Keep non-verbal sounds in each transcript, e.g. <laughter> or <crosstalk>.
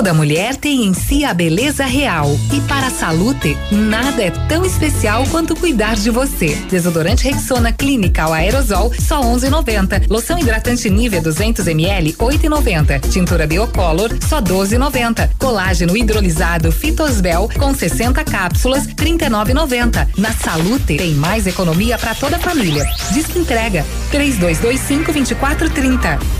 Toda mulher tem em si a beleza real. E para a Salute, nada é tão especial quanto cuidar de você. Desodorante Rexona Clinical Aerosol, só 11,90. Loção hidratante Nivea 200 ml, 8,90. Tintura Biocolor, só 12,90. Colágeno hidrolisado Fitosbel, com 60 cápsulas, 39,90. Na Salute, tem mais economia para toda a família. Diz que entrega. 3225 2430.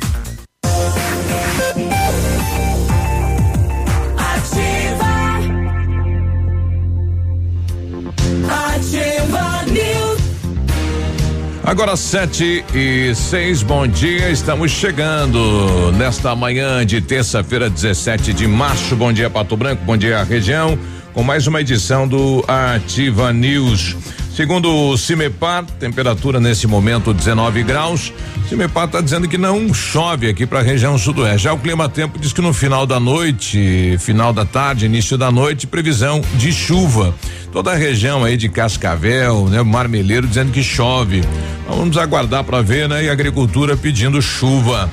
Agora sete e seis, bom dia. Estamos chegando nesta manhã de terça-feira, 17 de março. Bom dia, Pato Branco. Bom dia, região. Com mais uma edição do Ativa News. Segundo o Cimepar, temperatura nesse momento 19 graus. Cimepar está dizendo que não chove aqui para a região sudoeste. Já o clima tempo diz que no final da noite, final da tarde, início da noite, previsão de chuva. Toda a região aí de Cascavel, né, Marmeleiro dizendo que chove. Vamos aguardar para ver, né? E agricultura pedindo chuva.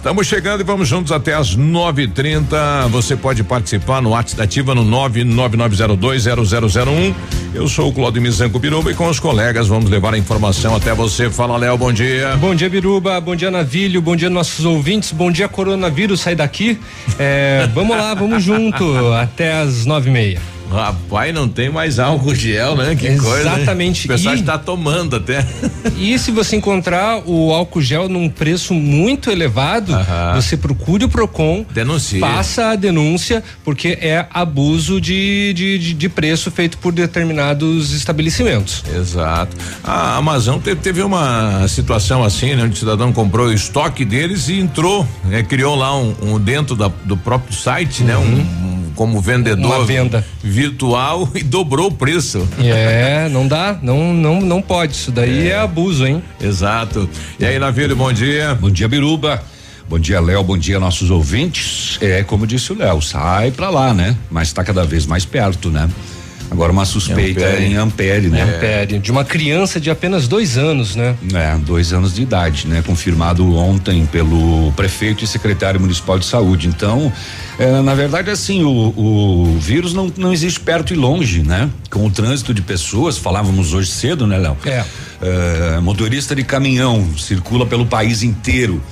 Estamos chegando e vamos juntos até as 9:30. Você pode participar no WhatsApp Ativa no 999020001. Eu sou o Claudio Mizanco Biruba e com os colegas vamos levar a informação até você. Fala, Léo, bom dia. Bom dia, Biruba. Bom dia, Navilho. Bom dia, nossos ouvintes. Bom dia, coronavírus. Sai daqui. É, vamos lá, vamos junto até as nove e meia. Rapaz, não tem mais álcool gel, né? Que Exatamente. coisa. Exatamente. O pessoal está tomando até. E se você encontrar o álcool gel num preço muito elevado, você procure o Procon. Denuncie. Faça a denúncia, porque é abuso de, de, de, de preço feito por determinados estabelecimentos. Exato. A Amazon teve, teve uma situação assim, né? Onde o cidadão comprou o estoque deles e entrou, né, criou lá um, um dentro da, do próprio site, né? Um, um como vendedor Uma venda virtual <laughs> e dobrou o preço. É, não dá, não não não pode, isso daí é, é abuso, hein? Exato. E aí, Navírio, bom dia. Bom dia, Biruba. Bom dia, Léo. Bom dia, nossos ouvintes. É como disse o Léo, sai pra lá, né? Mas está cada vez mais perto, né? Agora uma suspeita Ampere. em Ampere, né? Ampere, de uma criança de apenas dois anos, né? É, dois anos de idade, né? Confirmado ontem pelo prefeito e secretário municipal de saúde. Então, é, na verdade, assim, o, o vírus não, não existe perto e longe, né? Com o trânsito de pessoas, falávamos hoje cedo, né, Léo? É. é. Motorista de caminhão circula pelo país inteiro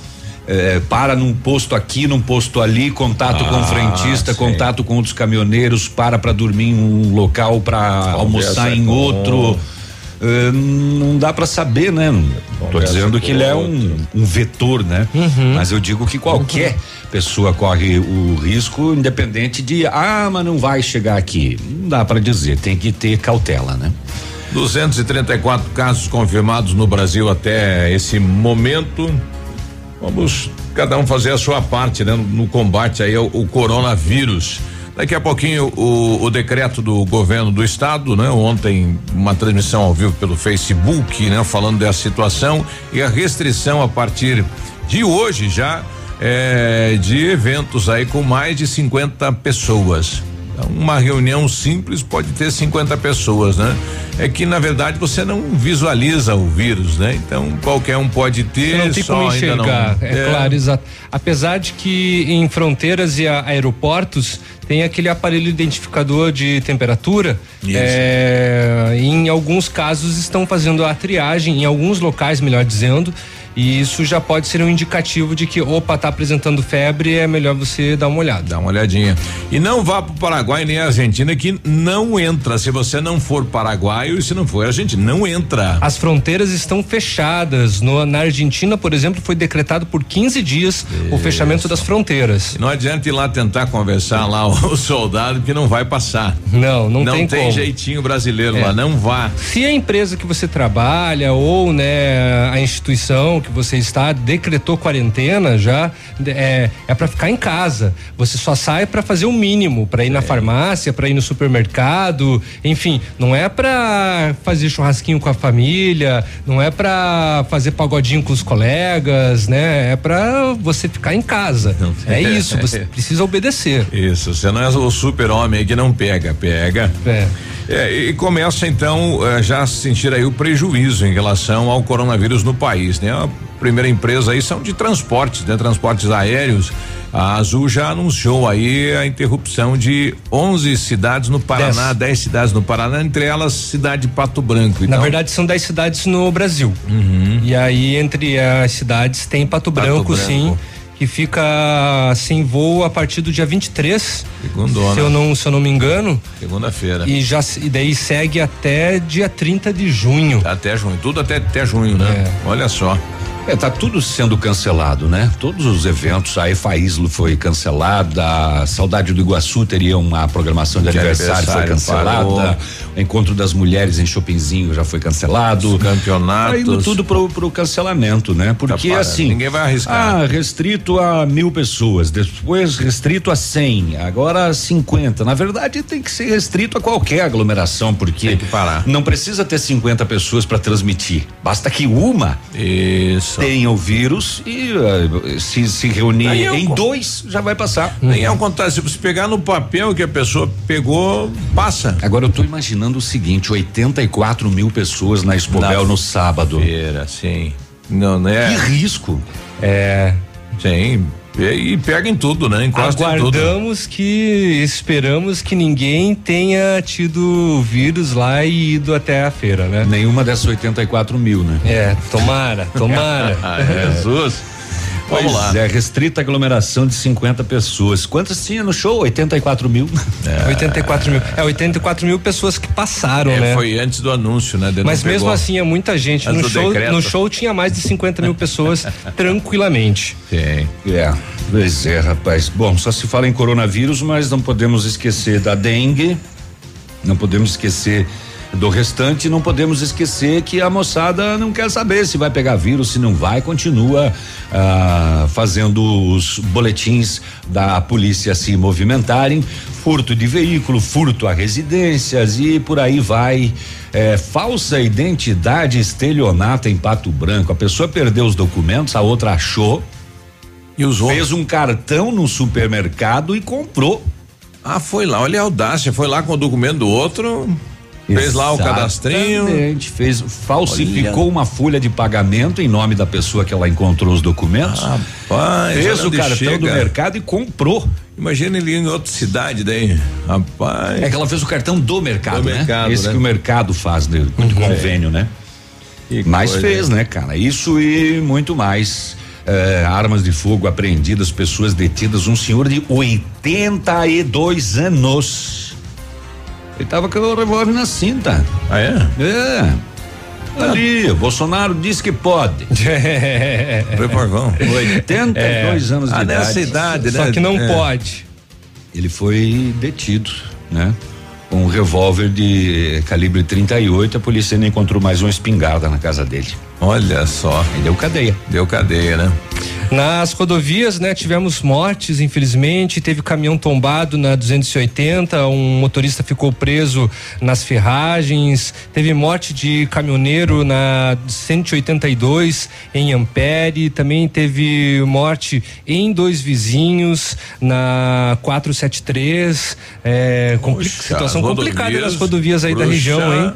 é, para num posto aqui, num posto ali, contato ah, com o frentista, sim. contato com outros caminhoneiros, para para dormir em um local, para almoçar em outro. Uh, não dá para saber, né? Estou dizendo que ele é um, um vetor, né? Uhum. Mas eu digo que qualquer uhum. pessoa corre o risco, independente de ah, mas não vai chegar aqui. Não dá para dizer, tem que ter cautela, né? 234 casos confirmados no Brasil até esse momento. Vamos cada um fazer a sua parte, né? No, combate aí ao, ao, coronavírus. Daqui a pouquinho o, o, decreto do governo do estado, né? Ontem uma transmissão ao vivo pelo Facebook, né? Falando dessa situação e a restrição a partir de hoje já é, de eventos aí com mais de 50 pessoas. Uma reunião simples pode ter 50 pessoas, né? É que na verdade você não visualiza o vírus, né? Então qualquer um pode ter. Você não tem como enxergar, não, é, é, claro, exato. Apesar de que em fronteiras e aeroportos tem aquele aparelho identificador de temperatura. É, em alguns casos estão fazendo a triagem, em alguns locais, melhor dizendo, E isso já pode ser um indicativo de que, opa, tá apresentando febre, é melhor você dar uma olhada. Dá uma olhadinha. E não vá pro Paraguai nem a Argentina que não entra. Se você não for paraguaio e se não for argentino, não entra. As fronteiras estão fechadas. No, na Argentina, por exemplo, foi decretado por 15 dias Isso. o fechamento das fronteiras. Não adianta ir lá tentar conversar lá <laughs> o soldado que não vai passar. Não, não, não tem, tem jeitinho brasileiro é. lá, não vá. Se a empresa que você trabalha ou né a instituição que você está decretou quarentena já é, é para ficar em casa. Você só sai para fazer o mínimo, para ir é. na farmácia, para ir no supermercado, enfim, não é para fazer churrasquinho com a família, não é para fazer pagodinho com os colegas, né? É para você ficar em casa. É isso, você <laughs> precisa obedecer. Isso, você não é o super-homem que não pega, pega. É. É, e começa então eh, já a sentir aí o prejuízo em relação ao coronavírus no país, né? Primeira empresa aí são de transportes, né? Transportes aéreos. A Azul já anunciou aí a interrupção de 11 cidades no Paraná, 10 cidades no Paraná, entre elas cidade de Pato Branco. Então, Na verdade são 10 cidades no Brasil. Uhum. E aí entre as cidades tem Pato, Pato Branco, Branco, sim que fica sem voo a partir do dia 23. Segundona. Se eu não, se eu não me engano. Segunda-feira. E já e daí segue até dia 30 de junho. Até junho, tudo até até junho, né? É. Olha só. É, tá tudo sendo cancelado, né? Todos os eventos, a EFAISLO foi cancelada, a Saudade do Iguaçu teria uma programação de, de aniversário, aniversário, foi cancelada, o Encontro das Mulheres em Chopinzinho já foi cancelado. Os campeonatos. Tá indo tudo pro, pro cancelamento, né? Porque tá assim. Ninguém vai arriscar. Ah, restrito a mil pessoas, depois restrito a cem, agora cinquenta. Na verdade, tem que ser restrito a qualquer aglomeração, porque tem que parar. não precisa ter 50 pessoas para transmitir. Basta que uma. Isso tem o vírus e uh, se se reunir é em dois já vai passar. Nem é o contrário, se você pegar no papel que a pessoa pegou, passa. Agora eu tô imaginando o seguinte, 84 mil pessoas na Expobel no sábado. Feira, sim. Não, né? Que risco. É. Sim, e, e pega em tudo, né? Encosta Aguardamos que esperamos que ninguém tenha tido vírus lá e ido até a feira, né? Nenhuma dessas 84 mil, né? É, tomara, tomara. <laughs> Jesus. Vamos lá. É, restrita aglomeração de 50 pessoas. Quantas tinha no show? 84 mil. É. 84 mil. É, 84 mil pessoas que passaram, é, né? Foi antes do anúncio, né? De Mas mesmo assim é muita gente. no show, no show tinha mais de 50 mil pessoas <laughs> tranquilamente. Tem. É. Pois é, rapaz. Bom, só se fala em coronavírus, mas não podemos esquecer da dengue. Não podemos esquecer do restante, não podemos esquecer que a moçada não quer saber se vai pegar vírus, se não vai, continua ah, fazendo os boletins da polícia se movimentarem, furto de veículo, furto a residências e por aí vai. É, falsa identidade estelionato em Pato Branco. A pessoa perdeu os documentos, a outra achou. E usou. Fez um cartão no supermercado e comprou. Ah, foi lá, olha a audácia, foi lá com o documento do outro. Fez lá o cadastrinho. Fez, falsificou Olha. uma folha de pagamento em nome da pessoa que ela encontrou os documentos. Rapaz, fez o cartão chega. do mercado e comprou. Imagina ele em outra cidade daí, rapaz. É que ela fez o cartão do mercado, do né? Mercado, Esse né? que o mercado faz, né? Muito uhum. convênio, né? Que Mas coisa. fez, né, cara? Isso e muito mais. É, armas de fogo apreendidas, pessoas detidas, um senhor de 82 anos ele tava com o revólver na cinta. Ah, é? É. Ali, o Bolsonaro disse que pode. <laughs> Revolvão. 82 é. anos de ah, idade. nessa idade, né? Só que não é. pode. Ele foi detido, né? Com um revólver de calibre 38, a polícia ainda encontrou mais uma espingarda na casa dele. Olha só. E deu cadeia. Deu cadeia, né? Nas rodovias, né, tivemos mortes, infelizmente, teve caminhão tombado na 280, um motorista ficou preso nas ferragens, teve morte de caminhoneiro na 182 em Ampere, também teve morte em dois vizinhos na 473, é, compli situação complicada nas rodovias aí da região, hein?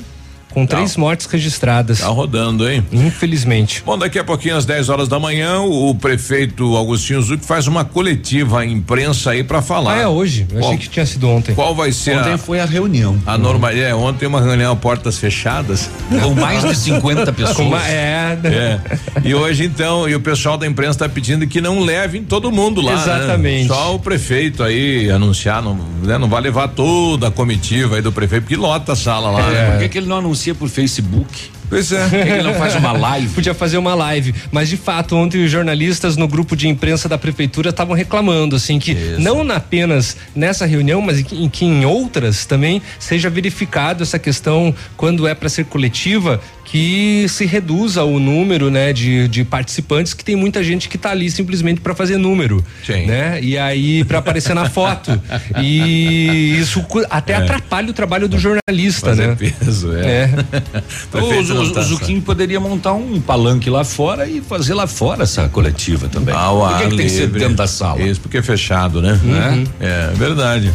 Com tá. três mortes registradas. Tá rodando, hein? Infelizmente. Bom, daqui a pouquinho, às 10 horas da manhã, o prefeito Agostinho Zuc faz uma coletiva à imprensa aí para falar. Ah, é hoje. Eu qual, achei que tinha sido ontem. Qual vai ser Ontem a, foi a reunião. A norma, é, ontem uma reunião a portas fechadas. Com mais de 50 <laughs> pessoas. Uma, é. é. E hoje, então, e o pessoal da imprensa está pedindo que não levem todo mundo lá. Né? Exatamente. Né? Só o prefeito aí anunciar, não, né? não vai levar toda a comitiva aí do prefeito, porque lota a sala lá. É. Né? Por que, que ele não anuncia por Facebook? Pois é. Ele não faz uma <laughs> live. Podia fazer uma live. Mas de fato, ontem os jornalistas no grupo de imprensa da prefeitura estavam reclamando, assim, que Isso. não apenas nessa reunião, mas em, que em outras também seja verificado essa questão quando é para ser coletiva, que se reduza o número, né, de, de participantes, que tem muita gente que está ali simplesmente para fazer número, Sim. né? E aí para aparecer na foto. E isso até é. atrapalha o trabalho do jornalista, fazer né? peso, é. é. <laughs> o, o, o Zuquinho poderia montar um palanque lá fora e fazer lá fora essa coletiva também. Ah, Por que, que tem que ser dentro da sala? Isso, porque é fechado, né? Uhum. É, é verdade.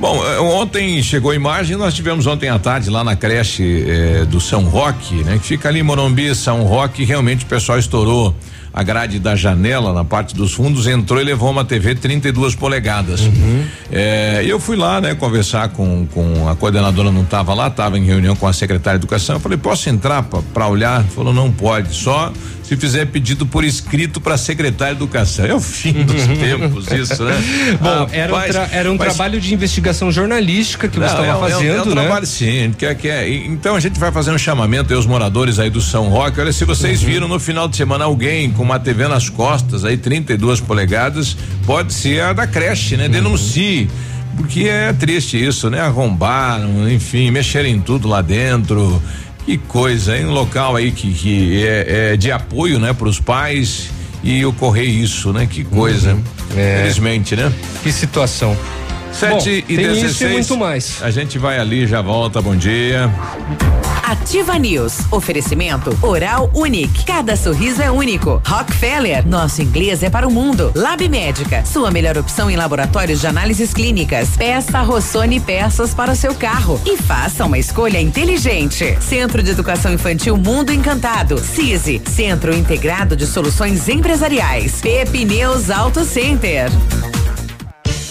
Bom, eh, ontem chegou a imagem, nós tivemos ontem à tarde lá na creche eh, do São Roque, né? Que fica ali em Morumbi, São Roque, realmente o pessoal estourou a grade da janela na parte dos fundos, entrou e levou uma TV 32 polegadas. Uhum. É, eu fui lá, né, conversar com, com a coordenadora, não estava lá, estava em reunião com a secretária de educação. Eu falei, posso entrar para olhar? Falou, não pode, só se fizer pedido por escrito para secretário de educação. É o fim <laughs> dos tempos isso, né? <laughs> Bom, ah, era, um, tra era um mas, trabalho de investigação jornalística que não, você estava é, fazendo, é, é um né? trabalho sim, que, é, que é, então a gente vai fazer um chamamento aí os moradores aí do São Roque, olha se vocês uhum. viram no final de semana alguém com uma TV nas costas aí 32 polegadas, pode ser a da creche, né? Uhum. Denuncie porque é triste isso, né? Arrombaram, enfim, mexerem em tudo lá dentro. Que coisa, hein? Um local aí que, que é, é de apoio, né, para os pais e ocorrer isso, né? Que coisa. Uhum. É. Felizmente, né? Que situação. Sete Bom, e tem 16. Isso e muito mais. A gente vai ali, já volta. Bom dia. Ativa News. Oferecimento Oral Unique. Cada sorriso é único. Rockefeller. Nosso inglês é para o mundo. Lab Médica. Sua melhor opção em laboratórios de análises clínicas. Peça Rossoni peças para o seu carro. E faça uma escolha inteligente. Centro de Educação Infantil Mundo Encantado. CISI. Centro Integrado de Soluções Empresariais. Pepineus Auto Center.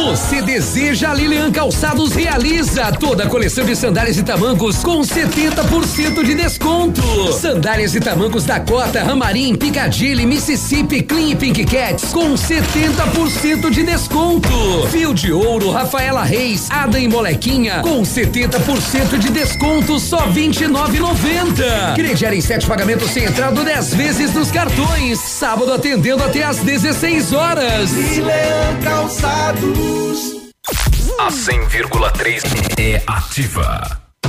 Você deseja a Lilian Calçados realiza toda a coleção de sandálias e tamancos com 70% de desconto. Sandálias e tamancos Dakota, Ramarim, Piccadilly, Mississippi, Clean Pink Cats com 70% de desconto. Fio de ouro, Rafaela Reis, Adam e Molequinha com 70% de desconto só 29,90. Crediário em sete pagamentos sem entrada 10 vezes nos cartões. Sábado atendendo até às 16 horas. Lilian Calçados a 100,3 é ativa.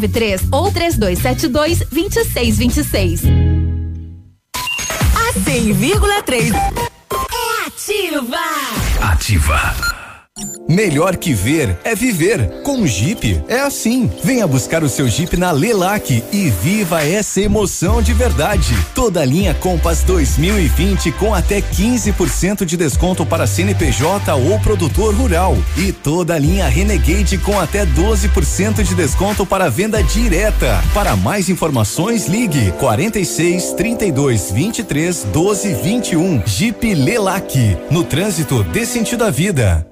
3293 ou 3272 2626. A 100,3 é ativa. Ativa. Melhor que ver é viver. Com Jeep é assim. Venha buscar o seu Jeep na Lelac e viva essa emoção de verdade. Toda a linha Compass 2020 com até 15% de desconto para CNPJ ou produtor rural e toda a linha Renegade com até 12% de desconto para venda direta. Para mais informações, ligue 46 32 23 12 21. Jeep Lelac. No trânsito dê sentido à vida.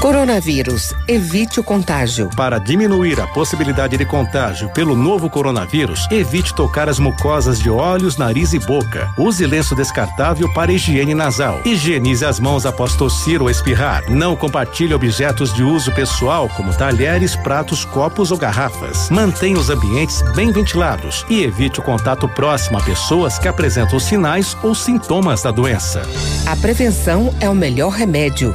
Coronavírus. Evite o contágio. Para diminuir a possibilidade de contágio pelo novo coronavírus, evite tocar as mucosas de olhos, nariz e boca. Use lenço descartável para higiene nasal. Higienize as mãos após tossir ou espirrar. Não compartilhe objetos de uso pessoal, como talheres, pratos, copos ou garrafas. Mantenha os ambientes bem ventilados e evite o contato próximo a pessoas que apresentam sinais ou sintomas da doença. A prevenção é o melhor remédio.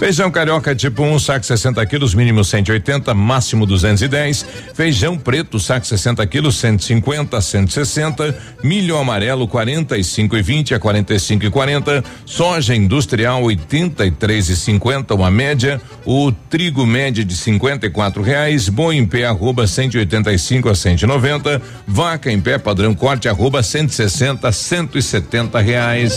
Feijão carioca tipo 1, um, saco 60 quilos, mínimo 180, máximo 210. Feijão preto, saco 60 quilos, 150 a 160. Milho amarelo, 45 e 20 a 45 e 40. Soja industrial, 83 e 50, uma média. O trigo média de 54 reais. Boi em pé, arroba 185 a 190. Vaca em pé, padrão corte, arroba 160 a 170 reais.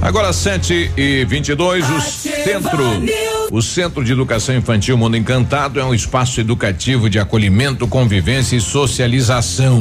Agora 7 e 22 o centro. O Centro de Educação Infantil Mundo Encantado é um espaço educativo de acolhimento, convivência e socialização.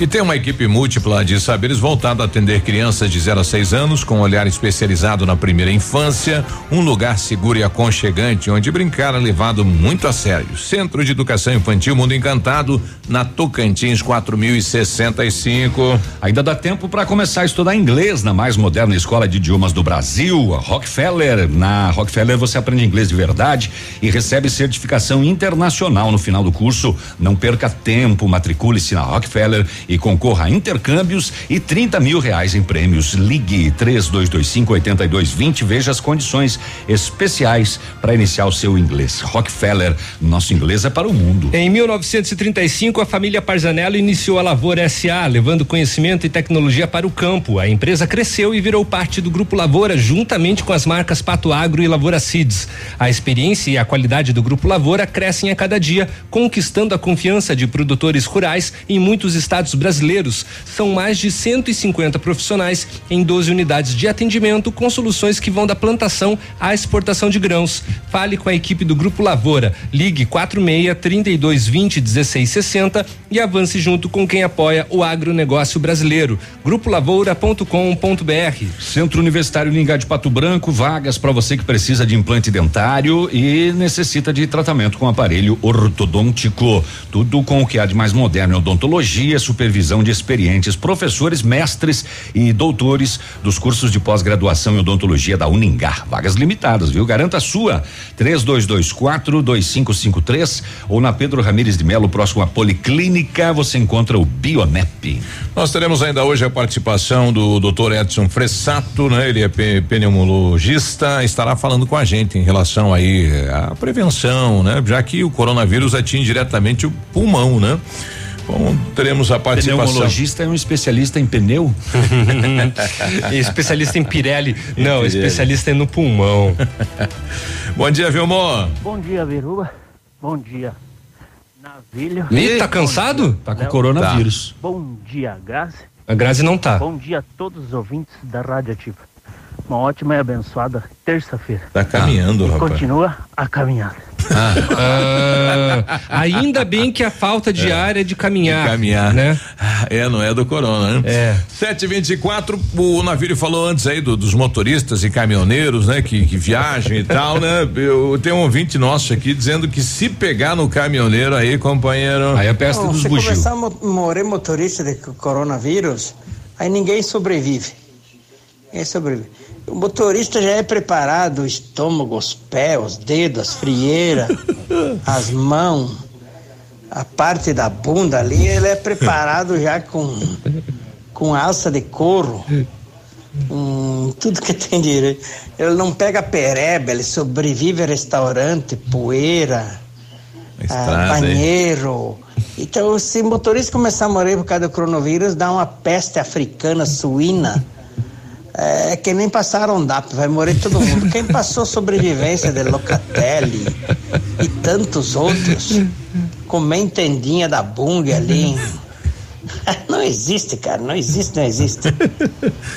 E tem uma equipe múltipla de saberes voltada a atender crianças de 0 a 6 anos, com um olhar especializado na primeira infância, um lugar seguro e aconchegante onde brincar é levado muito a sério. Centro de Educação Infantil Mundo Encantado, na Tocantins 4065. Ainda dá tempo para começar a estudar inglês na mais moderna escola de idiomas do Brasil, a Rockefeller. Na Rockefeller você aprende inglês de verdade e recebe certificação internacional no final do curso. Não perca tempo, matricule-se na Rockefeller e concorra a intercâmbios e 30 mil reais em prêmios. Ligue 3225 8220. Veja as condições especiais para iniciar o seu inglês. Rockefeller, nosso inglês é para o mundo. Em 1935, a família Parzanello iniciou a Lavoura SA, levando conhecimento e tecnologia para o campo. A empresa cresceu e virou parte do Grupo Lavoura, juntamente com as marcas Pato Agro e Lavoura Seeds. A experiência e a qualidade do Grupo Lavoura crescem a cada dia, conquistando a confiança de produtores rurais em muitos estados brasileiros. São mais de 150 profissionais em 12 unidades de atendimento com soluções que vão da plantação à exportação de grãos. Fale com a equipe do Grupo Lavoura. Ligue 46 3220 1660 e avance junto com quem apoia o agronegócio brasileiro. Grupolavoura.com.br. Centro Universitário Lingá de Pato Branco, vagas para você que precisa de implante dentário e necessita de tratamento com aparelho ortodôntico. Tudo com o que há de mais moderno em odontologia, super supervisão de experientes professores, mestres e doutores dos cursos de pós-graduação em odontologia da Uningá. Vagas limitadas, viu? Garanta a sua. 3224 2553 ou na Pedro Ramires de Melo, próximo à Policlínica, você encontra o Bionep. Nós teremos ainda hoje a participação do Dr. Edson Fressato, né? Ele é pneumologista, estará falando com a gente em relação aí à prevenção, né? Já que o coronavírus atinge diretamente o pulmão, né? Bom, teremos a participação. Pneumologista é um especialista em pneu? <laughs> <laughs> especialista em Pirelli. Não, Pirelli. especialista é no pulmão. <laughs> Bom dia, Vilmor. Bom dia, Biruba. Bom dia, Navilho. Ih, tá cansado? Tá com coronavírus. Bom dia, Grazi. A Grazi não tá. Bom dia a todos os ouvintes da Rádio Ativa. Uma ótima e abençoada terça-feira. Tá caminhando, e rapaz. continua a caminhada. Ah, ainda bem que a falta de ar é de caminhar. De caminhar. Né? É, não é do corona, né? É. 724, o Navírio falou antes aí do- dos motoristas e caminhoneiros, né? Que, que viajam e tal, né? Eu tenho um ouvinte nosso aqui dizendo que se pegar no caminhoneiro aí, companheiro. Aí é Não, se começar a mo- morrer motorista de co- coronavírus, aí ninguém sobrevive. Ninguém sobrevive. O motorista já é preparado, o estômago, os pés, os dedos, as frieiras, <laughs> as mãos, a parte da bunda ali, ele é preparado já com, com alça de couro, com tudo que tem direito. Ele não pega pereba, ele sobrevive a restaurante, poeira, estrada, ah, banheiro. Então, se o motorista começar a morrer por causa do coronavírus, dá uma peste africana, suína. É que nem passaram DAP, vai morrer todo mundo. Quem passou sobrevivência de Locatelli e tantos outros, comer tendinha da Bung ali. <laughs> Não existe, cara, não existe, não existe.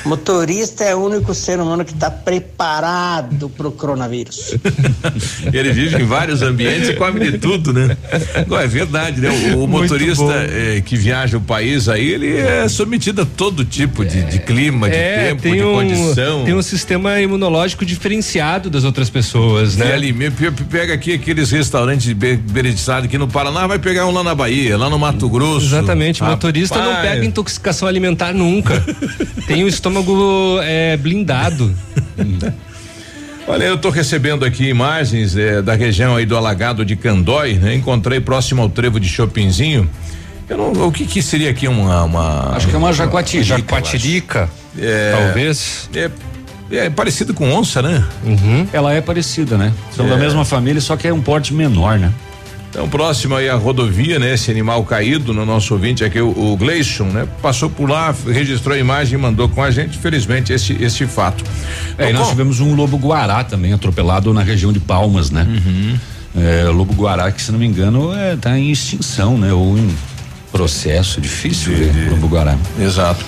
Motorista é o único ser humano que está preparado para o coronavírus. <laughs> Ele vive em vários ambientes e come de tudo, né? Agora, é verdade, né? O, o motorista eh, que viaja o país aí, ele é submetido a todo tipo de, de clima, de É, tempo, tem de um, condição. tem um sistema imunológico diferenciado das outras pessoas, Né? Ali, pega aqui aqueles restaurantes de aqui no Paraná, vai pegar um lá na Bahia, lá no Mato Grosso. Exatamente, o motorista não Rapaz. pega intoxicação alimentar nunca. <laughs> Tem o estômago é, blindado. <laughs> Olha, eu estou recebendo aqui imagens eh, da região aí do Alagado de Candói, né? Encontrei próximo ao trevo de Chopinzinho. Eu não, o que que seria aqui uma, uma Acho que é uma jaguatirica, Jaguatirica, É, talvez. É, é parecido com onça, né? Ela é parecida, né? São É. da mesma família, só que é um porte menor, né? Então, próximo aí à rodovia, né? Esse animal caído no nosso ouvinte aqui, o, o Gleison, né? Passou por lá, registrou a imagem e mandou com a gente, felizmente, esse, esse fato. É, e nós tivemos um lobo guará também atropelado na região de Palmas, né? Uhum. É, lobo guará que se não me engano é, tá em extinção, né? Ou em processo, difícil ver lobo guará. Exato.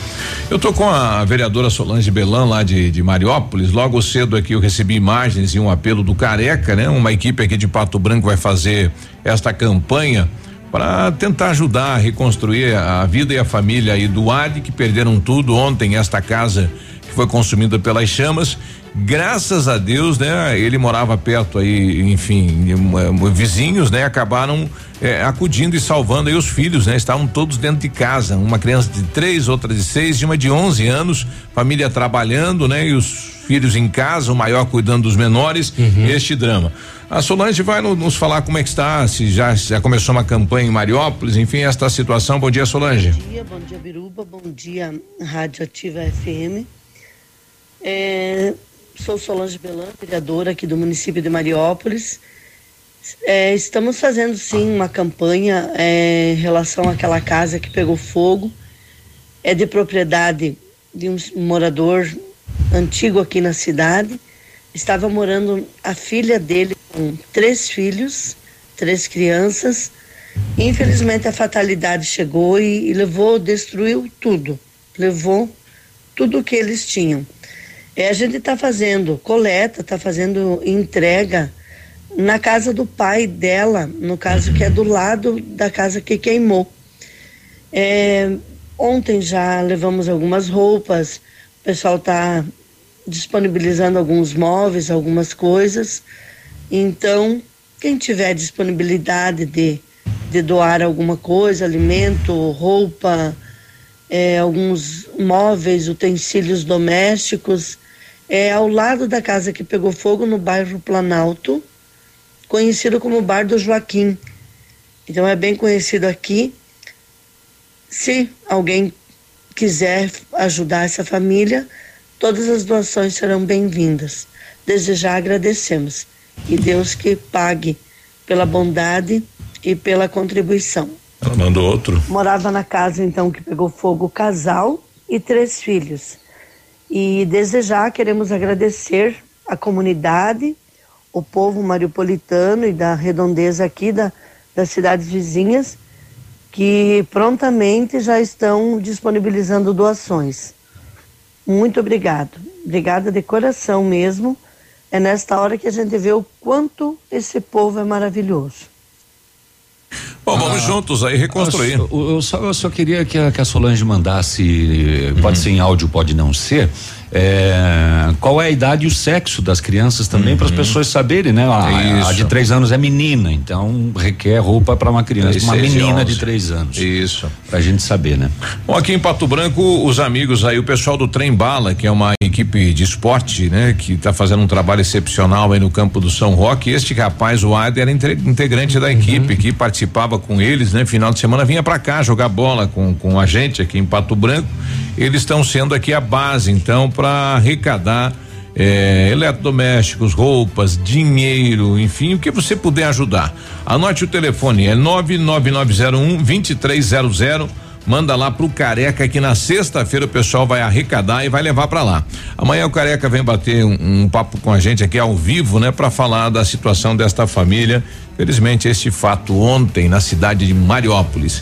Eu tô com a vereadora Solange Belan lá de, de Mariópolis. Logo cedo aqui eu recebi imagens e um apelo do Careca, né? Uma equipe aqui de Pato Branco vai fazer esta campanha para tentar ajudar a reconstruir a vida e a família aí do Adi que perderam tudo ontem esta casa que foi consumida pelas chamas. Graças a Deus, né? Ele morava perto aí, enfim, eh, vizinhos, né? Acabaram eh, acudindo e salvando aí os filhos, né? Estavam todos dentro de casa, uma criança de três, outra de seis, e uma de 11 anos, família trabalhando, né? E os filhos em casa, o maior cuidando dos menores, este drama. A Solange vai no- nos falar como é que está, se já, já começou uma campanha em Mariópolis, enfim, esta situação. Bom dia, Solange. Bom dia, bom dia Biruba, bom dia Rádio Ativa FM. É, sou Solange Belan, vereadora aqui do município de Mariópolis. É, estamos fazendo sim uma campanha é, em relação àquela casa que pegou fogo. É de propriedade de um morador antigo aqui na cidade. Estava morando a filha dele com três filhos, três crianças. Infelizmente a fatalidade chegou e, e levou, destruiu tudo. Levou tudo que eles tinham. É, a gente está fazendo coleta, está fazendo entrega na casa do pai dela, no caso que é do lado da casa que queimou. É, ontem já levamos algumas roupas, o pessoal está disponibilizando alguns móveis, algumas coisas. Então, quem tiver disponibilidade de, de doar alguma coisa, alimento, roupa, é, alguns móveis, utensílios domésticos, é ao lado da casa que pegou fogo no bairro Planalto, conhecido como Bar do Joaquim. Então é bem conhecido aqui. Se alguém quiser ajudar essa família, todas as doações serão bem-vindas. Desde já agradecemos. E Deus que pague pela bondade e pela contribuição. Ela mandou outro. Morava na casa então que pegou fogo o casal e três filhos. E desde já queremos agradecer a comunidade, o povo mariupolitano e da redondeza aqui da, das cidades vizinhas, que prontamente já estão disponibilizando doações. Muito obrigado. Obrigada de coração mesmo. É nesta hora que a gente vê o quanto esse povo é maravilhoso. Bom, vamos juntos aí reconstruir. Eu, eu só, eu só queria que a, que a Solange mandasse, pode ser em áudio, pode não ser, é, qual é a idade e o sexo das crianças também, para as pessoas saberem, né? A, a de três anos é menina, então requer roupa para uma criança, uma e menina de três anos. Isso. Pra gente saber, né? Bom, aqui em Pato Branco, os amigos aí, o pessoal do Trem Bala, que é uma equipe de esporte, né, que está fazendo um trabalho excepcional aí no campo do São Roque. Este rapaz, o Ader, era inte- integrante da equipe que participava com eles, né? Final de semana vinha para cá jogar bola com, com a gente aqui em Pato Branco. Eles estão sendo aqui a base, então, para arrecadar eh, eletrodomésticos, roupas, dinheiro, enfim, o que você puder ajudar. Anote o telefone, é 99901 2300. Manda lá pro Careca que na sexta-feira o pessoal vai arrecadar e vai levar para lá. Amanhã o Careca vem bater um, um papo com a gente aqui ao vivo, né, para falar da situação desta família. Felizmente este fato ontem na cidade de Mariópolis.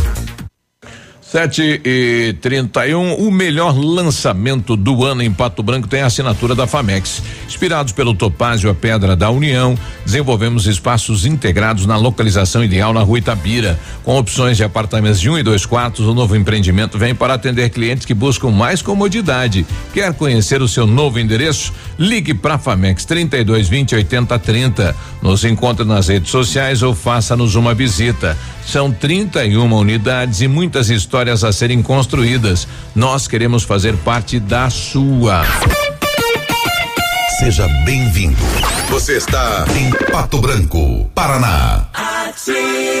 Sete e trinta e um, o melhor lançamento do ano em Pato Branco tem a assinatura da Famex. Inspirados pelo Topázio, a Pedra da União, desenvolvemos espaços integrados na localização ideal na rua Itabira. Com opções de apartamentos de um e dois quartos, o novo empreendimento vem para atender clientes que buscam mais comodidade. Quer conhecer o seu novo endereço? Ligue para Famex 32 20 80 30. Nos encontre nas redes sociais ou faça-nos uma visita. São 31 unidades e muitas histórias a serem construídas. Nós queremos fazer parte da sua. Seja bem-vindo. Você está em Pato Branco, Paraná. Ativa.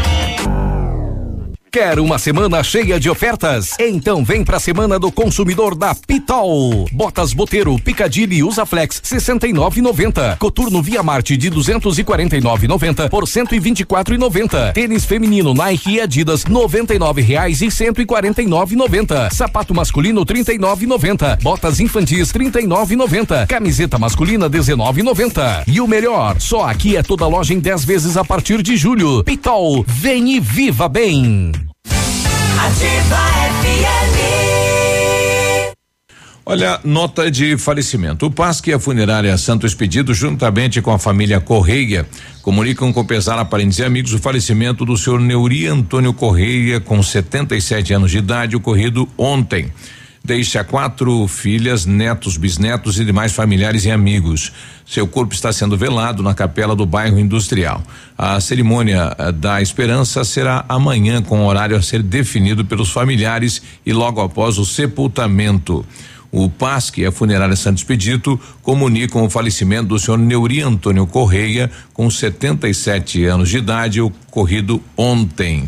Quer uma semana cheia de ofertas? Então vem pra semana do consumidor da Pitol. Botas Boteiro, Picadilly e Usaflex 69,90. Coturno Via Marte de 249,90 por 124,90. Tênis feminino Nike e Adidas 99 reais e 149,90. Sapato masculino 39,90. Botas infantis 39,90. Camiseta masculina 19,90. E o melhor, só aqui é toda loja em 10 vezes a partir de julho. Pitol, vem e viva bem. Ativa FM. Olha, nota de falecimento. O PASC e a funerária Santo Expedito, juntamente com a família Correia, comunicam com pesar a parentes e amigos o falecimento do senhor Neuri Antônio Correia, com 77 anos de idade, ocorrido ontem. Deixa quatro filhas, netos, bisnetos e demais familiares e amigos. Seu corpo está sendo velado na capela do bairro industrial. A cerimônia eh, da esperança será amanhã, com horário a ser definido pelos familiares e logo após o sepultamento. O PASC e a funerária Santo Expedito comunicam o falecimento do senhor Neuri Antônio Correia, com 77 anos de idade, ocorrido ontem.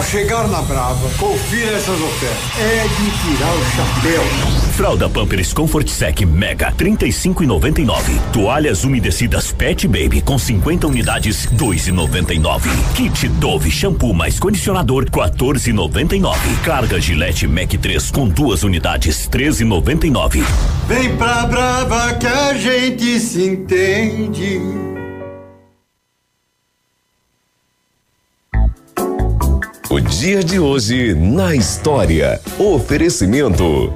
Ao chegar na Brava, confira essas ofertas. É de tirar o chapéu. Fralda Pampers Comfort Sec Mega 35,99. Toalhas umedecidas Pet Baby com 50 unidades 2,99. Kit Dove shampoo mais condicionador 14,99. Carga Gillette Mac 3 com duas unidades 13,99. Vem pra Brava que a gente se entende. O dia de hoje na história. Oferecimento.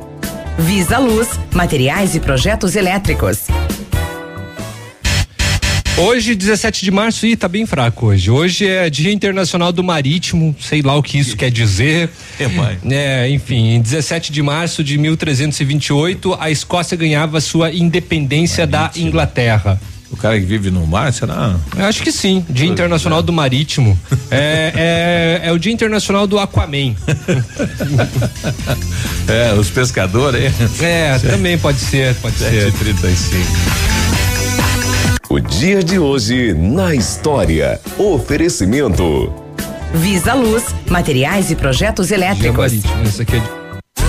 Visa Luz, materiais e projetos elétricos. Hoje, 17 de março, ih, tá bem fraco hoje. Hoje é Dia Internacional do Marítimo, sei lá o que isso quer dizer. É, mãe. É, enfim, em 17 de março de 1328, a Escócia ganhava sua independência da Inglaterra. O cara que vive no mar, será? Eu acho que sim. Dia Internacional do Marítimo. É, é, é o Dia Internacional do Aquaman. <laughs> é, os pescadores, hein? É, também pode ser, pode ser. 35. O dia de hoje na história. Oferecimento. Visa Luz, materiais e projetos elétricos. Isso aqui é de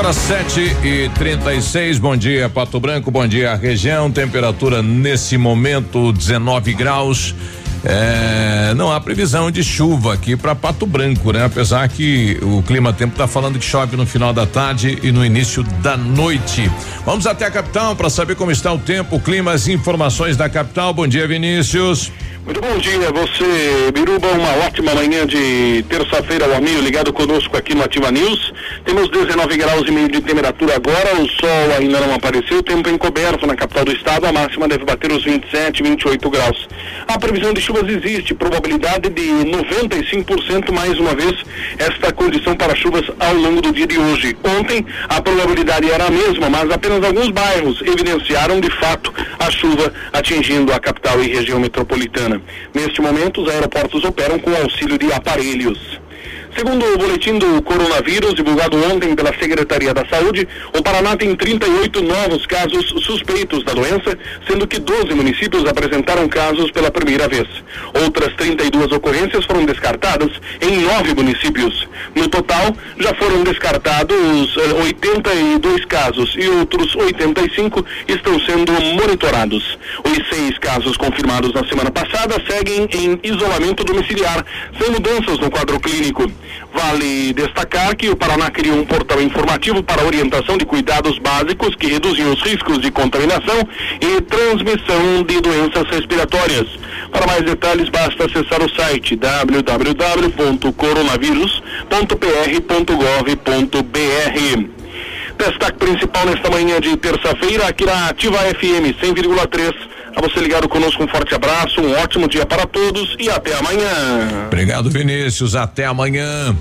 Agora 7 e 36 bom dia Pato Branco, bom dia região, temperatura nesse momento 19 graus. É, não há previsão de chuva aqui para Pato Branco, né? Apesar que o clima tempo está falando que chove no final da tarde e no início da noite. Vamos até a capital para saber como está o tempo, clima, as informações da capital. Bom dia, Vinícius. Muito bom dia, você, Biruba, uma ótima manhã de terça-feira, o amigo ligado conosco aqui no Ativa News. Temos 19 graus e meio de temperatura agora, o sol ainda não apareceu, tempo encoberto na capital do estado, a máxima deve bater os 27, 28 graus. A previsão de chuvas existe, probabilidade de 95% mais uma vez esta condição para chuvas ao longo do dia de hoje. Ontem a probabilidade era a mesma, mas apenas alguns bairros evidenciaram de fato a chuva atingindo a capital e região metropolitana. Neste momento, os aeroportos operam com auxílio de aparelhos. Segundo o boletim do coronavírus divulgado ontem pela Secretaria da Saúde, o Paraná tem 38 novos casos suspeitos da doença, sendo que 12 municípios apresentaram casos pela primeira vez. Outras 32 ocorrências foram descartadas em nove municípios. No total, já foram descartados eh, 82 casos e outros 85 estão sendo monitorados. Os seis casos confirmados na semana passada seguem em isolamento domiciliar, sem mudanças no quadro clínico. Vale destacar que o Paraná criou um portal informativo para orientação de cuidados básicos que reduzem os riscos de contaminação e transmissão de doenças respiratórias. Para mais detalhes, basta acessar o site www.coronavírus.pr.gov.br. Destaque principal nesta manhã de terça-feira aqui na Ativa FM 100,3. A você ligado conosco, um forte abraço, um ótimo dia para todos e até amanhã. Obrigado, Vinícius. Até amanhã.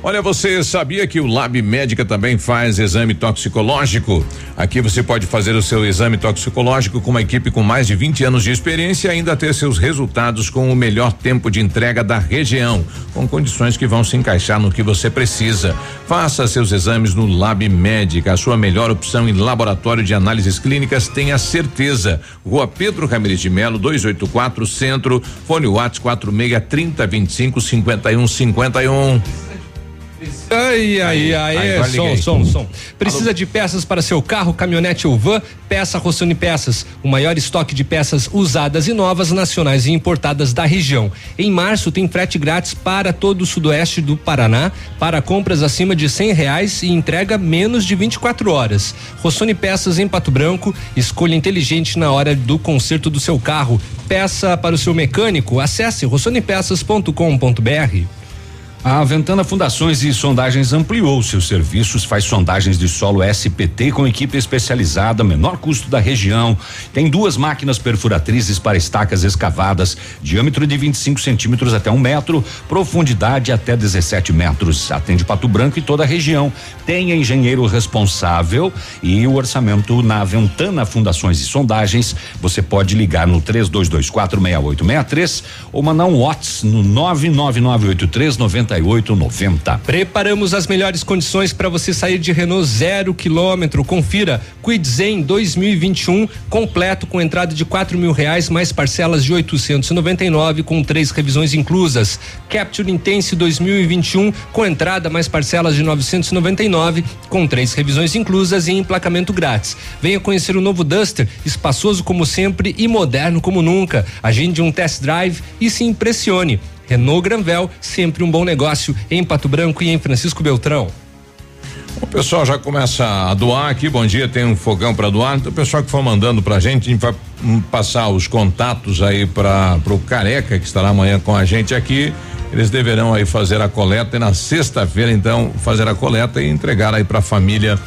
Olha, você sabia que o Lab Médica também faz exame toxicológico? Aqui você pode fazer o seu exame toxicológico com uma equipe com mais de 20 anos de experiência e ainda ter seus resultados com o melhor tempo de entrega da região, com condições que vão se encaixar no que você precisa. Faça seus exames no Lab Médica, a sua melhor opção em laboratório de análises clínicas, tenha certeza. Rua Pedro Ramirez de Melo, 284 Centro, fone Whats 46 30 25 51 51. Ai, ai, ai, agora som, liguei. som, som. Precisa de peças para seu carro, caminhonete ou van? Peça Rossoni Peças, o maior estoque de peças usadas e novas, nacionais e importadas da região. Em março tem frete grátis para todo o sudoeste do Paraná, para compras acima de cem reais e entrega menos de 24 horas. Rossoni Peças em Pato Branco, escolha inteligente na hora do conserto do seu carro. Peça para o seu mecânico, acesse rossonepeças.com.br. A Ventana Fundações e Sondagens ampliou seus serviços, faz sondagens de solo SPT com equipe especializada, menor custo da região. Tem duas máquinas perfuratrizes para estacas escavadas, diâmetro de 25 centímetros até um metro, profundidade até 17 metros. Atende Pato Branco e toda a região. Tem engenheiro responsável e o orçamento na Ventana Fundações e Sondagens. Você pode ligar no 3224 6863 ou mandar um WhatsApp no 99983 9890. Preparamos as melhores condições para você sair de Renault zero quilômetro. Confira Quid Zen 2021 completo com entrada de quatro mil reais mais parcelas de 899 com três revisões inclusas. Capture Intense 2021 com entrada mais parcelas de 999 com três revisões inclusas e emplacamento grátis. Venha conhecer o novo Duster, espaçoso como sempre e moderno como nunca. Agende um test drive e se impressione. Renault Granvel, sempre um bom negócio em Pato Branco e em Francisco Beltrão. O pessoal já começa a doar aqui. Bom dia, tem um fogão para doar. Então, o pessoal que for mandando pra gente, a gente vai hum, passar os contatos aí para o Careca, que estará amanhã com a gente aqui. Eles deverão aí fazer a coleta e na sexta-feira, então, fazer a coleta e entregar aí para a família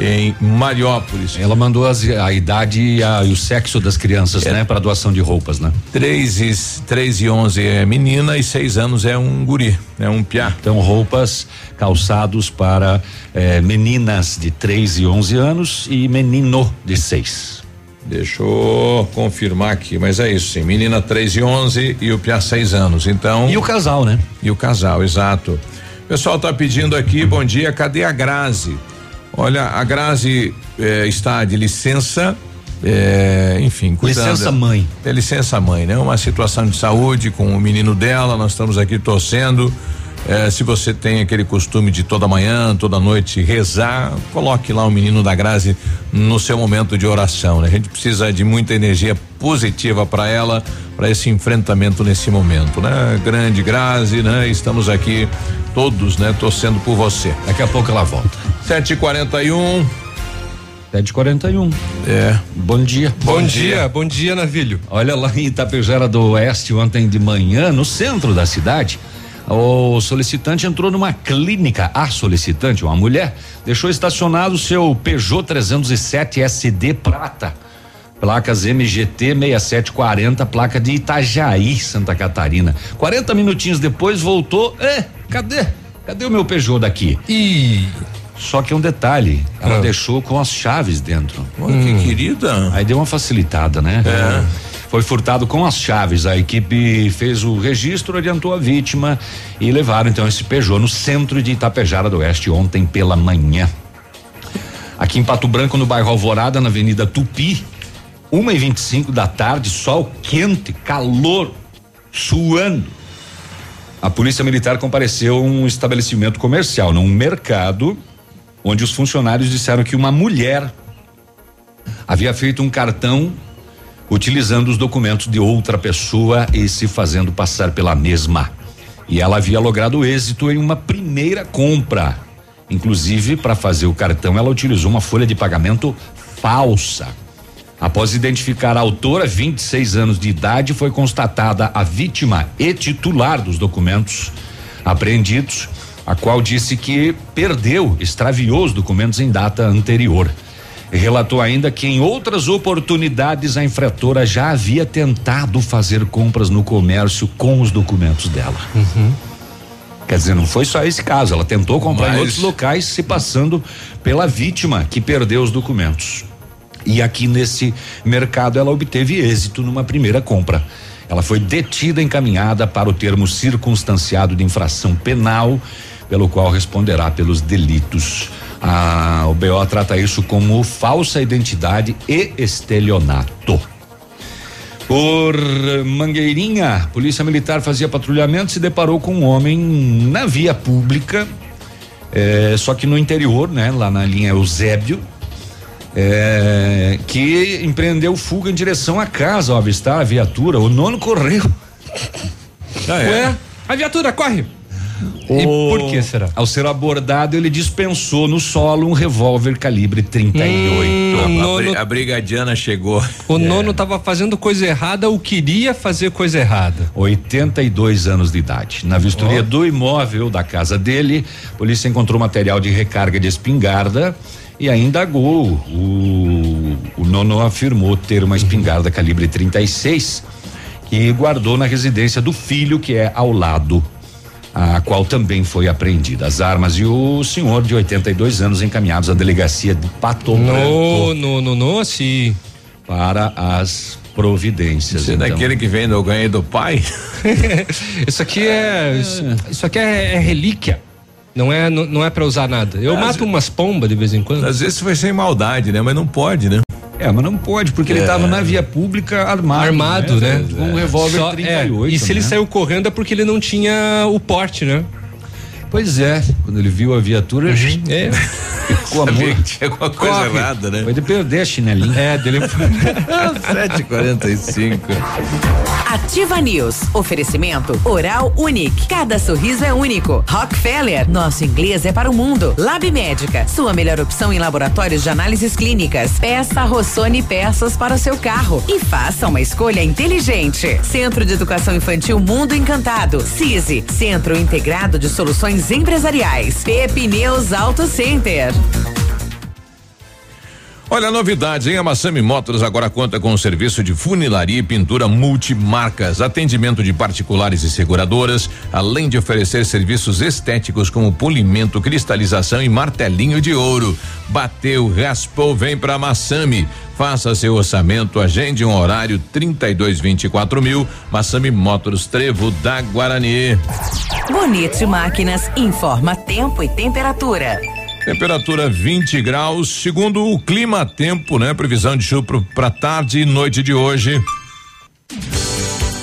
em Mariópolis. Ela mandou as- a idade e, a- e o sexo das crianças, né, para doação de roupas, né? 3 e, três e 11 é menina e seis anos é um guri, é um piá. Então, roupas, calçados para eh, meninas de 3 e 11 anos e menino de 6. Deixa eu confirmar aqui, mas é isso sim. Menina 3 e 11 e o Piá 6 anos. Então. E o casal, né? E o casal, exato. O pessoal tá pedindo aqui, bom dia, cadê a Grazi? Olha, a Grazi eh, está de licença, eh, enfim, cuidando. Licença mãe. É licença mãe, né? Uma situação de saúde com o menino dela, nós estamos aqui torcendo. Eh, se você tem aquele costume de toda manhã, toda noite rezar, coloque lá o menino da Grazi no seu momento de oração, né? A gente precisa de muita energia positiva para ela, para esse enfrentamento nesse momento, né? Grande Grazi, né? Estamos aqui todos, né? Torcendo por você. Daqui a pouco ela volta. 7h41. 7h41. É. Bom dia. Bom, dia, bom dia, Navilho. Olha lá em Itapejara do Oeste, ontem de manhã, no centro da cidade, o solicitante entrou numa clínica. A solicitante, uma mulher, deixou estacionado o seu Peugeot 307 SD prata. Placas MGT 6740, placa de Itajaí, Santa Catarina. 40 minutinhos depois voltou. É, cadê? Cadê o meu Peugeot daqui? E só que um detalhe, ela Ah. deixou com as chaves dentro. Olha que querida. Aí deu uma facilitada, né? É. Foi furtado com as chaves. A equipe fez o registro, orientou a vítima e levaram então esse Peugeot no centro de Itapejara do Oeste ontem pela manhã. Aqui em Pato Branco, no bairro Alvorada, na Avenida Tupi, 1 e 25 da tarde, sol quente, calor, suando. A polícia militar compareceu a um estabelecimento comercial, num mercado, onde os funcionários disseram que uma mulher havia feito um cartão utilizando os documentos de outra pessoa e se fazendo passar pela mesma. E ela havia logrado êxito em uma primeira compra. Inclusive, para fazer o cartão, ela utilizou uma folha de pagamento falsa. Após identificar a autora, 26 anos de idade, foi constatada a vítima e titular dos documentos apreendidos, a qual disse que perdeu, extraviou os documentos em data anterior. Relatou ainda que em outras oportunidades a infratora já havia tentado fazer compras no comércio com os documentos dela. Quer dizer, não foi só esse caso, ela tentou comprar Mas- em outros locais, se passando pela vítima que perdeu os documentos. E aqui nesse mercado ela obteve êxito numa primeira compra. Ela foi detida e encaminhada para o termo circunstanciado de infração penal, pelo qual responderá pelos delitos. Ah, o BO trata isso como falsa identidade e estelionato. Por Mangueirinha, Polícia Militar fazia patrulhamento e se deparou com um homem na via pública, eh, só que no interior, né? Lá na linha Eusébio, eh, que empreendeu fuga em direção à casa ao avistar a viatura. O nono correu. Ué, a viatura corre. E por que será? Ao ser abordado, ele dispensou no solo um revólver calibre 38. Hum, a, nono- a brigadiana chegou. O nono tava fazendo coisa errada ou queria fazer coisa errada. 82 anos de idade. Na vistoria do imóvel da casa dele, a polícia encontrou material de recarga de espingarda e ainda indagou. O, o nono afirmou ter uma espingarda calibre 36 que guardou na residência do filho que é ao lado. A qual também foi apreendida. As armas e o senhor de 82 anos encaminhados à delegacia de Pato No, Branco no, no, no, assim. para as providências. Você é então. daquele que vem do ganho do pai? <laughs> isso aqui é. Isso, isso aqui é, é relíquia. Não é, não, não é pra usar nada. Eu Às mato umas pombas de vez em quando. Às vezes foi sem maldade, né? Mas não pode, né? É, mas não pode, porque ele É. estava na via pública armado. Armado, né? Com um revólver Só- 38. é, e se ele né? saiu correndo é porque ele não tinha o porte, né? Pois é, quando ele viu a viatura, <laughs> É. ficou Sabia amor. que tinha alguma coisa Corre. errada, né? Foi de perder a chinelinha. É, dele. 7h45. <laughs> Ativa News. Oferecimento Oral Unique. Cada sorriso é único. Rockefeller. Nosso inglês é para o mundo. Lab Médica. Sua melhor opção em laboratórios de análises clínicas. Peça Rossoni peças para o seu carro. E faça uma escolha inteligente. Centro de Educação Infantil Mundo Encantado. CISI. Centro Integrado de Soluções Empresariais. Pepineus Auto Center. Olha a novidade, hein? A Massami Motors agora conta com um serviço de funilaria e pintura multimarcas, atendimento de particulares e seguradoras, além de oferecer serviços estéticos como polimento, cristalização e martelinho de ouro. Bateu, raspou, vem pra Massami. Faça seu orçamento, agende um horário 3224 mil. Massami Motors Trevo da Guarani. Bonito Máquinas informa tempo e temperatura. Temperatura 20 graus, segundo o clima tempo, né? Previsão de chuva para tarde e noite de hoje.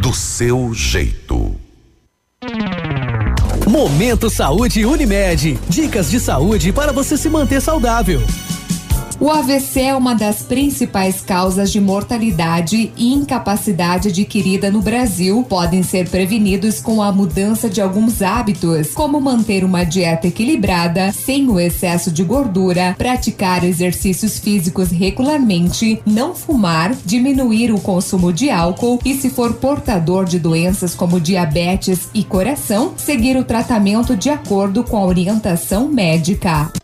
Do seu jeito. Momento Saúde Unimed. Dicas de saúde para você se manter saudável. O AVC é uma das principais causas de mortalidade e incapacidade adquirida no Brasil. Podem ser prevenidos com a mudança de alguns hábitos, como manter uma dieta equilibrada, sem o excesso de gordura, praticar exercícios físicos regularmente, não fumar, diminuir o consumo de álcool e, se for portador de doenças como diabetes e coração, seguir o tratamento de acordo com a orientação médica.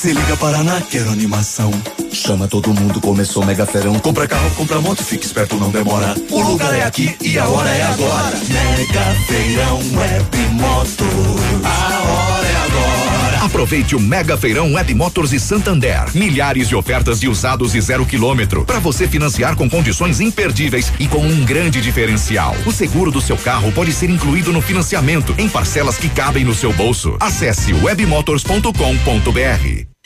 Se liga Paraná, quero animação. Chama todo mundo, começou mega ferão. Compra carro, compra moto, fica esperto, não demora. O lugar é aqui e a hora é agora. Mega feirão, web moto. A hora é agora. Aproveite o Mega Feirão Web Motors e Santander. Milhares de ofertas de usados e zero quilômetro para você financiar com condições imperdíveis e com um grande diferencial. O seguro do seu carro pode ser incluído no financiamento em parcelas que cabem no seu bolso. Acesse webmotors.com.br.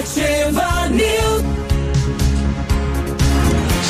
Ativa News.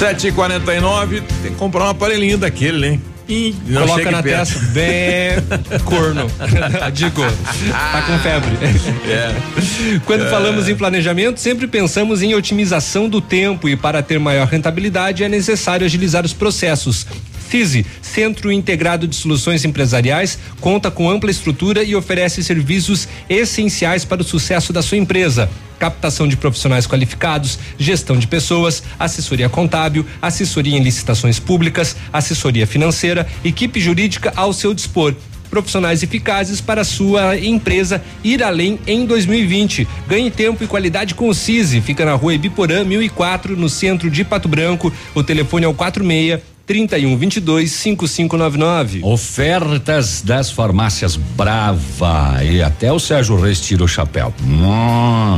7h49, tem que comprar um aparelhinho daquele, hein? Ih, não Coloca na perto. testa, bem <laughs> corno. <laughs> Digo, tá com febre. <laughs> É. Quando É. falamos em planejamento, sempre pensamos em otimização do tempo e para ter maior rentabilidade é necessário agilizar os processos. CISI, Centro Integrado de Soluções Empresariais, conta com ampla estrutura e oferece serviços essenciais para o sucesso da sua empresa. Captação de profissionais qualificados, gestão de pessoas, assessoria contábil, assessoria em licitações públicas, assessoria financeira, equipe jurídica ao seu dispor profissionais eficazes para a sua empresa ir além em 2020. Ganhe tempo e qualidade com o CISI. Fica na rua Ibiporã, 1004, no centro de Pato Branco. O telefone é o 46 3122 5599. Ofertas das farmácias Brava e até o Sérgio Reis tira o chapéu. Hum.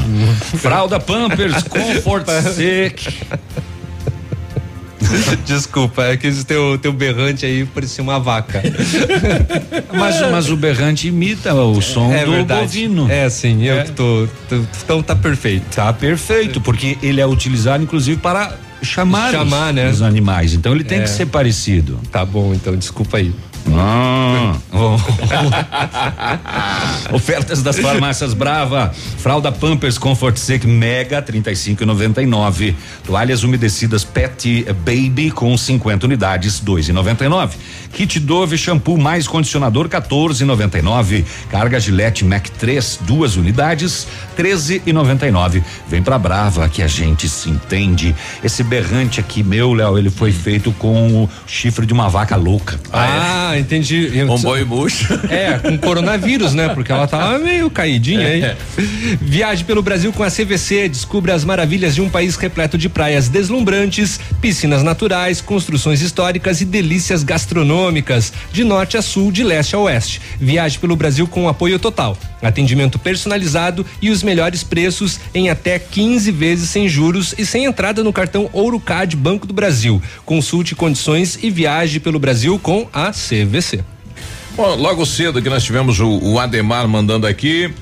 Fralda Pampers <laughs> Comfort Sec. Desculpa, é que esse teu, teu berrante aí parecia uma vaca. <laughs> Mas, mas o berrante imita o som É do verdade. bovino. É, sim, eu que tô, tô- Então tá perfeito. Tá perfeito, porque ele é utilizado inclusive para chamar, Chamar, os, né? os animais. Então ele tem É. que ser parecido. Tá bom, então desculpa aí. Bom. <laughs> Ofertas das farmácias Brava. Fralda Pampers Comfort Sec Mega 35,99. Toalhas umedecidas Pet Baby com 50 unidades 2,99. Kit Dove shampoo mais condicionador 14,99. Carga Gillette Mac 3 duas unidades 13,99. Vem pra Brava que a gente se entende. Esse berrante aqui meu, Léo, ele foi feito com o chifre de uma vaca louca. Ah, entendi. Um boi murcho. É, com coronavírus, né? Porque ela tava meio caidinha aí. É. Viaje pelo Brasil com a CVC, descubra as maravilhas de um país repleto de praias deslumbrantes, piscinas naturais, construções históricas e delícias gastronômicas, de norte a sul, de leste a oeste. Viaje pelo Brasil com apoio total. Atendimento personalizado e os melhores preços em até 15 vezes sem juros e sem entrada no cartão Ourocard Banco do Brasil. Consulte condições e viaje pelo Brasil com a CVC. Bom, logo cedo que nós tivemos o, o Ademar mandando aqui.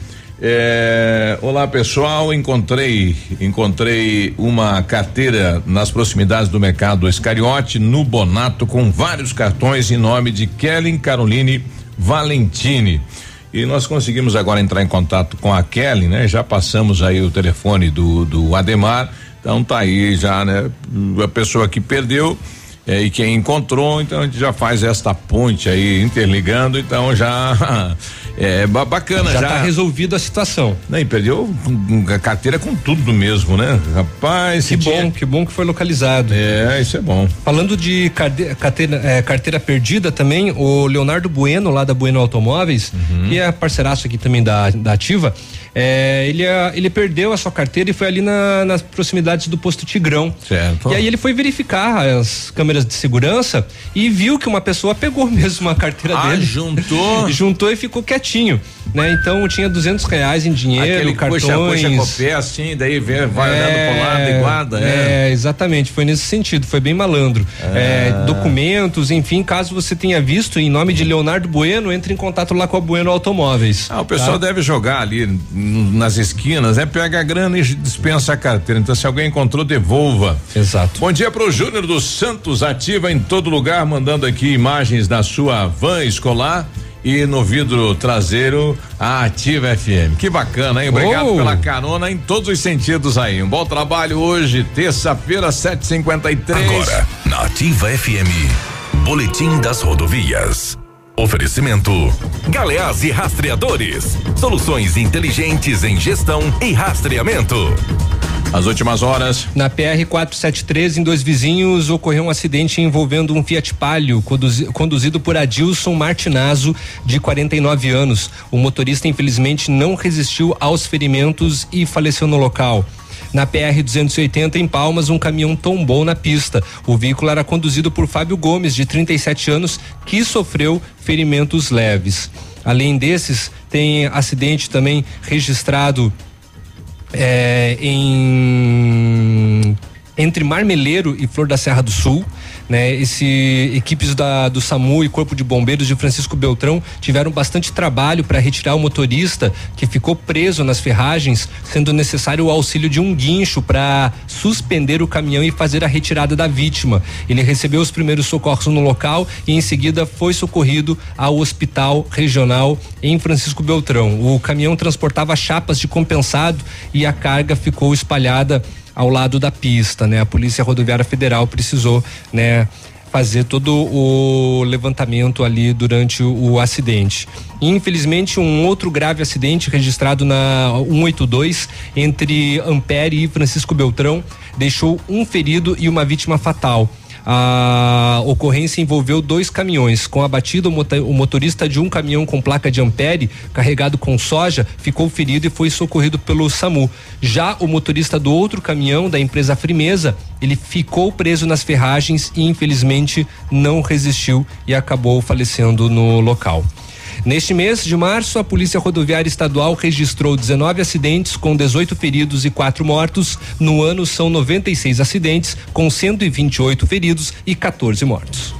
é, olá pessoal, encontrei encontrei uma carteira nas proximidades do mercado Escariote no Bonato com vários cartões em nome de Kellen Caroline Valentini. E nós conseguimos agora entrar em contato com a Kelly, né? Já passamos aí o telefone do, do Ademar. Então tá aí já, né? A pessoa que perdeu é, e quem encontrou, então a gente já faz esta ponte aí interligando, então já <laughs> é ba- bacana já. Já tá resolvido a situação. Não, e perdeu a carteira com tudo mesmo, né? Rapaz, Que bom, tinha- que bom que foi localizado. É, isso é bom. Falando de carde- carteira, eh, carteira perdida também, o Leonardo Bueno, lá da Bueno Automóveis, Uhum. que é parceiraço aqui também da, da Ativa, É, ele, ele perdeu a sua carteira e foi ali na- nas proximidades do posto Tigrão. Certo. E aí ele foi verificar as câmeras de segurança e viu que uma pessoa pegou <laughs> mesmo a carteira Ah, dele. juntou? <laughs> juntou e ficou quietinho, né? Então tinha duzentos reais em dinheiro, Aquele cartões. coxa, coxa com o pé assim, daí vê, vai olhando pro lado e guarda, é. é, exatamente, foi nesse sentido, foi bem malandro. É, documentos, enfim, caso você tenha visto em nome de Leonardo Bueno, entre em contato lá com a Bueno Automóveis. Ah, o pessoal tá? deve jogar ali nas esquinas, né? Pega a grana e dispensa a carteira. Então, se alguém encontrou, devolva. Exato. Bom dia pro Júnior dos Santos, ativa em todo lugar, mandando aqui imagens da sua van escolar. E no vidro traseiro, a Ativa FM. Que bacana, hein? Obrigado Oh. pela carona em todos os sentidos aí. Um bom trabalho hoje, terça-feira, 7h53. Agora, na Ativa FM, Boletim das Rodovias. Oferecimento: Galeás e Rastreadores. Soluções inteligentes em gestão e rastreamento. As últimas horas. Na PR 473, em dois vizinhos, ocorreu um acidente envolvendo um Fiat Palio conduzi- conduzido por Adilson Martinazzo, de 49 anos. O motorista, infelizmente, não resistiu aos ferimentos e faleceu no local. Na PR 280 em Palmas, um caminhão tombou na pista. O veículo era conduzido por Fábio Gomes, de 37 anos, que sofreu ferimentos leves. Além desses, tem acidente também registrado é, em entre Marmeleiro e Flor da Serra do Sul, né? Esse equipes da do SAMU e Corpo de Bombeiros de Francisco Beltrão tiveram bastante trabalho para retirar o motorista que ficou preso nas ferragens, sendo necessário o auxílio de um guincho para suspender o caminhão e fazer a retirada da vítima. Ele recebeu os primeiros socorros no local e em seguida foi socorrido ao hospital regional em Francisco Beltrão. O caminhão transportava chapas de compensado e a carga ficou espalhada ao lado da pista, né? A Polícia Rodoviária Federal precisou, né? fazer todo o levantamento ali durante o, o acidente. Infelizmente, um outro grave acidente registrado na 182 entre Ampere e Francisco Beltrão deixou um ferido e uma vítima fatal. A ocorrência envolveu dois caminhões. Com a batida, o motorista de um caminhão com placa de Ampere, carregado com soja, ficou ferido e foi socorrido pelo SAMU. Já o motorista do outro caminhão, da empresa Frimeza, ele ficou preso nas ferragens e infelizmente não resistiu e acabou falecendo no local. Neste mês de março, a Polícia Rodoviária Estadual registrou 19 acidentes com 18 feridos e 4 mortos. No ano, são 96 acidentes com 128 feridos e 14 mortos.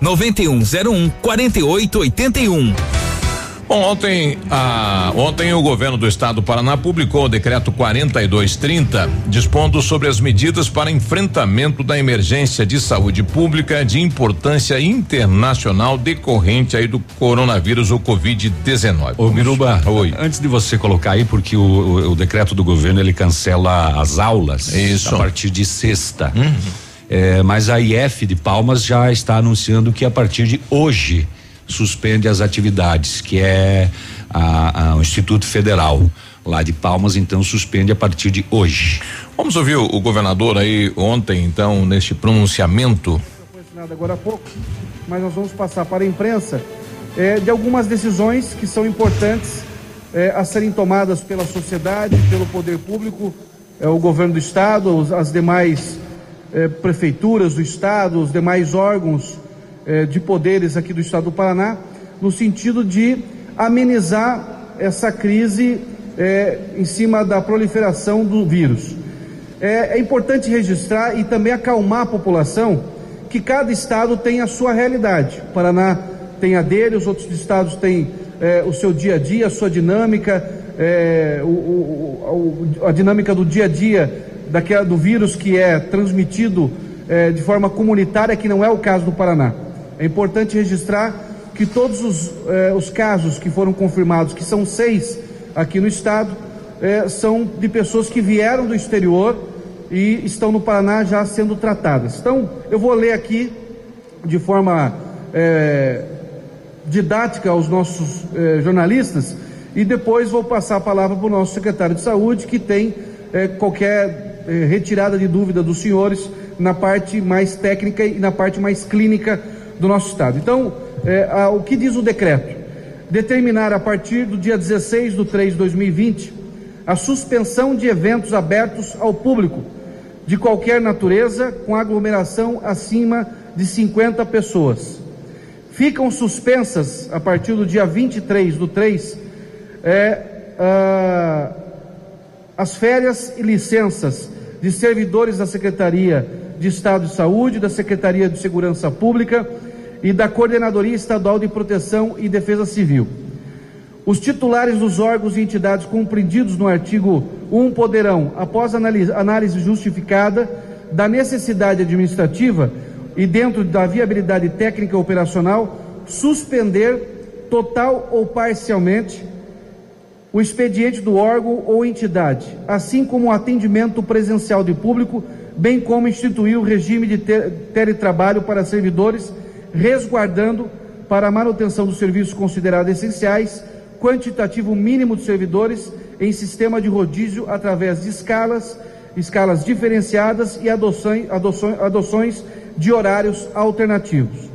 99101 4881. Bom, ontem, ah, ontem o governo do estado do Paraná publicou o decreto 4230, dispondo sobre as medidas para enfrentamento da emergência de saúde pública de importância internacional decorrente aí do coronavírus ou covid-19. Ô, Biruba, Oi. antes de você colocar aí, porque o, o- o decreto do governo ele cancela as aulas Isso. a partir de sexta. É, mas a IF de Palmas já está anunciando que a partir de hoje suspende as atividades, que é a- a- o Instituto Federal lá de Palmas, então suspende a partir de hoje. Vamos ouvir o, o governador aí ontem, então, neste pronunciamento. assinado agora há pouco, mas nós vamos passar para a imprensa eh, de algumas decisões que são importantes eh, a serem tomadas pela sociedade, pelo poder público, eh, o governo do estado, os- as demais eh, prefeituras do estado, os demais órgãos eh, de poderes aqui do estado do Paraná, no sentido de amenizar essa crise eh, em cima da proliferação do vírus. É, é importante registrar e também acalmar a população que cada estado tem a sua realidade. O Paraná tem a dele, os outros estados têm é, o seu dia a dia, a sua dinâmica, é, o- o- a dinâmica do dia a dia daquela, do vírus que é transmitido é, de forma comunitária, que não é o caso do Paraná. É importante registrar que todos os, eh, os casos que foram confirmados, que são seis, aqui no estado é, são de pessoas que vieram do exterior e estão no Paraná já sendo tratadas. Então, eu vou ler aqui de forma é, didática aos nossos é, jornalistas e depois vou passar a palavra para o nosso secretário de saúde, que tem é, qualquer é, retirada de dúvida dos senhores na parte mais técnica e na parte mais clínica do nosso estado. Então, é, a, o que diz o decreto? Determinar a partir do dia 16 de 3 de 2020 a suspensão de eventos abertos ao público de qualquer natureza com aglomeração acima de 50 pessoas. Ficam suspensas a partir do dia 23 do 3 é, ah, as férias e licenças de servidores da Secretaria de Estado de Saúde, da Secretaria de Segurança Pública e da Coordenadoria Estadual de Proteção e Defesa Civil. Os titulares dos órgãos e entidades compreendidos no artigo 1 poderão, após análise justificada da necessidade administrativa e dentro da viabilidade técnica operacional, suspender total ou parcialmente o expediente do órgão ou entidade, assim como o atendimento presencial de público, bem como instituir o regime de teletrabalho para servidores, resguardando para a manutenção dos serviços considerados essenciais quantitativo mínimo de servidores em sistema de rodízio através de escalas, escalas diferenciadas e adoções, adoções, adoções de horários alternativos.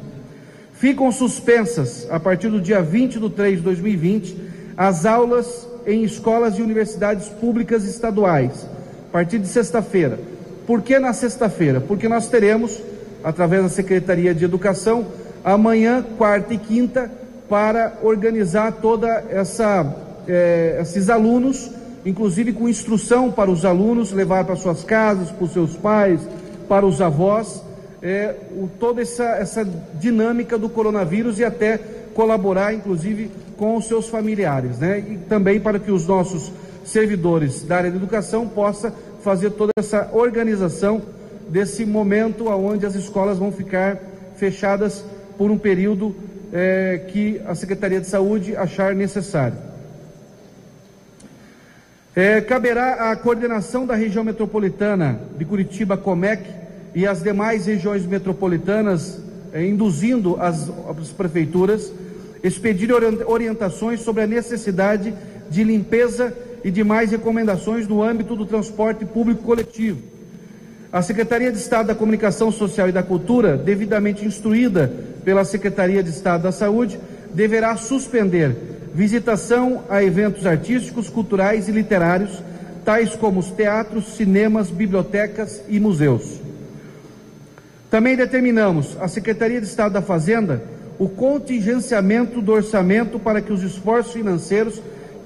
Ficam suspensas, a partir do dia 20 de 3 de 2020, as aulas em escolas e universidades públicas estaduais, a partir de sexta-feira. Por que na sexta-feira? Porque nós teremos, através da Secretaria de Educação, amanhã, quarta e quinta, para organizar toda essa eh, esses alunos, inclusive com instrução para os alunos levar para suas casas, para os seus pais, para os avós, eh, o, toda essa, essa dinâmica do coronavírus e até colaborar, inclusive, com os seus familiares, né? E também para que os nossos servidores da área de educação possam fazer toda essa organização desse momento onde as escolas vão ficar fechadas por um período é, que a Secretaria de Saúde achar necessário. É, caberá à coordenação da região metropolitana de Curitiba, Comec, e as demais regiões metropolitanas, é, induzindo as, as prefeituras, expedir orientações sobre a necessidade de limpeza e demais recomendações no âmbito do transporte público coletivo a Secretaria de Estado da Comunicação Social e da Cultura, devidamente instruída pela Secretaria de Estado da Saúde, deverá suspender visitação a eventos artísticos, culturais e literários, tais como os teatros, cinemas, bibliotecas e museus. Também determinamos à Secretaria de Estado da Fazenda o contingenciamento do orçamento para que os esforços financeiros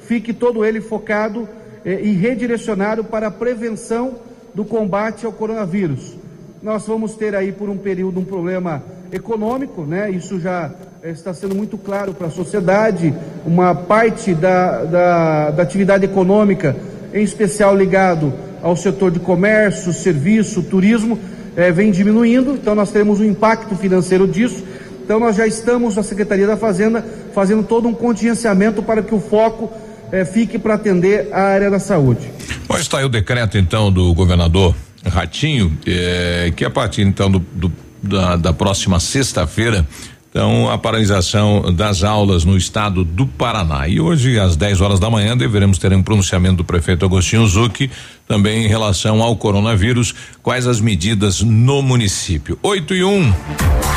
fique todo ele focado eh, e redirecionado para a prevenção do combate ao coronavírus. Nós vamos ter aí por um período um problema econômico, né? Isso já eh, está sendo muito claro para a sociedade. Uma parte da, da, da atividade econômica, em especial ligado ao setor de comércio, serviço, turismo, eh, vem diminuindo. Então nós teremos um impacto financeiro disso. Então nós já estamos na Secretaria da Fazenda fazendo todo um contingenciamento para que o foco eh, fique para atender a área da saúde. Bom, está aí o decreto então do governador Ratinho, eh, que a partir então do, do da, da próxima sexta-feira então, a paralisação das aulas no estado do Paraná. E hoje, às 10 horas da manhã, deveremos ter um pronunciamento do prefeito Agostinho Zucchi também em relação ao coronavírus, quais as medidas no município. 8 e 1. Um.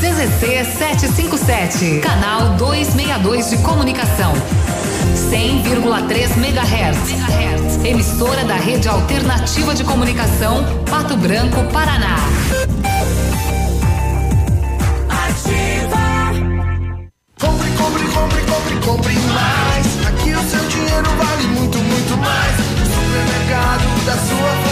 CZC 757, canal 262 de comunicação. 100,3 MHz. Emissora da Rede Alternativa de Comunicação, Pato Branco, Paraná. Ativa. Compre, compre, compre, compre, compre mais. Aqui o seu dinheiro vale muito, muito mais. O supermercado da sua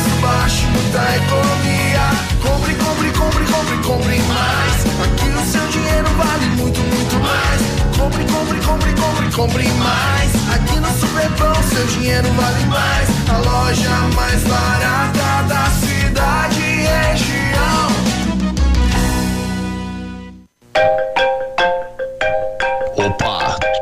preço baixo da economia. Compre, compre, compre, compre, compre mais. Aqui o seu dinheiro vale muito, muito mais. Compre, compre, compre, compre, compre mais. Aqui no Superpão seu dinheiro vale mais. A loja mais barata da cidade e região.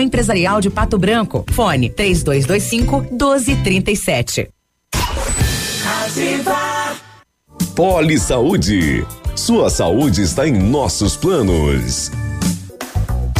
Empresarial de Pato Branco. Fone 3225 1237. Ativa. Poli Saúde. Sua saúde está em nossos planos.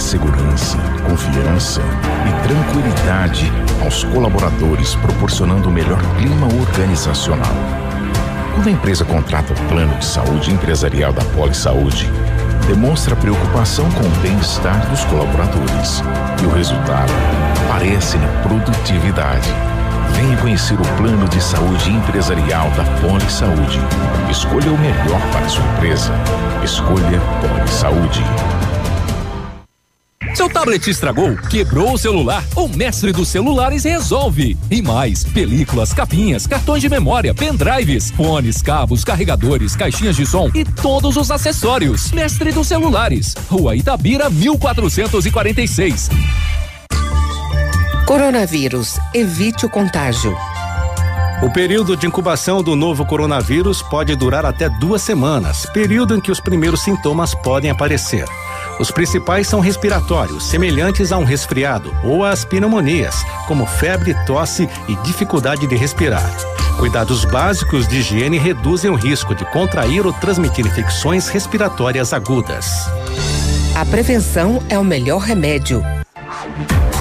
segurança, confiança e tranquilidade aos colaboradores, proporcionando o melhor clima organizacional. Quando a empresa contrata o plano de saúde empresarial da Poli Saúde, demonstra preocupação com o bem-estar dos colaboradores e o resultado aparece na produtividade. Venha conhecer o plano de saúde empresarial da Poli Saúde. Escolha o melhor para sua empresa. Escolha Poli Saúde. Seu tablet estragou? Quebrou o celular? O mestre dos celulares resolve. E mais: películas, capinhas, cartões de memória, pendrives, fones, cabos, carregadores, caixinhas de som e todos os acessórios. Mestre dos celulares. Rua Itabira, 1446. Coronavírus. Evite o contágio. O período de incubação do novo coronavírus pode durar até duas semanas, período em que os primeiros sintomas podem aparecer. Os principais são respiratórios, semelhantes a um resfriado, ou às pneumonias, como febre, tosse e dificuldade de respirar. Cuidados básicos de higiene reduzem o risco de contrair ou transmitir infecções respiratórias agudas. A prevenção é o melhor remédio.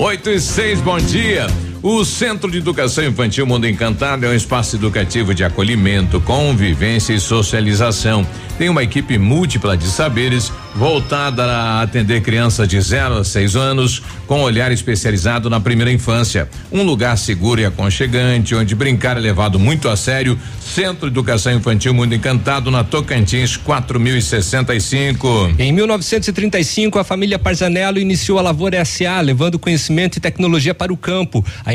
8 e 6, bom dia. O Centro de Educação Infantil Mundo Encantado é um espaço educativo de acolhimento, convivência e socialização. Tem uma equipe múltipla de saberes voltada a atender crianças de 0 a 6 anos, com olhar especializado na primeira infância. Um lugar seguro e aconchegante, onde brincar é levado muito a sério. Centro de Educação Infantil Mundo Encantado, na Tocantins, 4065. Em 1935, a família Parzanello iniciou a Lavoura SA, levando conhecimento e tecnologia para o campo. A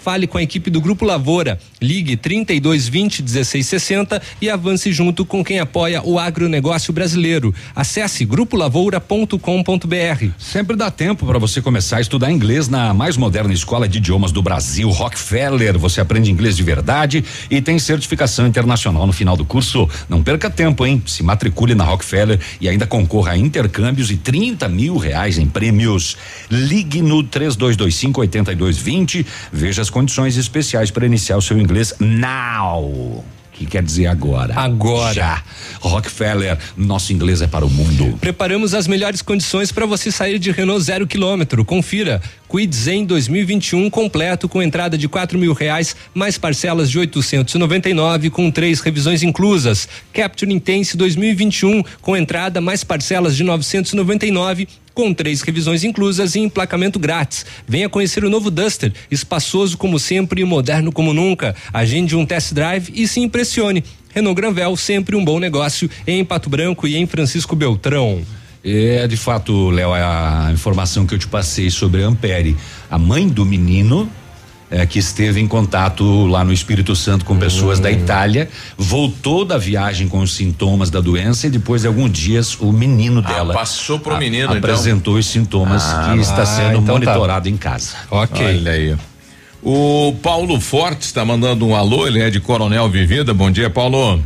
Fale com a equipe do Grupo Lavoura. Ligue 3220 1660 e avance junto com quem apoia o agronegócio brasileiro. Acesse grupolavoura.com.br. Sempre dá tempo para você começar a estudar inglês na mais moderna escola de idiomas do Brasil, Rockefeller. Você aprende inglês de verdade e tem certificação internacional no final do curso. Não perca tempo, hein? Se matricule na Rockefeller e ainda concorra a intercâmbios e 30 mil reais em prêmios. Ligue no 3225 8220. Veja as condições especiais para iniciar o seu inglês now que quer dizer agora. Agora. Já. Rockefeller, nosso inglês é para o mundo. Preparamos as melhores condições para você sair de Renault zero quilômetro. Confira. Quid Zen 2021 completo com entrada de quatro mil reais, mais parcelas de 899 com três revisões inclusas. Capture Intense 2021 com entrada mais parcelas de 999 com três revisões inclusas e emplacamento grátis. Venha conhecer o novo Duster, espaçoso como sempre e moderno como nunca. Agende um test drive e se impressione. Renault Granvel, sempre um bom negócio em Pato Branco e em Francisco Beltrão. É, de fato, Léo, a informação que eu te passei sobre a Ampere. A mãe do menino é, que esteve em contato lá no Espírito Santo com pessoas Hum. da Itália, voltou da viagem com os sintomas da doença e depois de alguns dias o menino dela Ah, passou pro menino, então. apresentou os sintomas Ah, que está ah, sendo então tá. monitorado em casa. Ok. Olha aí. O Paulo Forte está mandando um alô, ele é de Coronel Vivida. Bom dia, Paulo.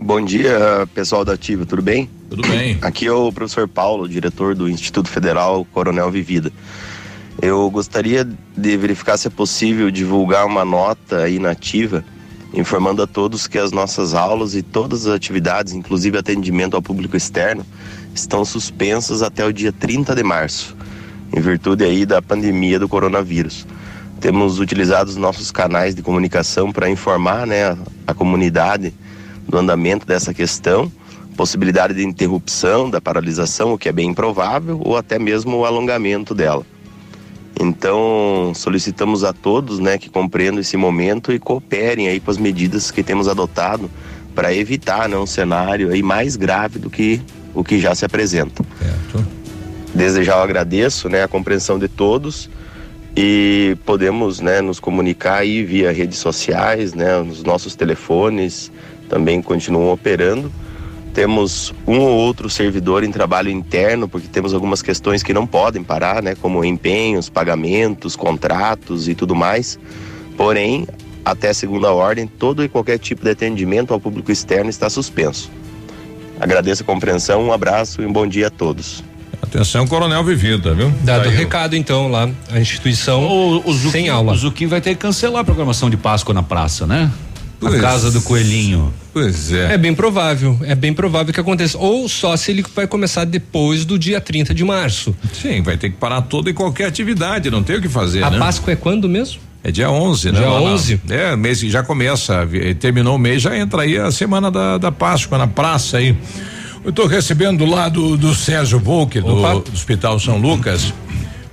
Bom dia, pessoal da Ativa, tudo bem? Tudo bem. Aqui é o professor Paulo, diretor do Instituto Federal Coronel Vivida. Eu gostaria de verificar se é possível divulgar uma nota aí informando a todos que as nossas aulas e todas as atividades, inclusive atendimento ao público externo, estão suspensas até o dia 30 de março, em virtude aí da pandemia do coronavírus. Temos utilizado os nossos canais de comunicação para informar né, a comunidade do andamento dessa questão, possibilidade de interrupção da paralisação, o que é bem improvável, ou até mesmo o alongamento dela. Então, solicitamos a todos né, que compreendam esse momento e cooperem aí com as medidas que temos adotado para evitar né, um cenário aí mais grave do que o que já se apresenta. Desde já eu agradeço né, a compreensão de todos e podemos né, nos comunicar aí via redes sociais, né, os nossos telefones também continuam operando. Temos um ou outro servidor em trabalho interno, porque temos algumas questões que não podem parar, né, como empenhos, pagamentos, contratos e tudo mais. Porém, até segunda ordem, todo e qualquer tipo de atendimento ao público externo está suspenso. Agradeço a compreensão, um abraço e um bom dia a todos. Atenção, Coronel Vivida, viu? Dado o recado, então, lá, a instituição O, o Zuki, sem aula. O Zuki vai ter que cancelar a programação de Páscoa na praça, né? Pois. A casa do coelhinho. Pois é. É bem provável, é bem provável que aconteça. Ou só se ele vai começar depois do dia 30 de março. Sim, vai ter que parar toda e qualquer atividade, não tem o que fazer, A né? Páscoa é quando mesmo? É dia 11, né? Dia Lá na- 11. É, mês que já começa, terminou o mês, já entra aí a semana da, da Páscoa na praça aí. Eu estou recebendo lá do, do Sérgio Volk, do, do Hospital São Lucas,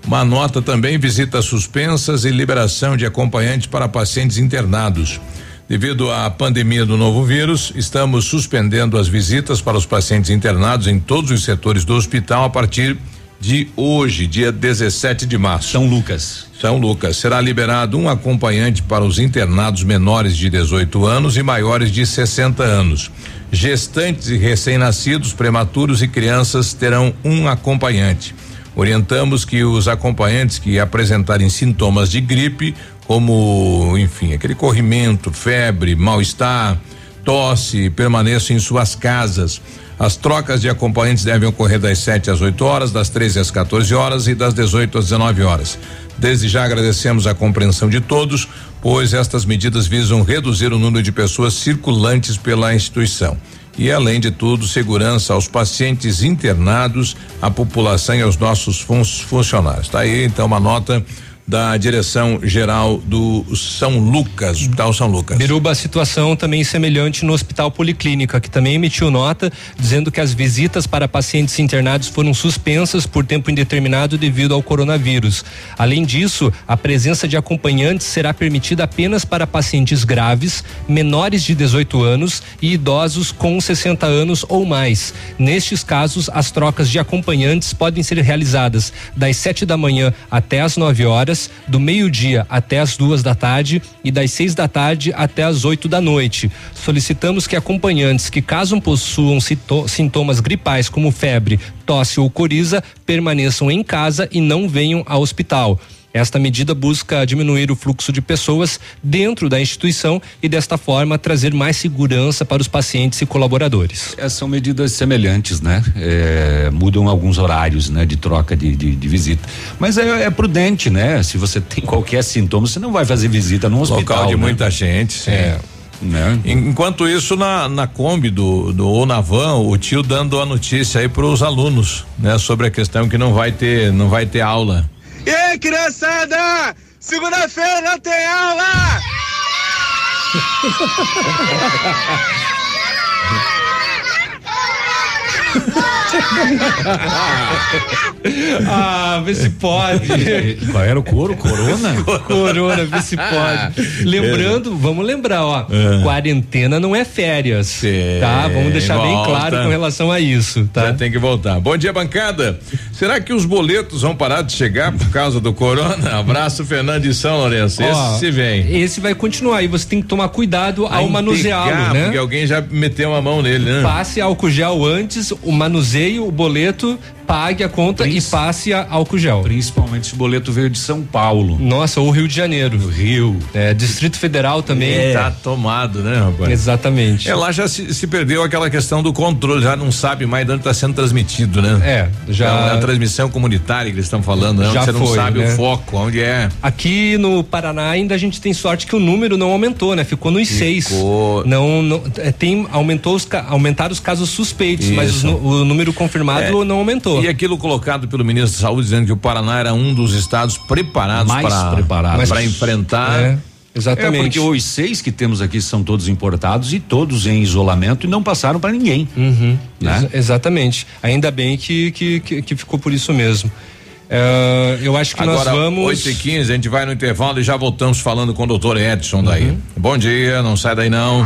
uma nota também, visitas suspensas e liberação de acompanhantes para pacientes internados. Devido à pandemia do novo vírus, estamos suspendendo as visitas para os pacientes internados em todos os setores do hospital a partir de hoje, dia 17 de março. São Lucas. São Lucas. Será liberado um acompanhante para os internados menores de 18 anos e maiores de 60 anos. Gestantes e recém-nascidos, prematuros e crianças terão um acompanhante. Orientamos que os acompanhantes que apresentarem sintomas de gripe, como, enfim, aquele corrimento, febre, mal-estar, tosse, permaneçam em suas casas. As trocas de acompanhantes devem ocorrer das 7 às 8 horas, das 13 às 14 horas e das 18 às 19 horas. Desde já agradecemos a compreensão de todos, pois estas medidas visam reduzir o número de pessoas circulantes pela instituição. E, além de tudo, segurança aos pacientes internados, à população e aos nossos fun funcionários. Tá aí, então, uma nota da direção geral do São Lucas, Hospital São Lucas. Biruba, a situação também semelhante no Hospital Policlínica, que também emitiu nota dizendo que as visitas para pacientes internados foram suspensas por tempo indeterminado devido ao coronavírus. Além disso, a presença de acompanhantes será permitida apenas para pacientes graves, menores de 18 anos e idosos com 60 anos ou mais. Nestes casos, as trocas de acompanhantes podem ser realizadas das 7 da manhã até as 9 horas do meio-dia até as duas da tarde e das seis da tarde até as oito da noite. Solicitamos que acompanhantes que, caso possuam sintomas gripais como febre, tosse ou coriza, permaneçam em casa e não venham ao hospital. Esta medida busca diminuir o fluxo de pessoas dentro da instituição e, desta forma, trazer mais segurança para os pacientes e colaboradores. É, são medidas semelhantes, né? É, mudam alguns horários, né? De troca de, de, de visita. Mas é, é, prudente, né? Se você tem qualquer sintoma, você não vai fazer visita no hospital. Local de né? muita gente, sim. É. Né? Enquanto isso, na, na Kombi do, do ou na van, o tio dando a notícia aí para os alunos, né? Sobre a questão que não vai ter, não vai ter aula. E aí, criançada? Segunda-feira não tem aula! <laughs> <laughs> ah, vê se pode. Qual era o coro? Corona? <laughs> Corona, vê se pode. Lembrando, vamos lembrar, ó. É. Quarentena não é férias. tá? Vamos deixar bem volta. claro com relação a isso, tá? Já tem que voltar. Bom dia, bancada. Será que os boletos vão parar de chegar por causa do corona? <laughs> Abraço, Fernando de São Lourenço. Ó, Esse se vem. Esse vai continuar e você tem que tomar cuidado ao manuseá-lo, né? Porque alguém já meteu a mão nele, né? Passe álcool gel antes, o manuseio, o boleto, pague a conta e passe a álcool gel. Principalmente se o boleto veio de São Paulo. Nossa, ou Rio de Janeiro. Rio. É, Distrito Federal também. Tá tomado, né, rapaz? Exatamente. É, lá já se, se perdeu aquela questão do controle, já não sabe mais de onde está sendo transmitido, né? É, já- É a transmissão comunitária que eles estão falando, né? Já Onde você não foi, sabe né? o foco, onde é. Aqui no Paraná ainda a gente tem sorte que o número não aumentou, né? Ficou nos seis. Não, não é, tem aumentou os aumentaram os casos suspeitos, mas os Isso. o número confirmado É, não aumentou. E aquilo colocado pelo ministro da Saúde dizendo que o Paraná era um dos estados preparados para enfrentar. É, É porque os seis que temos aqui são todos importados e todos em isolamento e não passaram para ninguém. Uhum, Né? exa- exatamente. Ainda bem que, que, que, que ficou por isso mesmo. É, eu acho que Agora, nós vamos. 8 e 15 a gente vai no intervalo e já voltamos falando com o doutor Edson daí. Uhum. Bom dia, não sai daí não.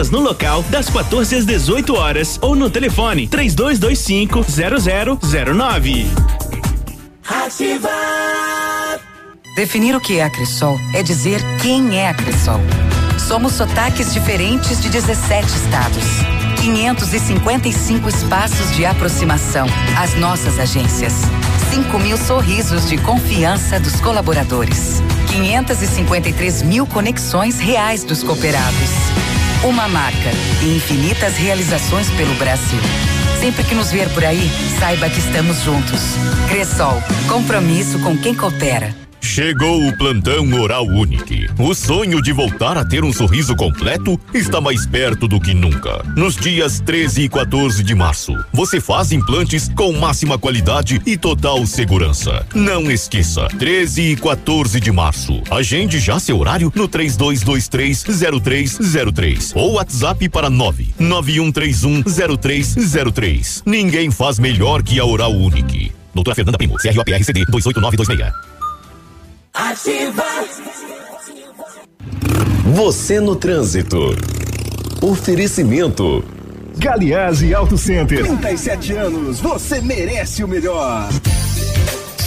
vendas no local das 14 às 18 horas ou no telefone 3225 0009. Ativa! Definir o que é a Cressol é dizer quem é a Cressol. Somos sotaques diferentes de 17 estados. 555 espaços de aproximação. As nossas agências. 5 mil sorrisos de confiança dos colaboradores. 553 mil conexões reais dos cooperados. Uma marca e infinitas realizações pelo Brasil. Sempre que nos ver por aí, saiba que estamos juntos. Cressol, compromisso com quem coopera. Chegou o plantão Oral Unique. O sonho de voltar a ter um sorriso completo está mais perto do que nunca. Nos dias 13 e 14 de março, você faz implantes com máxima qualidade e total segurança. Não esqueça, 13 e 14 de março. Agende já seu horário no 32230303 ou WhatsApp para 991310303. Ninguém faz melhor que a Oral Unique. Doutora Fernanda Primo, CROPRCD 28926. Ativa. Você no trânsito. Oferecimento. Galiase Auto Center. 37 anos, você merece o melhor.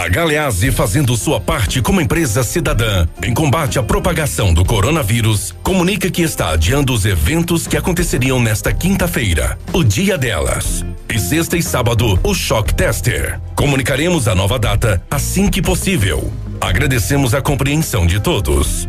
A Galeazzi fazendo sua parte como empresa cidadã em combate à propagação do coronavírus, comunica que está adiando os eventos que aconteceriam nesta quinta-feira, o dia delas. E sexta e sábado, o Shock Tester. Comunicaremos a nova data assim que possível. Agradecemos a compreensão de todos.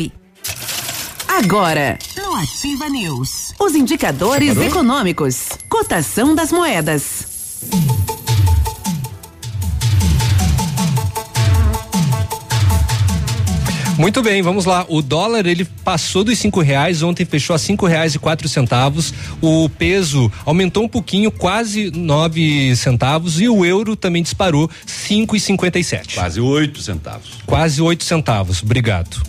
Agora, no Ativa News, os indicadores econômicos, cotação das moedas. Muito bem, vamos lá. O dólar ele passou dos cinco reais, ontem fechou a cinco reais e quatro centavos. O peso aumentou um pouquinho, quase nove centavos e o euro também disparou cinco e cinquenta e sete. Quase oito centavos. Quase oito centavos. Obrigado.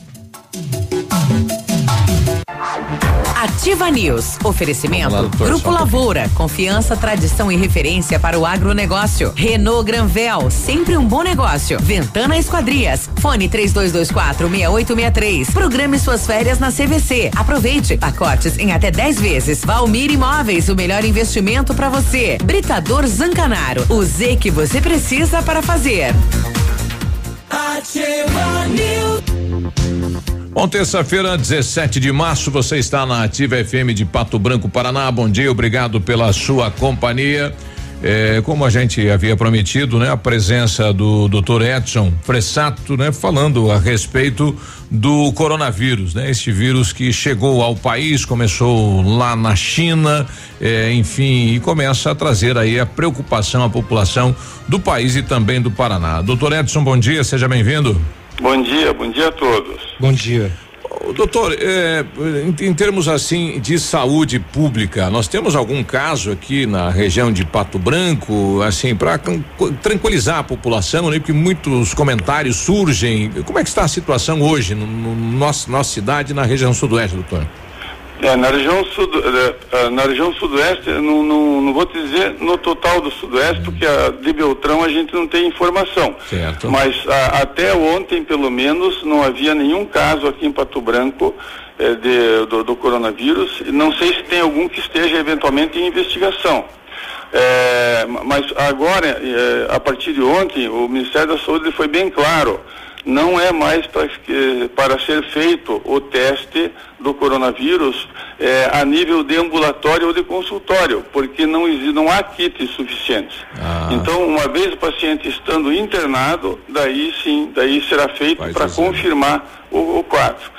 Ativa News. Oferecimento. Lá, doutor, Grupo só um Lavoura. Confiança, tradição e referência para o agronegócio. Renault Granvel. Sempre um bom negócio. Ventana Esquadrias. Fone 3224 6863. Programe suas férias na CVC. Aproveite. Pacotes em até 10 vezes. Valmir Imóveis. O melhor investimento para você. Britador Zancanaro. O Z que você precisa para fazer. Ativa News. Bom, terça-feira, 17 de março, você está na Ativa FM de Pato Branco, Paraná. Bom dia, obrigado pela sua companhia. É, como a gente havia prometido, né, a presença do Dr. Edson Fressato, né, falando a respeito do coronavírus, né, este vírus que chegou ao país, começou lá na China, é, enfim, e começa a trazer aí a preocupação à população do país e também do Paraná. Doutor Edson, bom dia, seja bem-vindo. Bom dia, bom dia a todos. Bom dia. Doutor, é, em, em termos assim de saúde pública, nós temos algum caso aqui na região de Pato Branco, assim, para tranquilizar a população, né? Porque muitos comentários surgem. Como é que está a situação hoje no, no nosso, nossa cidade, na região sudoeste, doutor? É, na região sud, eh, eh, na região sudoeste, não, não, não vou te dizer no total do sudoeste, porque a de Beltrão a gente não tem informação. Certo. Mas a, até ontem, pelo menos, não havia nenhum caso aqui em Pato Branco eh, de, do, do coronavírus. Não sei se tem algum que esteja eventualmente em investigação. É, mas agora, é, a partir de ontem, o Ministério da Saúde foi bem claro. Não é mais pra, que- para ser feito o teste do coronavírus é, a nível de ambulatório ou de consultório, porque não, não há kits suficientes. Então, uma vez o paciente estando internado, daí sim, daí será feito para confirmar o, o quadro.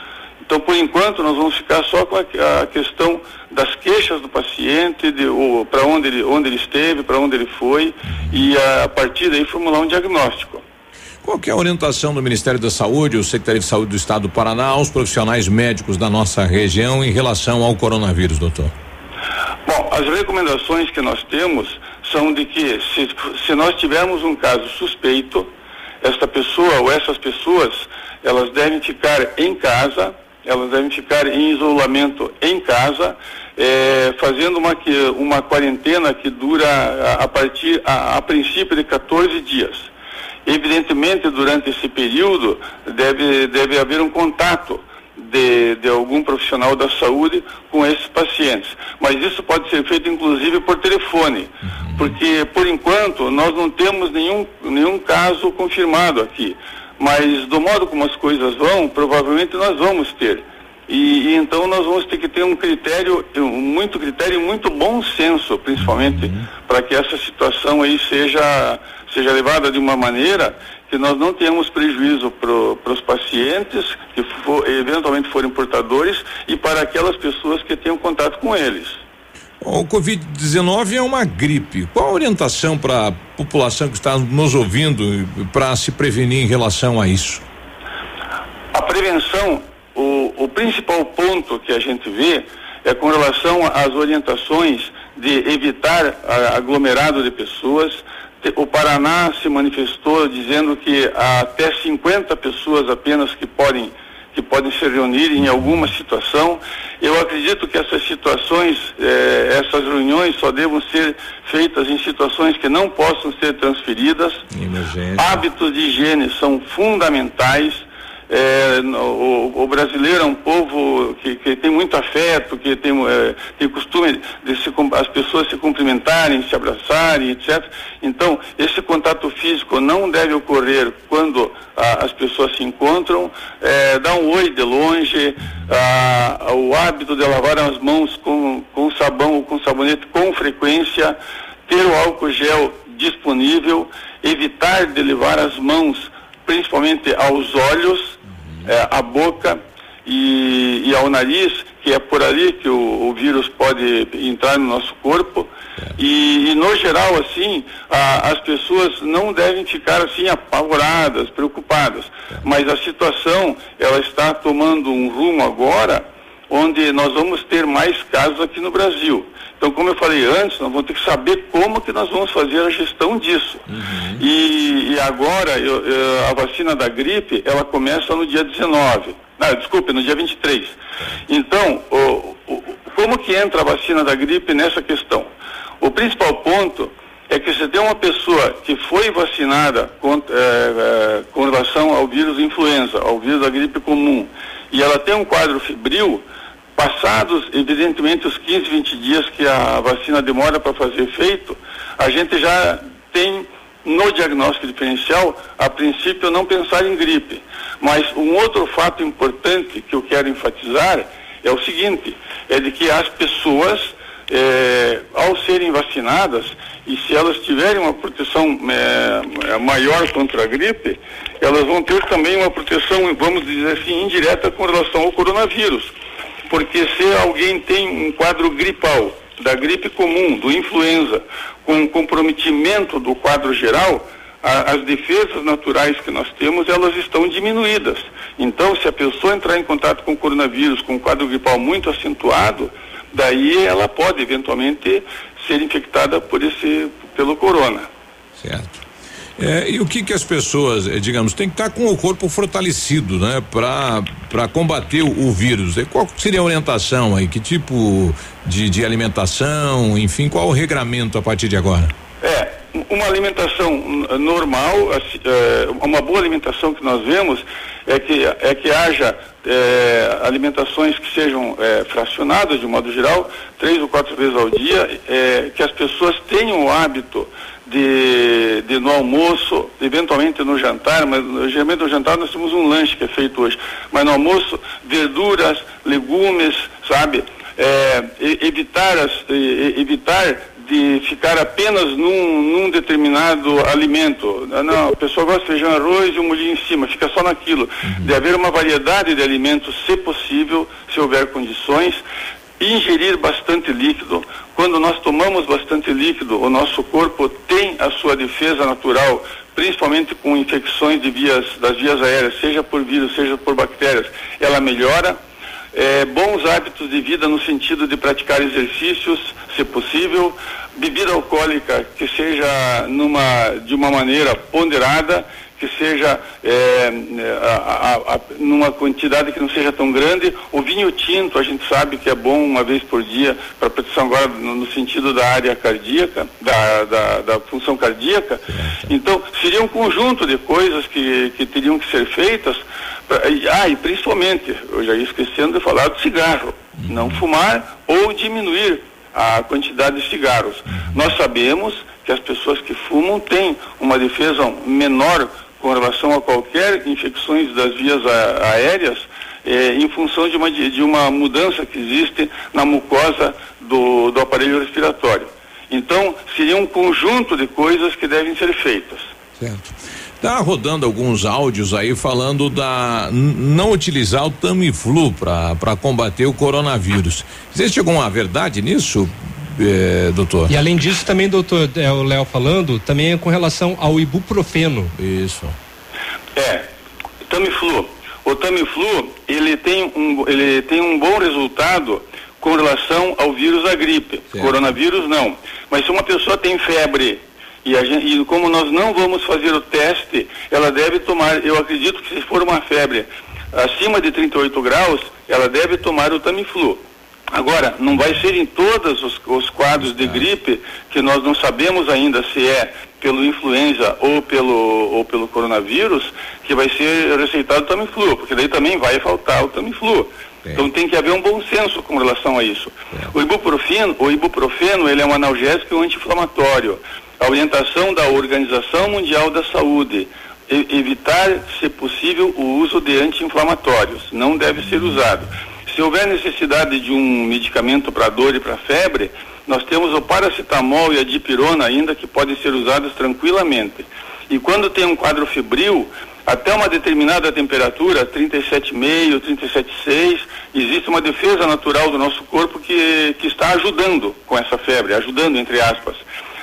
Então, por enquanto, nós vamos ficar só com a, a questão das queixas do paciente, para onde ele, onde ele esteve, para onde ele foi, e a, a partir daí formular um diagnóstico. Qual que é a orientação do Ministério da Saúde, o Secretaria de Saúde do Estado do Paraná, aos profissionais médicos da nossa região em relação ao coronavírus, doutor? Bom, as recomendações que nós temos são de que se, se nós tivermos um caso suspeito, esta pessoa ou essas pessoas, elas devem ficar em casa, elas devem ficar em isolamento em casa, eh, fazendo uma, uma quarentena que dura a, a partir, a, a princípio de 14 dias. Evidentemente, durante esse período, deve, deve haver um contato de, de algum profissional da saúde com esses pacientes. Mas isso pode ser feito, inclusive, por telefone, porque, por enquanto, nós não temos nenhum, nenhum caso confirmado aqui. Mas, do modo como as coisas vão, provavelmente nós vamos ter. E, e, então nós vamos ter que ter um critério, um, muito critério e muito bom senso, principalmente, uhum. para que essa situação aí seja, seja levada de uma maneira que nós não tenhamos prejuízo para os pacientes que for, eventualmente forem portadores e para aquelas pessoas que tenham contato com eles. O Covid-19 é uma gripe. Qual a orientação para a população que está nos ouvindo para se prevenir em relação a isso? A prevenção o, o principal ponto que a gente vê é com relação às orientações de evitar aglomerado de pessoas. O Paraná se manifestou dizendo que há até 50 pessoas apenas que podem que podem se reunir em alguma situação. Eu acredito que essas situações, eh, essas reuniões só devam ser feitas em situações que não possam ser transferidas. Hábitos de higiene são fundamentais é, o, o, brasileiro é um povo que, que tem muito afeto, que tem, é, tem costume de se, as pessoas se cumprimentarem, se abraçarem, etc. Então, esse contato físico não deve ocorrer quando a, as pessoas se encontram. É, dar um oi de longe, a, o hábito de lavar as mãos com, com sabão ou com sabonete com frequência, ter o álcool gel disponível, evitar de levar as mãos principalmente aos olhos, é, à boca e, e, ao nariz, que é por ali que o, o vírus pode entrar no nosso corpo. E, e, no geral, assim, a, as pessoas não devem ficar assim apavoradas, preocupadas. Mas a situação, ela está tomando um rumo agora onde nós vamos ter mais casos aqui no Brasil. Então, como eu falei antes, nós vamos ter que saber como que nós vamos fazer a gestão disso. Uhum. E, e, agora, eu, eu, a vacina da gripe, ela começa no dia 19. Não, desculpe, no dia 23. Então, o, o, como que entra a vacina da gripe nessa questão? O principal ponto é que se tem uma pessoa que foi vacinada com, é, é, com relação ao vírus influenza, ao vírus da gripe comum, e ela tem um quadro febril, Passados, evidentemente, os 15, 20 dias que a vacina demora para fazer efeito, a gente já tem no diagnóstico diferencial, a princípio, não pensar em gripe. Mas um outro fato importante que eu quero enfatizar é o seguinte: é de que as pessoas, é, ao serem vacinadas, e se elas tiverem uma proteção é, maior contra a gripe, elas vão ter também uma proteção, vamos dizer assim, indireta com relação ao coronavírus porque se alguém tem um quadro gripal, da gripe comum, do influenza, com comprometimento do quadro geral, a, as defesas naturais que nós temos, elas estão diminuídas. Então, se a pessoa entrar em contato com o coronavírus, com um quadro gripal muito acentuado, daí ela pode eventualmente ser infectada por esse, pelo corona. Certo. É, e o que que as pessoas, eh, digamos, tem que estar tá com o corpo fortalecido, né, para para combater o, o, vírus? E qual seria a orientação aí? Que tipo de, de alimentação, enfim, qual o regramento a partir de agora? É, uma alimentação normal, é, uma boa alimentação que nós vemos é que é que haja é, alimentações que sejam é, fracionadas de modo geral, três ou quatro vezes ao dia, é, que as pessoas tenham o hábito de, de, no almoço, eventualmente no jantar, mas geralmente no jantar nós temos um lanche que é feito hoje, mas no almoço, verduras, legumes, sabe? É, evitar, as, evitar de ficar apenas num, num, determinado alimento. Não, a pessoa gosta de feijão, arroz e um molhinho em cima, fica só naquilo. Uhum. De haver uma variedade de alimentos, se possível, se houver condições, ingerir bastante líquido. Quando nós tomamos bastante líquido, o nosso corpo tem a sua defesa natural, principalmente com infecções de vias, das vias aéreas, seja por vírus, seja por bactérias, ela melhora. É, bons hábitos de vida no sentido de praticar exercícios, se possível, bebida alcoólica que seja numa, de uma maneira ponderada que seja é, a, a, a, numa quantidade que não seja tão grande. O vinho tinto, a gente sabe que é bom uma vez por dia para proteção agora no, no, sentido da área cardíaca, da, da, da, função cardíaca. Então, seria um conjunto de coisas que, que teriam que ser feitas. Pra, ah, e principalmente, eu já ia esquecendo de falar do cigarro. Não fumar ou diminuir a quantidade de cigarros. Nós sabemos que as pessoas que fumam têm uma defesa menor com relação a qualquer infecções das vias aéreas eh, em função de uma, de, uma mudança que existe na mucosa do, do aparelho respiratório. Então, seria um conjunto de coisas que devem ser feitas. Certo. Tá rodando alguns áudios aí falando da não utilizar o Tamiflu para combater o coronavírus. Existe alguma verdade nisso, eh, doutor? E além disso, também, doutor, é, o Léo falando, também é com relação ao ibuprofeno. Isso. É, Tamiflu. O Tamiflu, ele tem um, ele tem um bom resultado com relação ao vírus da gripe. Coronavírus não. Mas se uma pessoa tem febre e, a gente, e como nós não vamos fazer o teste, ela deve tomar, eu acredito que se for uma febre acima de 38 graus, ela deve tomar o Tamiflu. Agora, não vai ser em todos os, os quadros de gripe que nós não sabemos ainda se é pelo influenza ou pelo, ou pelo coronavírus que vai ser receitado o Tamiflu, porque daí também vai faltar o Tamiflu. Então tem que haver um bom senso com relação a isso. O ibuprofeno, o ibuprofeno, ele é um analgésico e um anti-inflamatório. A orientação da Organização Mundial da Saúde evitar, se possível, o uso de anti-inflamatórios. Não deve ser usado. Se houver necessidade de um medicamento para dor e para febre, nós temos o paracetamol e a dipirona ainda que podem ser usados tranquilamente. E quando tem um quadro febril, até uma determinada temperatura, 37,5, 37,6, existe uma defesa natural do nosso corpo que, que está ajudando com essa febre, ajudando entre aspas.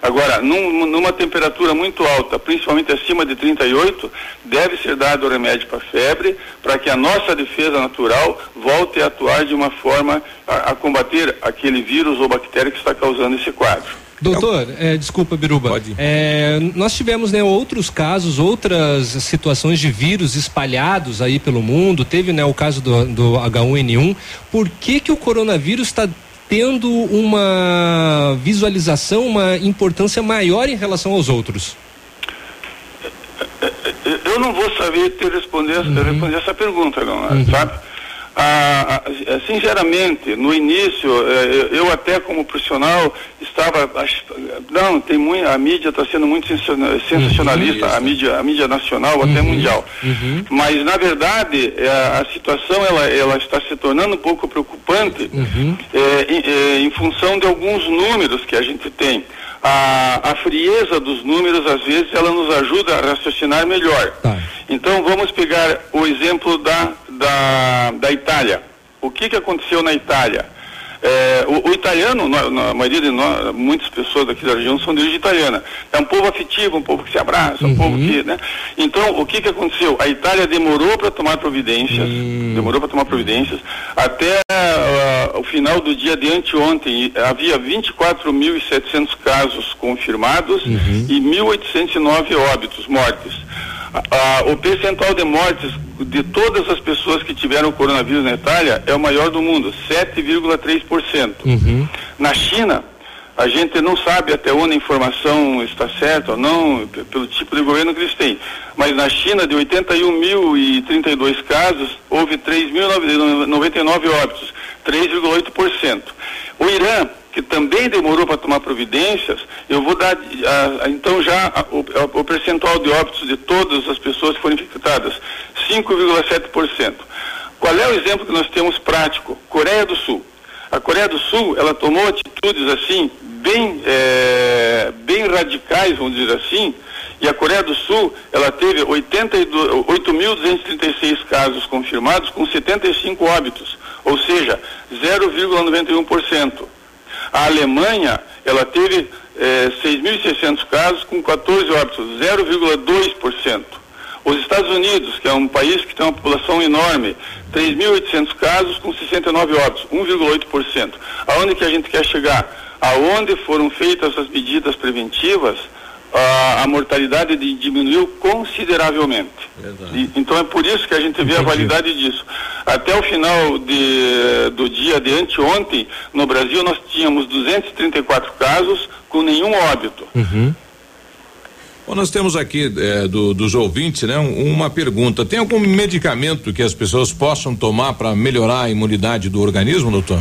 Agora, num- numa temperatura muito alta, principalmente acima de 38, deve ser dado o remédio para febre, para que a nossa defesa natural volte a atuar de uma forma a, a combater aquele vírus ou bactéria que está causando esse quadro. Doutor, é, desculpa, Biruba. É, nós tivemos né, outros casos, outras situações de vírus espalhados aí pelo mundo. Teve né, o caso do, do H1N1. Por que, que o coronavírus está tendo uma visualização, uma importância maior em relação aos outros? Eu- não vou saber te responder, responder essa pergunta, não, sabe? Ah, sinceramente, no início, eh, eu até como profissional estava, não, tem muito, a mídia está sendo muito sensationa- sensacionalista, a mídia, a mídia nacional até mundial. Mas na verdade eh, a situação ela, ela está se tornando um pouco preocupante eh, em, eh, em função de alguns números que a gente tem. A, a frieza dos números às vezes ela nos ajuda a raciocinar melhor. Então vamos pegar o exemplo da, da, da Itália. O que, que aconteceu na Itália? É, o, o italiano, na, na maioria de nós, muitas pessoas daqui da região são de origem italiana. É um povo afetivo, um povo que se abraça, um povo que, né? Então, o que que aconteceu? A Itália demorou para tomar providências, demorou para tomar providências, até ah, o final do dia de anteontem havia 24.700 casos confirmados e 1.809 óbitos, mortes. Ah, o percentual de mortes de todas as pessoas que tiveram coronavírus na Itália é o maior do mundo, 7,3%. Na China, a gente não sabe até onde a informação está certa ou não, pelo tipo de governo que eles têm. Mas na China, de 81.032 casos, houve 3.099 óbitos, 3,8%. O Irã, que também demorou para tomar providências, eu vou dar ah, ah, então já ah, o, ah, o percentual de óbitos de todas as pessoas que foram infectadas, 5,7%. Qual é o exemplo que nós temos prático? Coreia do Sul. A Coreia do Sul, ela tomou atitudes assim, bem, eh, bem radicais, vamos dizer assim, e a Coreia do Sul, ela teve 82 8.236 casos confirmados com 75 óbitos, ou seja, 0,91%. A Alemanha, ela teve eh, 6.600 casos com 14 óbitos, 0,2%. Os Estados Unidos, que é um país que tem uma população enorme, 3.800 casos com 69 óbitos, 1,8%. Aonde que a gente quer chegar? Aonde foram feitas as medidas preventivas, a, a mortalidade de- diminuiu consideravelmente. Então é por isso que a gente vê a validade disso. Até o final de- do dia de anteontem, no Brasil, nós tínhamos 234 casos com nenhum óbito. Bom, nós temos aqui eh, do- dos ouvintes, né, um- uma pergunta. Tem algum medicamento que as pessoas possam tomar para melhorar a imunidade do organismo, doutor?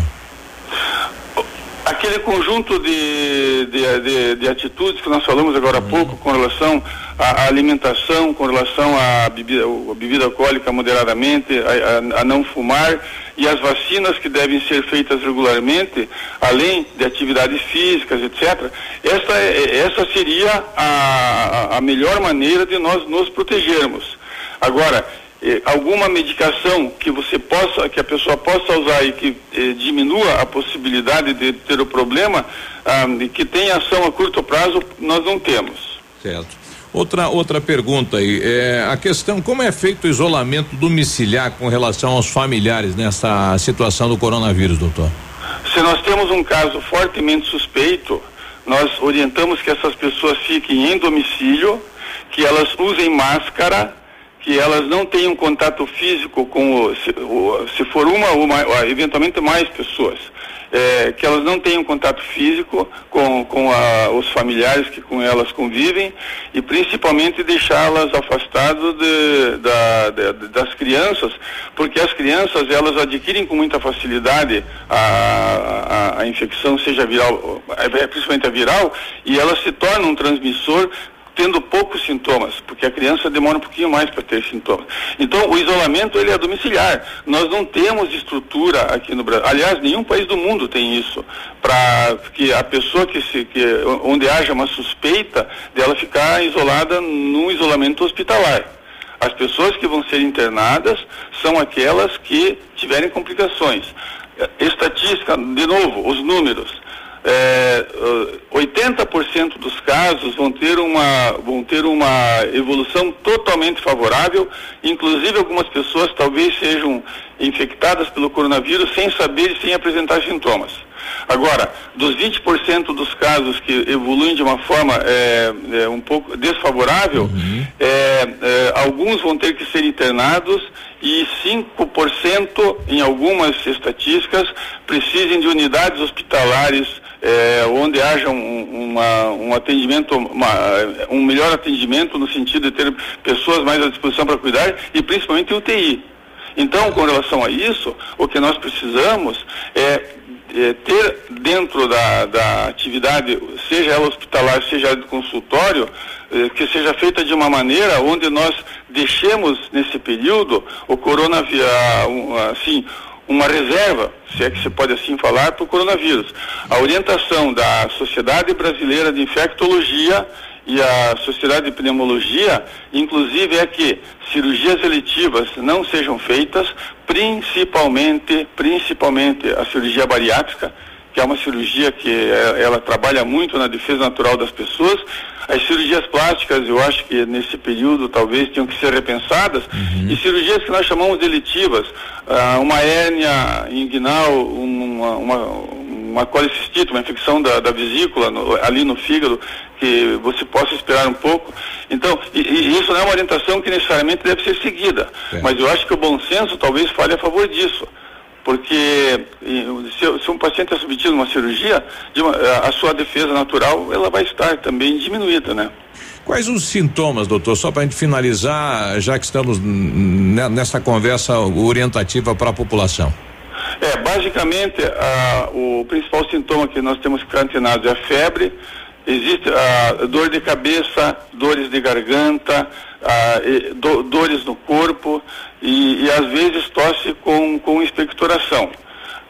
Aquele conjunto de, de, de, de atitudes que nós falamos agora há pouco com relação à, à alimentação, com relação à bebida, à bebida alcoólica moderadamente, a, a, a, não fumar e as vacinas que devem ser feitas regularmente, além de atividades físicas, etc. Essa, essa seria a, a melhor maneira de nós nos protegermos. Agora, eh, alguma medicação que você possa, que a pessoa possa usar e que eh, diminua a possibilidade de ter o problema, ah, e que tenha ação a curto prazo, nós não temos. Certo. Outra, outra pergunta aí, é a questão, como é feito o isolamento domiciliar com relação aos familiares nessa situação do coronavírus, doutor? Se nós temos um caso fortemente suspeito, nós orientamos que essas pessoas fiquem em domicílio, que elas usem máscara, que elas não tenham contato físico com o, se, o, se for uma ou eventualmente mais pessoas, é, que elas não tenham contato físico com, com a, os familiares que com elas convivem e principalmente deixá-las afastadas de, da, de, das crianças, porque as crianças elas adquirem com muita facilidade a, a, a infecção, seja viral, é, principalmente a viral, e elas se tornam um transmissor tendo poucos sintomas, porque a criança demora um pouquinho mais para ter sintomas. Então, o isolamento ele é domiciliar. Nós não temos estrutura aqui no Brasil. Aliás, nenhum país do mundo tem isso para que a pessoa que se que onde haja uma suspeita dela ficar isolada num isolamento hospitalar. As pessoas que vão ser internadas são aquelas que tiverem complicações. Estatística, de novo, os números é, 80% dos casos vão ter, uma, vão ter uma evolução totalmente favorável, inclusive algumas pessoas talvez sejam infectadas pelo coronavírus sem saber e sem apresentar sintomas. Agora, dos 20% dos casos que evoluem de uma forma é, é um pouco desfavorável, uhum. é, é, alguns vão ter que ser internados e 5% em algumas estatísticas precisem de unidades hospitalares é, onde haja um, uma, um atendimento, uma, um melhor atendimento no sentido de ter pessoas mais à disposição para cuidar e principalmente UTI. Então, com relação a isso, o que nós precisamos é, é ter dentro da, da, atividade, seja ela hospitalar, seja ela de consultório, é, que seja feita de uma maneira onde nós deixemos nesse período o coronavírus, assim, uma reserva, se é que se pode assim falar, para o coronavírus. A orientação da Sociedade Brasileira de Infectologia e a Sociedade de Pneumologia, inclusive, é que cirurgias eletivas não sejam feitas, principalmente, principalmente a cirurgia bariátrica, que é uma cirurgia que é, ela trabalha muito na defesa natural das pessoas. As cirurgias plásticas, eu acho que nesse período talvez tenham que ser repensadas. Uhum. E cirurgias que nós chamamos de uh, uma hérnia inguinal, uma, uma, uma colicistite, uma infecção da, da vesícula no, ali no fígado, que você possa esperar um pouco. Então, e, e isso não é uma orientação que necessariamente deve ser seguida. É. Mas eu acho que o bom senso talvez fale a favor disso porque se, se, um paciente é submetido a uma cirurgia, uma, a sua defesa natural ela vai estar também diminuída, né? Quais os sintomas, doutor? Só para a gente finalizar, já que estamos nessa conversa orientativa para a população. É, basicamente, a, o principal sintoma que nós temos antenados é a febre, existe a dor de cabeça, dores de garganta, a, do, dores no corpo, e, e às vezes tosse com, com expectoração.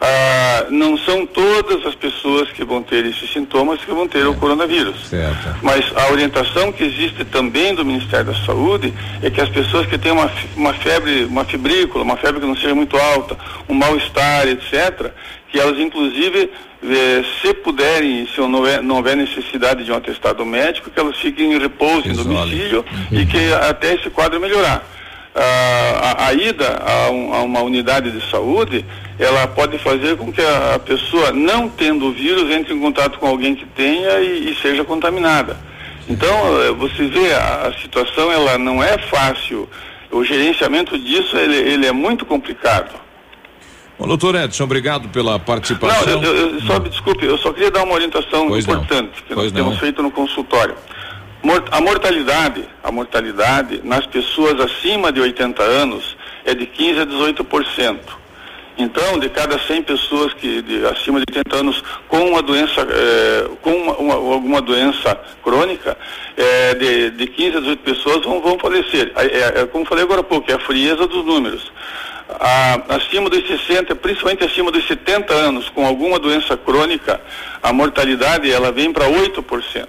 Ah, não são todas as pessoas que vão ter esses sintomas que vão ter o coronavírus. Certo. Mas a orientação que existe também do Ministério da Saúde é que as pessoas que têm uma, uma febre, uma fibrícula, uma febre que não seja muito alta, um mal-estar, etc., que elas inclusive, eh, se puderem, se não houver, não houver necessidade de um atestado médico, que elas fiquem em repouso em domicílio uhum. e que até esse quadro melhorar a, a ida a, um, a, uma unidade de saúde, ela pode fazer com que a, a, pessoa, não tendo o vírus, entre em contato com alguém que tenha e, e seja contaminada. Então, eh, você vê, a, situação ela não é fácil. O gerenciamento disso, ele, ele é muito complicado. Bom, doutor Edson, obrigado pela participação. Não, eu, eu, só, desculpe, eu só queria dar uma orientação pois importante não. que pois nós não. temos feito no consultório. A mortalidade, a mortalidade nas pessoas acima de 80 anos é de 15 a 18%. Então, de cada 100 pessoas que de, acima de 80 anos com uma doença, eh, com uma, uma, alguma doença crônica, eh, de, de 15 a 18 pessoas vão, vão falecer. É, é, como falei agora há pouco, é a frieza dos números. A, acima dos 60, principalmente acima dos 70 anos, com alguma doença crônica, a mortalidade ela vem para 8%.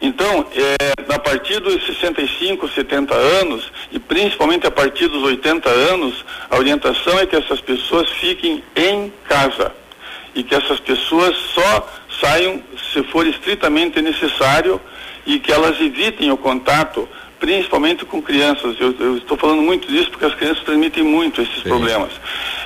Então, é, a partir dos 65, 70 anos, e principalmente a partir dos 80 anos, a orientação é que essas pessoas fiquem em casa e que essas pessoas só saiam se for estritamente necessário e que elas evitem o contato principalmente com crianças. Eu, eu, estou falando muito disso porque as crianças transmitem muito esses Sim. problemas.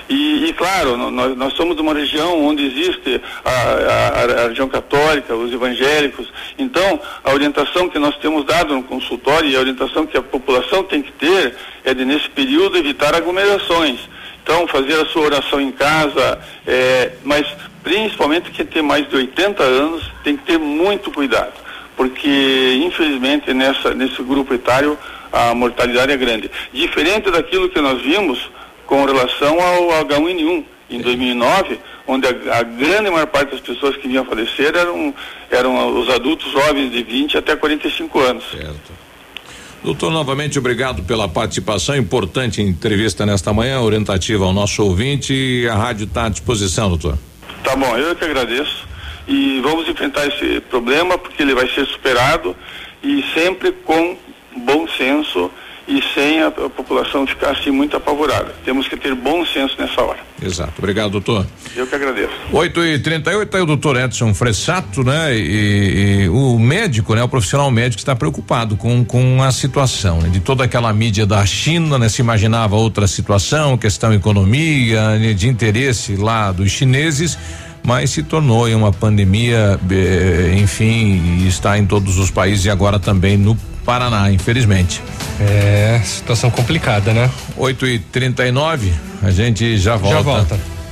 E, e claro, nós, nós, somos uma região onde existe a, a, a, região católica, os evangélicos. Então, a orientação que nós temos dado no consultório e a orientação que a população tem que ter é de, nesse período, evitar aglomerações. Então, fazer a sua oração em casa, é, mas principalmente quem tem mais de 80 anos tem que ter muito cuidado porque infelizmente nessa, nesse grupo etário a mortalidade é grande. Diferente daquilo que nós vimos com relação ao H1N1 em 2009, onde a, a, grande maior parte das pessoas que vinham a falecer eram, eram os adultos jovens de 20 até 45 anos. Certo. Doutor, novamente obrigado pela participação, importante entrevista nesta manhã, orientativa ao nosso ouvinte. A rádio está à disposição, doutor. Tá bom, eu que agradeço e vamos enfrentar esse problema porque ele vai ser superado e sempre com bom senso e sem a, a, população ficar assim muito apavorada. Temos que ter bom senso nessa hora. Exato. Obrigado, doutor. Eu que agradeço. 8 e 38 aí o doutor Edson Fressato, né? E, e, o médico, né? O profissional médico está preocupado com, com a situação, né? De toda aquela mídia da China, né? Se imaginava outra situação, questão economia, né? de interesse lá dos chineses mas se tornou uma pandemia, enfim, está em todos os países e agora também no Paraná, infelizmente. É, situação complicada, né? 8 e 39 a gente já volta. Já volta.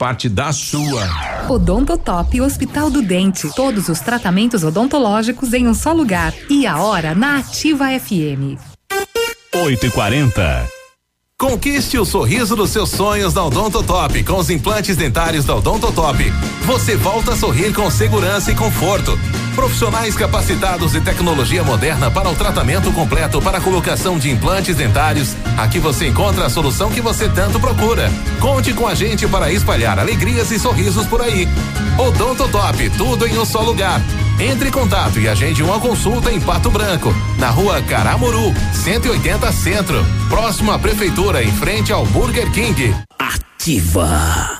parte da sua. Odontotop Hospital do Dente. Todos os tratamentos odontológicos em um só lugar. E a hora na Ativa FM. 8 e 40 Conquiste o sorriso dos seus sonhos da Odontotop com os implantes dentários da Odontotop. Você volta a sorrir com segurança e conforto. Profissionais capacitados e tecnologia moderna para o tratamento completo para a colocação de implantes dentários. Aqui você encontra a solução que você tanto procura. Conte com a gente para espalhar alegrias e sorrisos por aí. Odontotop, tudo em um só lugar. Entre em contato e agende uma consulta em Pato Branco, na rua Caramuru, 180 Centro, próximo à Prefeitura, em frente ao Burger King. Ativa.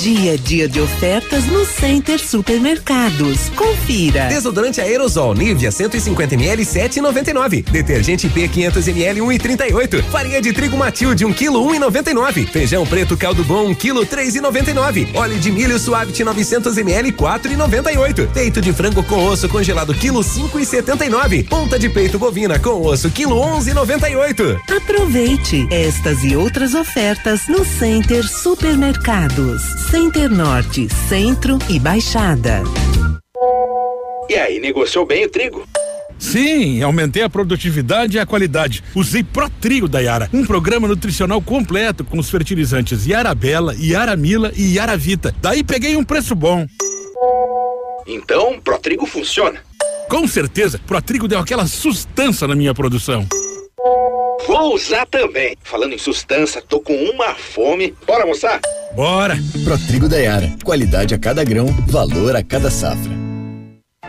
Dia a dia de ofertas no Center Supermercados. Confira. Desodorante aerosol Nivea 150 ml 7,99. Detergente P 500 ml 1,38. Farinha de trigo Matilde 1 kg 1,99. Feijão preto caldo bom 1 kg 3,99. Óleo de milho Suavit 900 ml 4,98. Peito de frango com osso congelado quilo 5,79. Ponta de peito bovina com osso quilo 11,98. Aproveite estas e outras ofertas no Center Supermercados. Center Norte, Centro e Baixada. E aí, negociou bem o trigo? Sim, aumentei a produtividade e a qualidade. Usei Pro Trigo da Yara, um programa nutricional completo com os fertilizantes Yarabela, Yaramila e Yaravita. Daí peguei um preço bom. Então, Pro Trigo funciona. Com certeza, Pro Trigo deu aquela sustância na minha produção. Vou usar também. Falando em sustância, tô com uma fome. Bora almoçar? Bora! Pro Trigo da Yara. Qualidade a cada grão, valor a cada safra.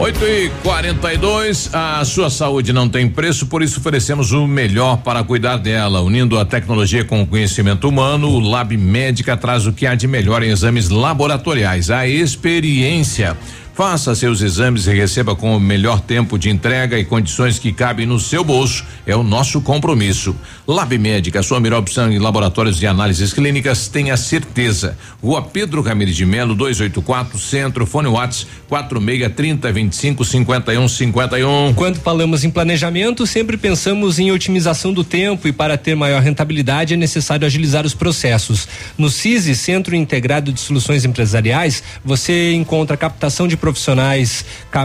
8 e 42 a sua saúde não tem preço, por isso oferecemos o melhor para cuidar dela. Unindo a tecnologia com o conhecimento humano, o Lab Médica traz o que há de melhor em exames laboratoriais, a experiência. Faça seus exames e receba com o melhor tempo de entrega e condições que cabem no seu bolso. É o nosso compromisso. Lab Médica, sua melhor opção em laboratórios de análises clínicas, tenha certeza. Rua Pedro Ramirez de Melo, 284, Centro, fone Whats 46 30 25 51 51. Quando falamos em planejamento, sempre pensamos em otimização do tempo e para ter maior rentabilidade é necessário agilizar os processos. No CISI, Centro Integrado de Soluções Empresariais, você encontra captação de profissionais,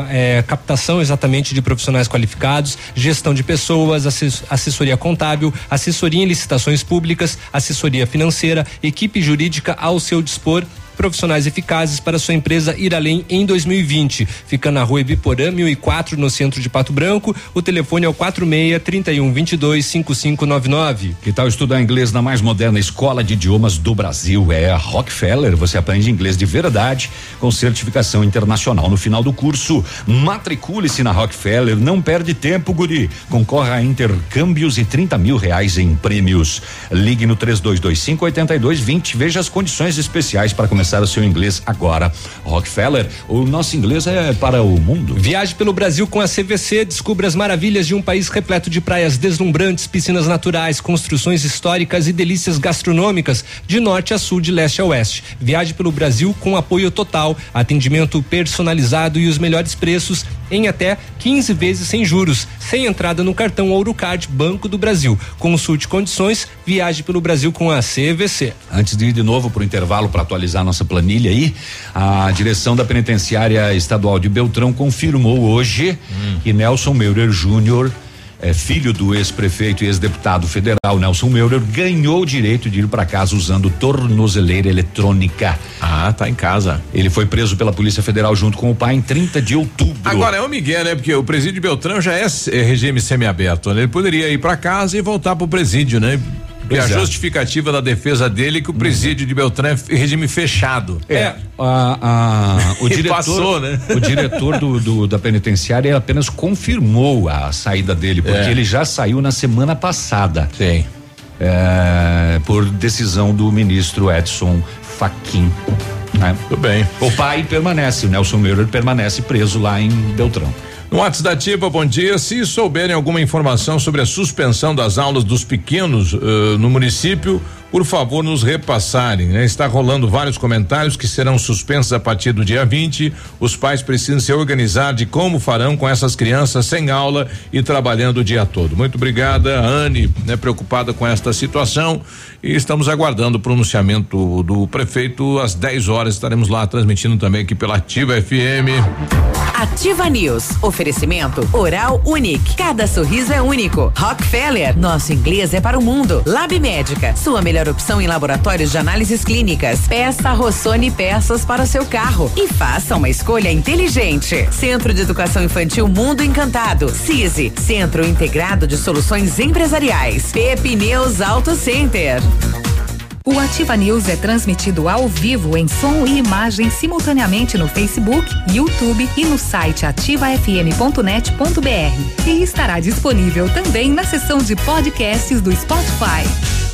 é, captação exatamente de profissionais qualificados, gestão de pessoas, assess, assessoria contábil, assessoria em licitações públicas, assessoria financeira, equipe jurídica ao seu dispor profissionais eficazes para sua empresa ir além em 2020. Fica na rua Ibiporã, 1004, no centro de Pato Branco. O telefone é o 46 31 22 5599. Que tal estudar inglês na mais moderna escola de idiomas do Brasil? É a Rockefeller. Você aprende inglês de verdade com certificação internacional. No final do curso, matricule-se na Rockefeller. Não perde tempo, guri. Concorra a intercâmbios e 30 mil reais em prêmios. Ligue no 3225 8220. Veja as condições especiais para começar o seu inglês agora. Rockefeller, o nosso inglês é para o mundo. Viaje pelo Brasil com a CVC, descubra as maravilhas de um país repleto de praias deslumbrantes, piscinas naturais, construções históricas e delícias gastronômicas de norte a sul, de leste a oeste. Viaje pelo Brasil com apoio total, atendimento personalizado e os melhores preços em até 15 vezes sem juros, sem entrada no cartão Ourocard Banco do Brasil. Consulte condições, viaje pelo Brasil com a CVC. Antes de ir de novo para o intervalo para atualizar nossa planilha aí, a direção da penitenciária estadual de Beltrão confirmou hoje Hum. que Nelson Meurer Júnior é filho do ex-prefeito e ex-deputado federal Nelson Meurer ganhou o direito de ir para casa usando tornozeleira eletrônica. Ah, tá em casa. Ele foi preso pela Polícia Federal junto com o pai em 30 de outubro. Agora é o Miguel, né? Porque o presídio de Beltrão já é, é regime semiaberto, né? Ele poderia ir para casa e voltar pro presídio, né? Pois a é. justificativa da defesa dele é que o presídio de Beltrão é regime fechado. É, a, a- o <laughs> E diretor, passou, né? o diretor do, do- da penitenciária apenas confirmou a saída dele, porque É. ele já saiu na semana passada. Sim. É, por decisão do ministro Edson Fachin. Né? Tudo bem. O pai permanece, o Nelson Meurer permanece preso lá em Beltrão. No WhatsApp da Ativa, bom dia. Se souberem alguma informação sobre a suspensão das aulas dos pequenos eh, no município, por favor, nos repassarem. Né? Está rolando vários comentários que serão suspensos a partir do dia 20. Os pais precisam se organizar de como farão com essas crianças sem aula e trabalhando o dia todo. Muito obrigada, Anne, né, preocupada com esta situação. E estamos aguardando o pronunciamento do prefeito às 10 horas. Estaremos lá transmitindo também aqui pela Ativa FM. Ativa News. Oferecimento Oral Unique. Cada sorriso é único. Rockefeller. Nosso inglês é para o mundo. Lab Médica. Sua melhor opção em laboratórios de análises clínicas. Peça Rossoni peças para o seu carro e faça uma escolha inteligente. Centro de Educação Infantil Mundo Encantado. CISI. Centro Integrado de Soluções Empresariais. Pepineus Auto Center. O Ativa News é transmitido ao vivo em som e imagem simultaneamente no Facebook, YouTube e no site ativafm.net.br. E estará disponível também na seção de podcasts do Spotify.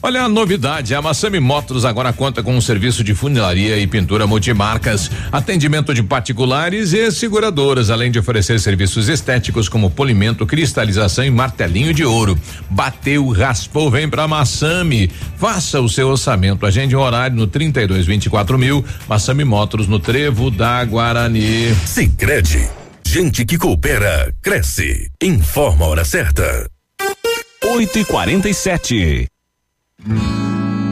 Olha a novidade, a Massami Motors agora conta com um serviço de funilaria e pintura multimarcas, atendimento de particulares e seguradoras, além de oferecer serviços estéticos como polimento, cristalização e martelinho de ouro. Bateu, raspou, vem pra Massami. Faça o seu orçamento, agende um horário no 32 24 mil, Massami Motors no Trevo da Guarani. Sicredi, gente que coopera cresce. Informa a hora certa. 8 e 47 Mm-hmm.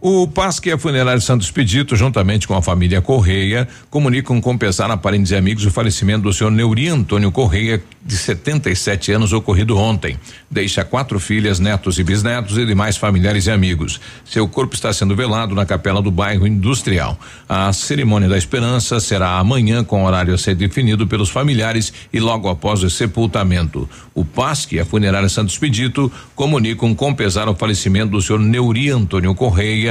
O Pasque Funerário Santos Pedito, juntamente com a família Correia, comunicam com pesar a parentes e amigos o falecimento do senhor Neuri Antônio Correia, de 77 anos, ocorrido ontem. Deixa quatro filhas, netos e bisnetos e demais familiares e amigos. Seu corpo está sendo velado na capela do bairro Industrial. A cerimônia da esperança será amanhã, com horário a ser definido pelos familiares e logo após o sepultamento. O Pasque Funerário Santos Pedito comunicam com pesar o falecimento do senhor Neuri Antônio Correia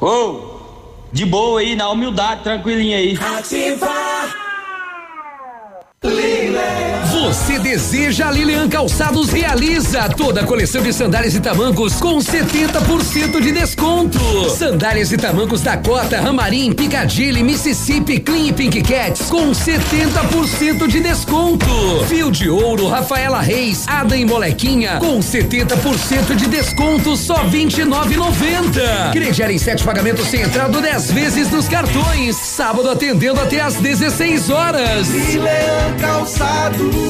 ponto. Ô, de boa aí, na humildade, tranquilinha aí. Você deseja Lilian Calçados realiza toda a coleção de sandálias e tamancos com 70% de desconto. Sandálias e tamancos Dakota, Ramarim, Piccadilly, Mississippi, Clean e Pink Cats com 70% de desconto. Fio de ouro, Rafaela Reis, Ada e Molequinha com 70% de desconto só 29,90. Crediar em sete pagamentos sem entrada 10 vezes nos cartões. Sábado atendendo até às 16 horas. Leão Calçados.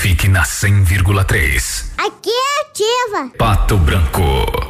Fique na 100,3. Aqui é ativa. Pato Branco.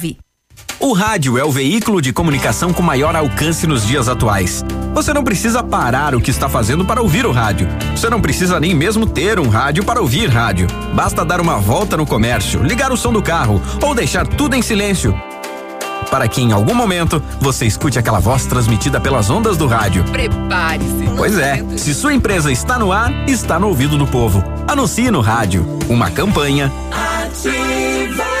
O rádio é o veículo de comunicação com maior alcance nos dias atuais. Você não precisa parar o que está fazendo para ouvir o rádio. Você não precisa nem mesmo ter um rádio para ouvir rádio. Basta dar uma volta no comércio, ligar o som do carro ou deixar tudo em silêncio para que em algum momento você escute aquela voz transmitida pelas ondas do rádio. Prepare-se. Pois é, se sua empresa está no ar, está no ouvido do povo. Anuncie no rádio. Uma campanha. Ativa.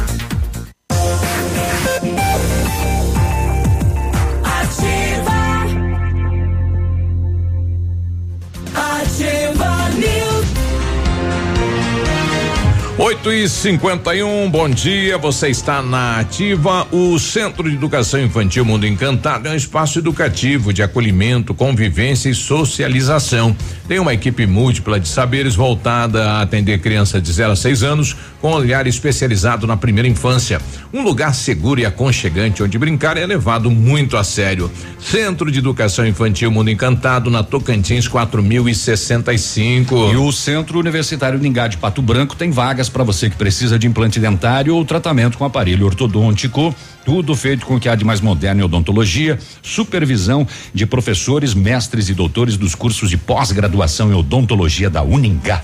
8 e 51 bom dia. Você está na Ativa. O Centro de Educação Infantil Mundo Encantado é um espaço educativo de acolhimento, convivência e socialização. Tem uma equipe múltipla de saberes voltada a atender crianças de 0 a 6 anos com olhar especializado na primeira infância. Um lugar seguro e aconchegante onde brincar é levado muito a sério. Centro de Educação Infantil Mundo Encantado na Tocantins 4065. E o Centro Universitário Ningá de Pato Branco tem vagas para você que precisa de implante dentário ou tratamento com aparelho ortodôntico. Tudo feito com o que há de mais moderno em odontologia, supervisão de professores, mestres e doutores dos cursos de pós-graduação em odontologia da Uningá.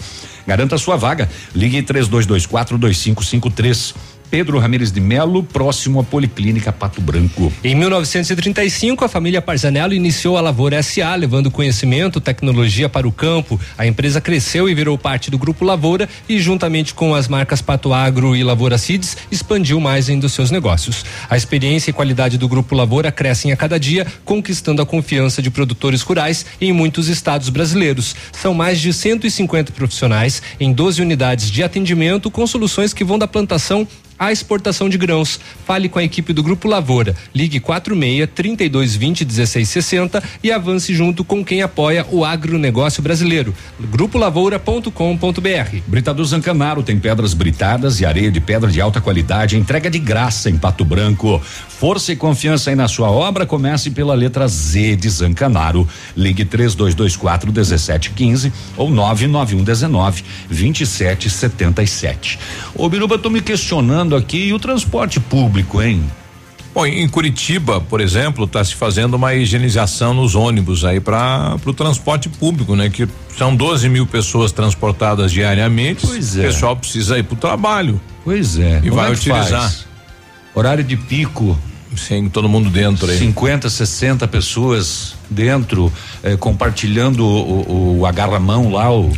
Garanta sua vaga. Ligue 3224 2553. Pedro Ramires de Melo, próximo à Policlínica Pato Branco. Em 1935, a família Parzanello iniciou a Lavoura SA, levando conhecimento, tecnologia para o campo. A empresa cresceu e virou parte do Grupo Lavoura e, juntamente com as marcas Pato Agro e Lavoura Seeds, expandiu mais ainda os seus negócios. A experiência e qualidade do Grupo Lavoura crescem a cada dia, conquistando a confiança de produtores rurais em muitos estados brasileiros. São mais de 150 profissionais em 12 unidades de atendimento com soluções que vão da plantação à exportação de grãos. Fale com a equipe do Grupo Lavoura. Ligue 46 3220 1660 e avance junto com quem apoia o agronegócio brasileiro. Grupolavoura.com.br. Britador Zancanaro tem pedras britadas e areia de pedra de alta qualidade, entrega de graça em Pato Branco. Força e confiança aí na sua obra, comece pela letra Z de Zancanaro. Ligue 3224 1715 ou 99119 2777. Ô Biruba, tô me questionando aqui e o transporte público, hein? Bom, em Curitiba, por exemplo, está se fazendo uma higienização nos ônibus aí para o transporte público, né? Que são 12 mil pessoas transportadas diariamente. Pois é. O pessoal precisa ir para o trabalho. Pois é. E Como vai é utilizar. faz? Horário de pico. Sim, todo mundo dentro aí. 50, 60 pessoas dentro, eh, compartilhando o, o, o agarra-mão lá, o.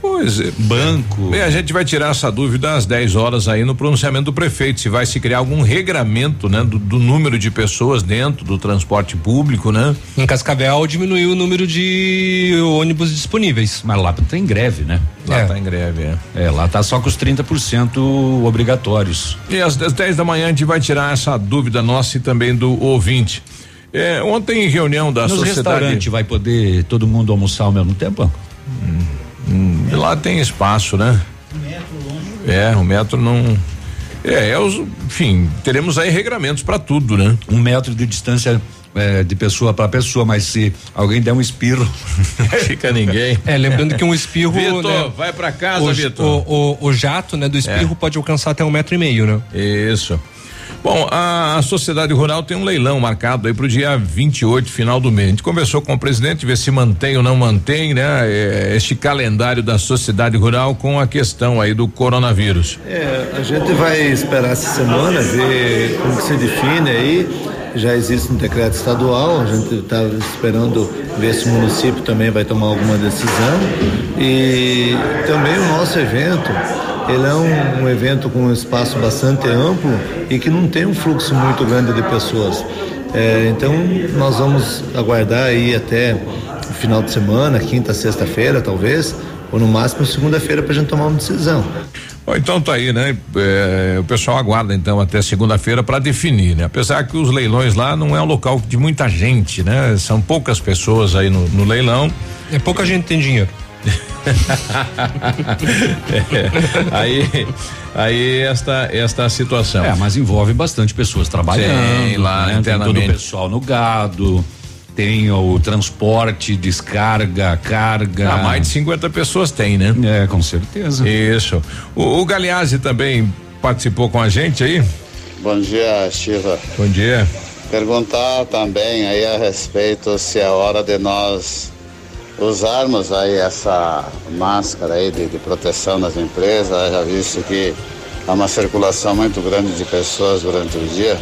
Pois é. Banco. Bem, a gente vai tirar essa dúvida às 10 horas aí no pronunciamento do prefeito, se vai se criar algum regramento, né? Do, do número de pessoas dentro do transporte público, né? Em Cascavel diminuiu o número de ônibus disponíveis. Mas lá tem greve, né? Lá É. tá em greve, é. É, lá tá só com os 30% obrigatórios. E às 10 da manhã a gente vai tirar essa dúvida nossa e também do ouvinte. É, ontem em reunião da Nos sociedade. restaurantes vai poder todo mundo almoçar ao mesmo tempo? Hum, lá tem espaço, né? É, o metro não. É, é os, enfim, teremos aí regramentos para tudo, né? Um metro de distância eh, de pessoa para pessoa, mas se alguém der um espirro, <laughs> Fica ninguém. É, lembrando que um espirro. Vitor, né, vai pra casa, o, Vitor. o, o, o jato, né, do espirro É. pode alcançar até um metro e meio, né? Isso. Bom, a, sociedade rural tem um leilão marcado aí para o dia 28, final do mês. A gente conversou com o presidente, ver se mantém ou não mantém, né? eh, este calendário da sociedade rural com a questão aí do coronavírus. É, a gente vai esperar essa semana, ver como que se define aí. Já existe um decreto estadual, a gente está esperando ver se o município também vai tomar alguma decisão. E também o nosso evento, ele é um, um evento com um espaço bastante amplo e que não tem um fluxo muito grande de pessoas. É, então nós vamos aguardar aí até o final de semana, quinta, sexta-feira talvez, ou no máximo segunda-feira para a gente tomar uma decisão. Bom, então tá aí, né? É, o pessoal aguarda então até segunda-feira para definir, né? Apesar que os leilões lá não é um local de muita gente, né? São poucas pessoas aí no, no leilão. É pouca gente tem dinheiro. É, aí, aí esta esta situação. É, mas envolve bastante pessoas trabalhando Sim, lá né? Tem todo o pessoal no gado, tem o transporte, descarga, carga. Ah, mais de 50 pessoas tem, né? É, com certeza. Isso. O, o Galeazzi também participou com a gente aí? Bom dia, Shiva. Bom dia. Perguntar também aí a respeito se é hora de nós usarmos aí essa máscara aí de, de proteção nas empresas, já visto que há uma circulação muito grande de pessoas durante o dia.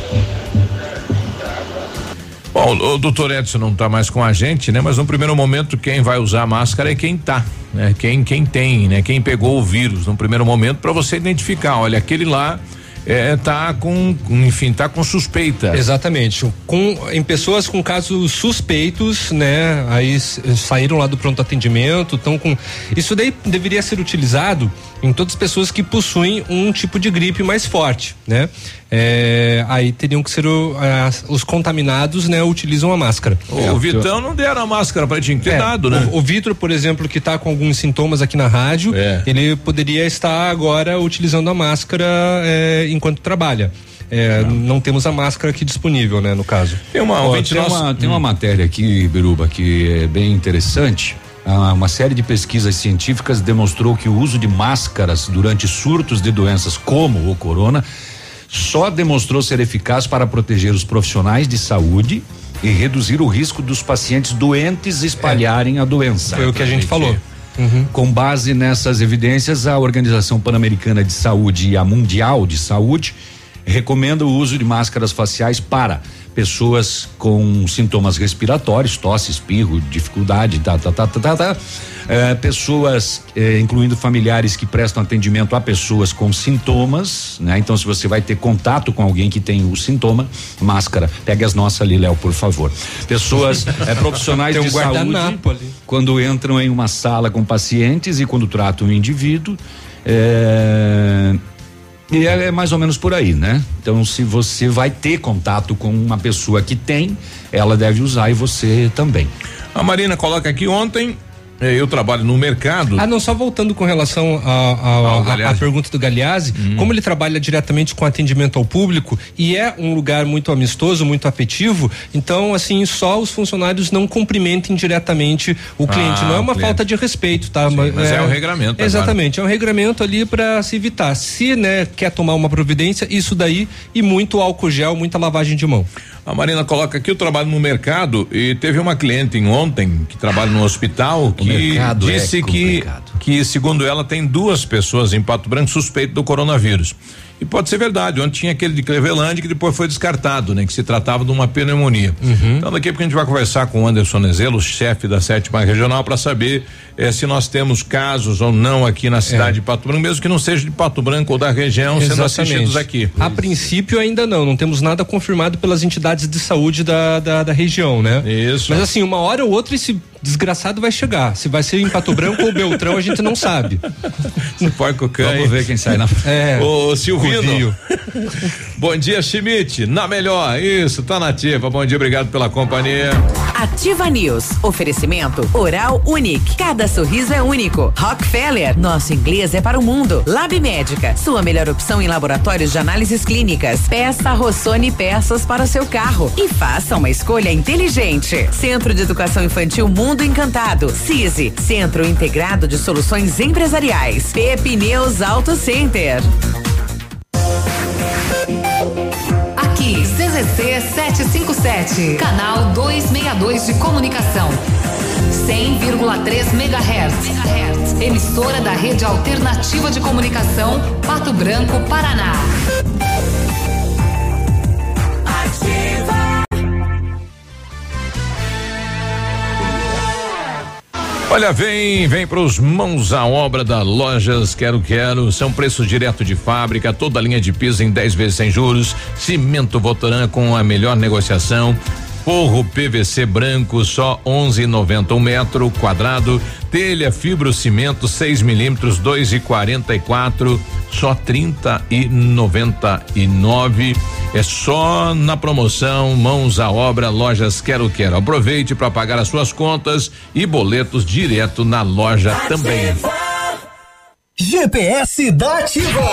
Bom, o doutor Edson não está mais com a gente, né? Mas no primeiro momento quem vai usar máscara é quem tá, né? Quem quem tem, né? Quem pegou o vírus no primeiro momento para você identificar, olha, aquele lá é, tá com, enfim, tá com suspeita. Exatamente. Com, em pessoas com casos suspeitos, né? Aí saíram lá do pronto atendimento, estão com. Isso daí deveria ser utilizado em todas as pessoas que possuem um tipo de gripe mais forte, né? É, aí teriam que ser o- as- os contaminados, né? Utilizam a máscara. O Vitão não deram a máscara para que ter É, dado, né? O, o Vitor, por exemplo, que está com alguns sintomas aqui na rádio, É. ele poderia estar agora utilizando a máscara é, enquanto trabalha. É, não temos a máscara aqui disponível, né, no caso. Tem uma, Ó, tem, uma, tem uma matéria aqui, Biruba, que é bem interessante. Ah, Uma série de pesquisas científicas demonstrou que o uso de máscaras durante surtos de doenças como o corona só demonstrou ser eficaz para proteger os profissionais de saúde e reduzir o risco dos pacientes doentes espalharem a doença. Foi o que a gente falou. Com base nessas evidências, a Organização Pan-Americana de Saúde e a Mundial de Saúde recomenda o uso de máscaras faciais para pessoas com sintomas respiratórios, tosse, espirro, dificuldade, tá, tá, tá, tá, tá. Eh, pessoas, eh, incluindo familiares que prestam atendimento a pessoas com sintomas, né? Então, se você vai ter contato com alguém que tem o sintoma, máscara. Pegue as nossas ali, Léo, por favor. Pessoas eh, <laughs> profissionais um de saúde ali. quando entram em uma sala com pacientes e quando tratam o indivíduo. É, e é, é mais ou menos por aí, né? Então, se você vai ter contato com uma pessoa que tem, ela deve usar e você também. A Marina coloca aqui ontem, eu trabalho no mercado. Ah, não, só voltando com relação à pergunta do Galeazzi, como ele trabalha diretamente com atendimento ao público e é um lugar muito amistoso, muito afetivo, então, assim, só os funcionários não cumprimentem diretamente o cliente. Ah, não é uma o cliente. falta de respeito, tá? Sim, mas é o regramento agora. Exatamente, é um regramento ali para se evitar. Se, né, quer tomar uma providência, isso daí e muito álcool gel, muita lavagem de mão. A Marina coloca aqui, eu trabalho no mercado e teve uma cliente ontem que trabalha no hospital que é disse que, que, segundo ela, tem duas pessoas em Pato Branco suspeitas do coronavírus. E pode ser verdade. Ontem tinha aquele de Cleveland que depois foi descartado, né? Que se tratava de uma pneumonia. Então daqui a pouco a gente vai conversar com o Anderson Nezelo, chefe da sétima regional, para saber eh, se nós temos casos ou não aqui na cidade de Pato Branco, mesmo que não seja de Pato Branco ou da região, sendo assistidos aqui. A princípio ainda não, não temos nada confirmado pelas entidades de saúde da, da, da região, né? Isso. Mas assim, uma hora ou outra esse desgraçado vai chegar. Se vai ser em Pato Branco ou Beltrão, a gente não sabe. <laughs> Você pode cocar Vamos ver quem sai na <laughs> É. Ô, Silvino. <laughs> Bom dia, Schmidt. Na melhor. Isso, tá nativa. Bom dia, obrigado pela companhia. Ativa News. Oferecimento Oral Unique. Cada sorriso é único. Rockefeller. Nosso inglês é para o mundo. Lab Médica. Sua melhor opção em laboratórios de análises clínicas. Peça Rossoni peças para o seu carro. E faça uma escolha inteligente. Centro de Educação Infantil Mundo Encantado. CISI. Centro Integrado de Soluções Empresariais. Pepineus Auto Center. Aqui, CZC 757, canal 262 de comunicação. 100,3 MHz. Emissora da Rede Alternativa de Comunicação, Pato Branco, Paraná. Olha, vem, vem para os mãos à obra da Lojas Quero Quero. São preços direto de fábrica, toda linha de piso em 10 vezes sem juros. Cimento Votoran com a melhor negociação. Forro PVC branco só 11,90 um metro quadrado. Telha fibrocimento 6 milímetros 2,44 só 30 e 99. É só na promoção Mãos à Obra Lojas Quero Quero. Aproveite para pagar as suas contas e boletos direto na loja também. GPS da Ativa.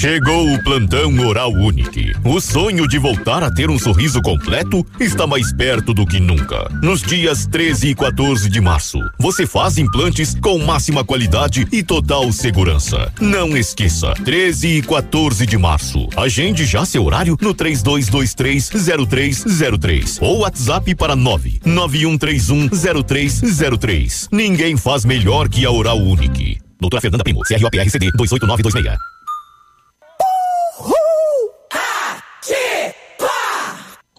Chegou o plantão Oral Unique. O sonho de voltar a ter um sorriso completo está mais perto do que nunca. Nos dias 13 e 14 de março, você faz implantes com máxima qualidade e total segurança. Não esqueça, 13 e 14 de março. Agende já seu horário no 32230303 ou WhatsApp para 991310303. Ninguém faz melhor que a Oral Unique. Doutora Fernanda Primo, CROPRCD 28926.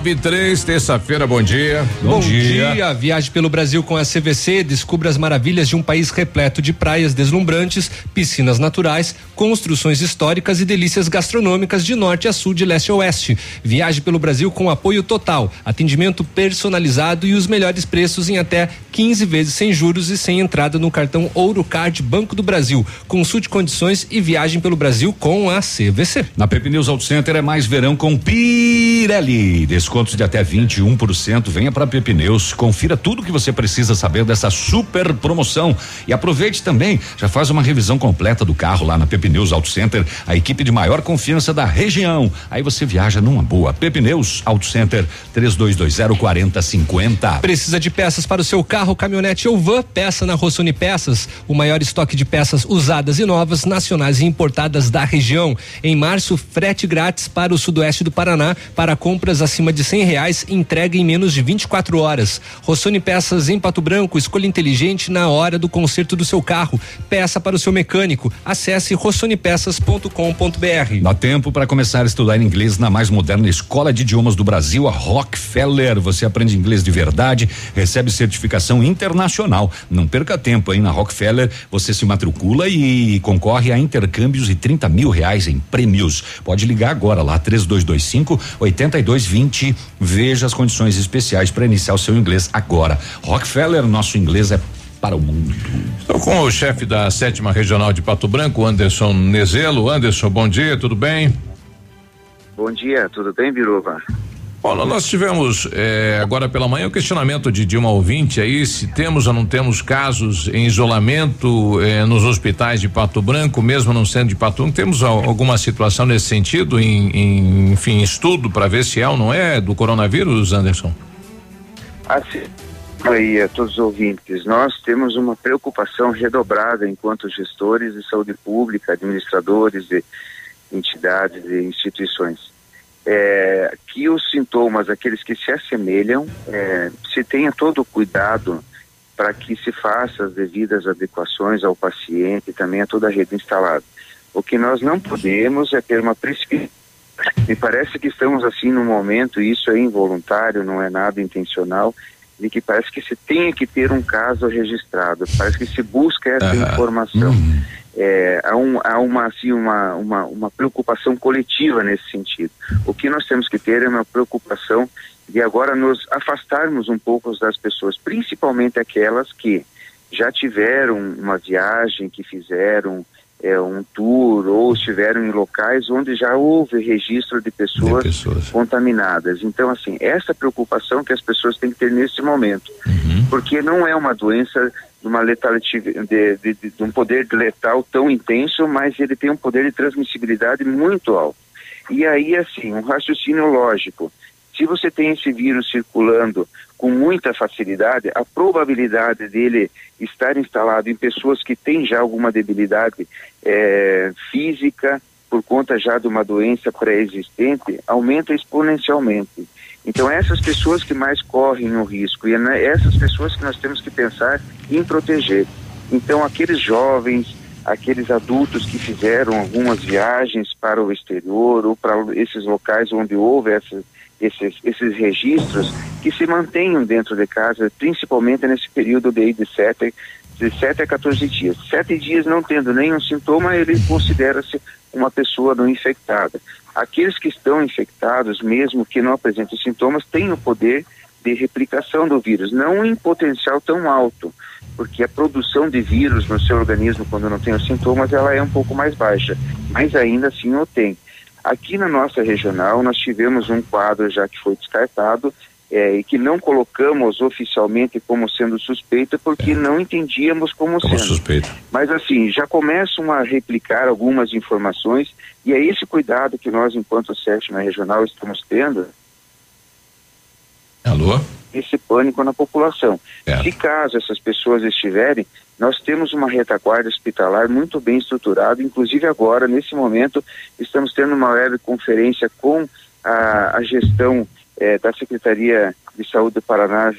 9 e 3, terça-feira, bom dia. Bom, dia. Viaje pelo Brasil com a CVC. Descubra as maravilhas de um país repleto de praias deslumbrantes, piscinas naturais, construções históricas e delícias gastronômicas de norte a sul, de leste a oeste. Viaje pelo Brasil com apoio total, atendimento personalizado e os melhores preços em até 15 vezes sem juros e sem entrada no cartão Ouro Card Banco do Brasil. Consulte condições e viagem pelo Brasil com a CVC. Na Pepe News Auto Center é mais verão com Pirelli. Descontos de até 21%. Venha para Neus. Confira tudo que você precisa saber dessa super promoção. E aproveite também, já faz uma revisão completa do carro lá na Pepe Neus Auto Center, a equipe de maior confiança da região. Aí você viaja numa boa. Pepe Neus Auto Center 3220 4050. Precisa de peças para o seu carro, caminhonete ou van? Peça na Rossoni Peças, o maior estoque de peças usadas e novas, nacionais e importadas da região. Em março, frete grátis para o sudoeste do Paraná para compras acima de cem reais, entrega em menos de 24 horas. Rossoni Peças em Pato Branco, escolha inteligente na hora do conserto do seu carro. Peça para o seu mecânico. Acesse rossonepeças.com.br. Dá tempo para começar a estudar inglês na mais moderna escola de idiomas do Brasil, a Rockefeller. Você aprende inglês de verdade, recebe certificação internacional. Não perca tempo, hein? Na Rockefeller você se matricula e concorre a intercâmbios e 30 mil reais em prêmios. Pode ligar agora lá, 3225 8220. Veja as condições especiais para iniciar o seu inglês agora. Rockefeller, nosso inglês é para o mundo. Estou com o chefe da sétima regional de Pato Branco, Anderson Nezelo. Anderson, bom dia, tudo bem? Bom dia, tudo bem, Biruva? Bom, nós tivemos eh, agora pela manhã o questionamento de, de uma ouvinte aí se temos ou não temos casos em isolamento eh, nos hospitais de Pato Branco, mesmo não sendo de Pato Branco. Temos al- alguma situação nesse sentido, em, em enfim, estudo para ver se é ou não é do coronavírus, Anderson? Assim, aí a todos os ouvintes, nós temos uma preocupação redobrada enquanto gestores de saúde pública, administradores de entidades e instituições. É, que os sintomas, aqueles que se assemelham, é, se tenha todo o cuidado para que se faça as devidas adequações ao paciente e também a toda a rede instalada. O que nós não podemos é ter uma precipitação. Me parece que estamos assim no momento, e isso é involuntário, não é nada intencional, de que parece que se tenha que ter um caso registrado, parece que se busca essa Aham. informação. É, há, um, há uma, assim, uma, uma, uma preocupação coletiva nesse sentido. O que nós temos que ter é uma preocupação de agora nos afastarmos um pouco das pessoas, principalmente aquelas que já tiveram uma viagem, que fizeram é, um tour ou estiveram em locais onde já houve registro de pessoas, contaminadas. Então, assim, essa preocupação que as pessoas têm que ter nesse momento, porque não é uma doença de uma letalidade, de, de, de, um poder letal tão intenso, mas ele tem um poder de transmissibilidade muito alto. E aí, assim, um raciocínio lógico. Se você tem esse vírus circulando com muita facilidade, a probabilidade dele estar instalado em pessoas que têm já alguma debilidade eh, física por conta já de uma doença pré-existente aumenta exponencialmente. Então, essas pessoas que mais correm o risco e é né, essas pessoas que nós temos que pensar em proteger. Então, aqueles jovens, aqueles adultos que fizeram algumas viagens para o exterior ou para esses locais onde houve essas esses, esses registros que se mantenham dentro de casa, principalmente nesse período de, de, sete, de 7 a 14 dias. Sete dias não tendo nenhum sintoma, ele considera-se uma pessoa não infectada. Aqueles que estão infectados, mesmo que não apresentem sintomas, têm o poder de replicação do vírus, não em potencial tão alto, porque a produção de vírus no seu organismo, quando não tem os sintomas, ela é um pouco mais baixa, mas ainda assim o tem. Aqui na nossa regional, nós tivemos um quadro já que foi descartado é, e que não colocamos oficialmente como sendo suspeita porque não entendíamos como, Como sendo. suspeito. Mas assim, já começam a replicar algumas informações e é esse cuidado que nós, enquanto sétima regional, estamos tendo. Alô? Esse pânico na população. Se caso essas pessoas estiverem, nós temos uma retaguarda hospitalar muito bem estruturada, inclusive agora, nesse momento, estamos tendo uma web conferência com a, a gestão eh, da Secretaria de Saúde do Paraná,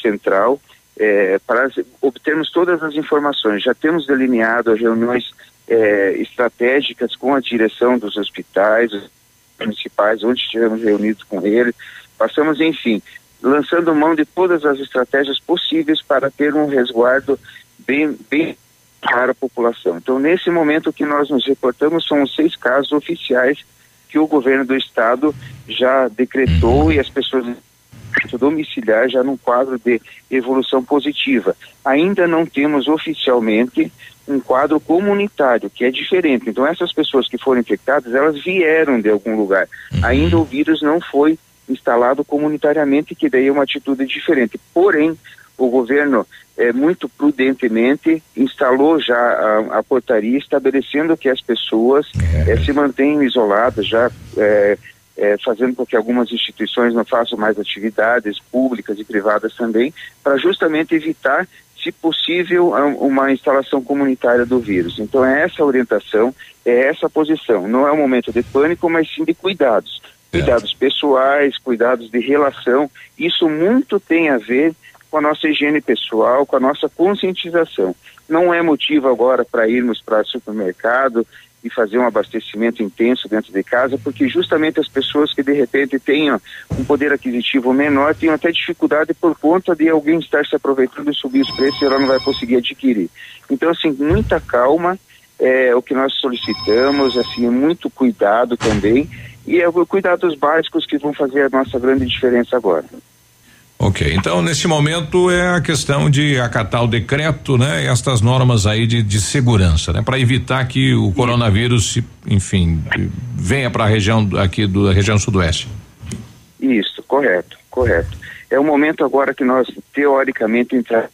Central, eh, para obtermos todas as informações. Já temos delineado as reuniões eh, estratégicas com a direção dos hospitais os municipais, onde estivemos reunidos com eles. Passamos, enfim, lançando mão de todas as estratégias possíveis para ter um resguardo bem, bem para a população. Então, nesse momento que nós nos reportamos, são os seis casos oficiais que o governo do estado já decretou e as pessoas domiciliar já num quadro de evolução positiva. Ainda não temos oficialmente um quadro comunitário, que é diferente. Então, essas pessoas que foram infectadas, elas vieram de algum lugar. Ainda o vírus não foi instalado comunitariamente, que daí é uma atitude diferente. Porém, o governo, é, muito prudentemente, instalou já a, a portaria estabelecendo que as pessoas eh, se mantenham isoladas, já eh, eh, fazendo com que algumas instituições não façam mais atividades públicas e privadas também, para justamente evitar, se possível, uma instalação comunitária do vírus. Então, é essa orientação, é essa posição. Não é um momento de pânico, mas sim de cuidados. Cuidados pessoais, cuidados de relação. Isso muito tem a ver com a nossa higiene pessoal, com a nossa conscientização. Não é motivo agora para irmos para supermercado e fazer um abastecimento intenso dentro de casa, porque justamente as pessoas que de repente tenham um poder aquisitivo menor tenham até dificuldade por conta de alguém estar se aproveitando e subir os preços e ela não vai conseguir adquirir. Então, assim, muita calma é o que nós solicitamos, assim, muito cuidado também, e é o cuidados básicos que vão fazer a nossa grande diferença agora. Ok, então nesse momento é a questão de acatar o decreto, né? Estas normas aí de, de segurança, né? Para evitar que o coronavírus, se, enfim, venha para a região aqui do da região sudoeste. Isso, correto, correto. É o momento agora que nós, teoricamente, entrar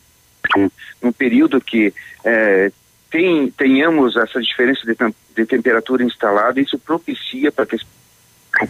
num período que eh, tem, tenhamos essa diferença de, de temperatura instalada, isso propicia para que esse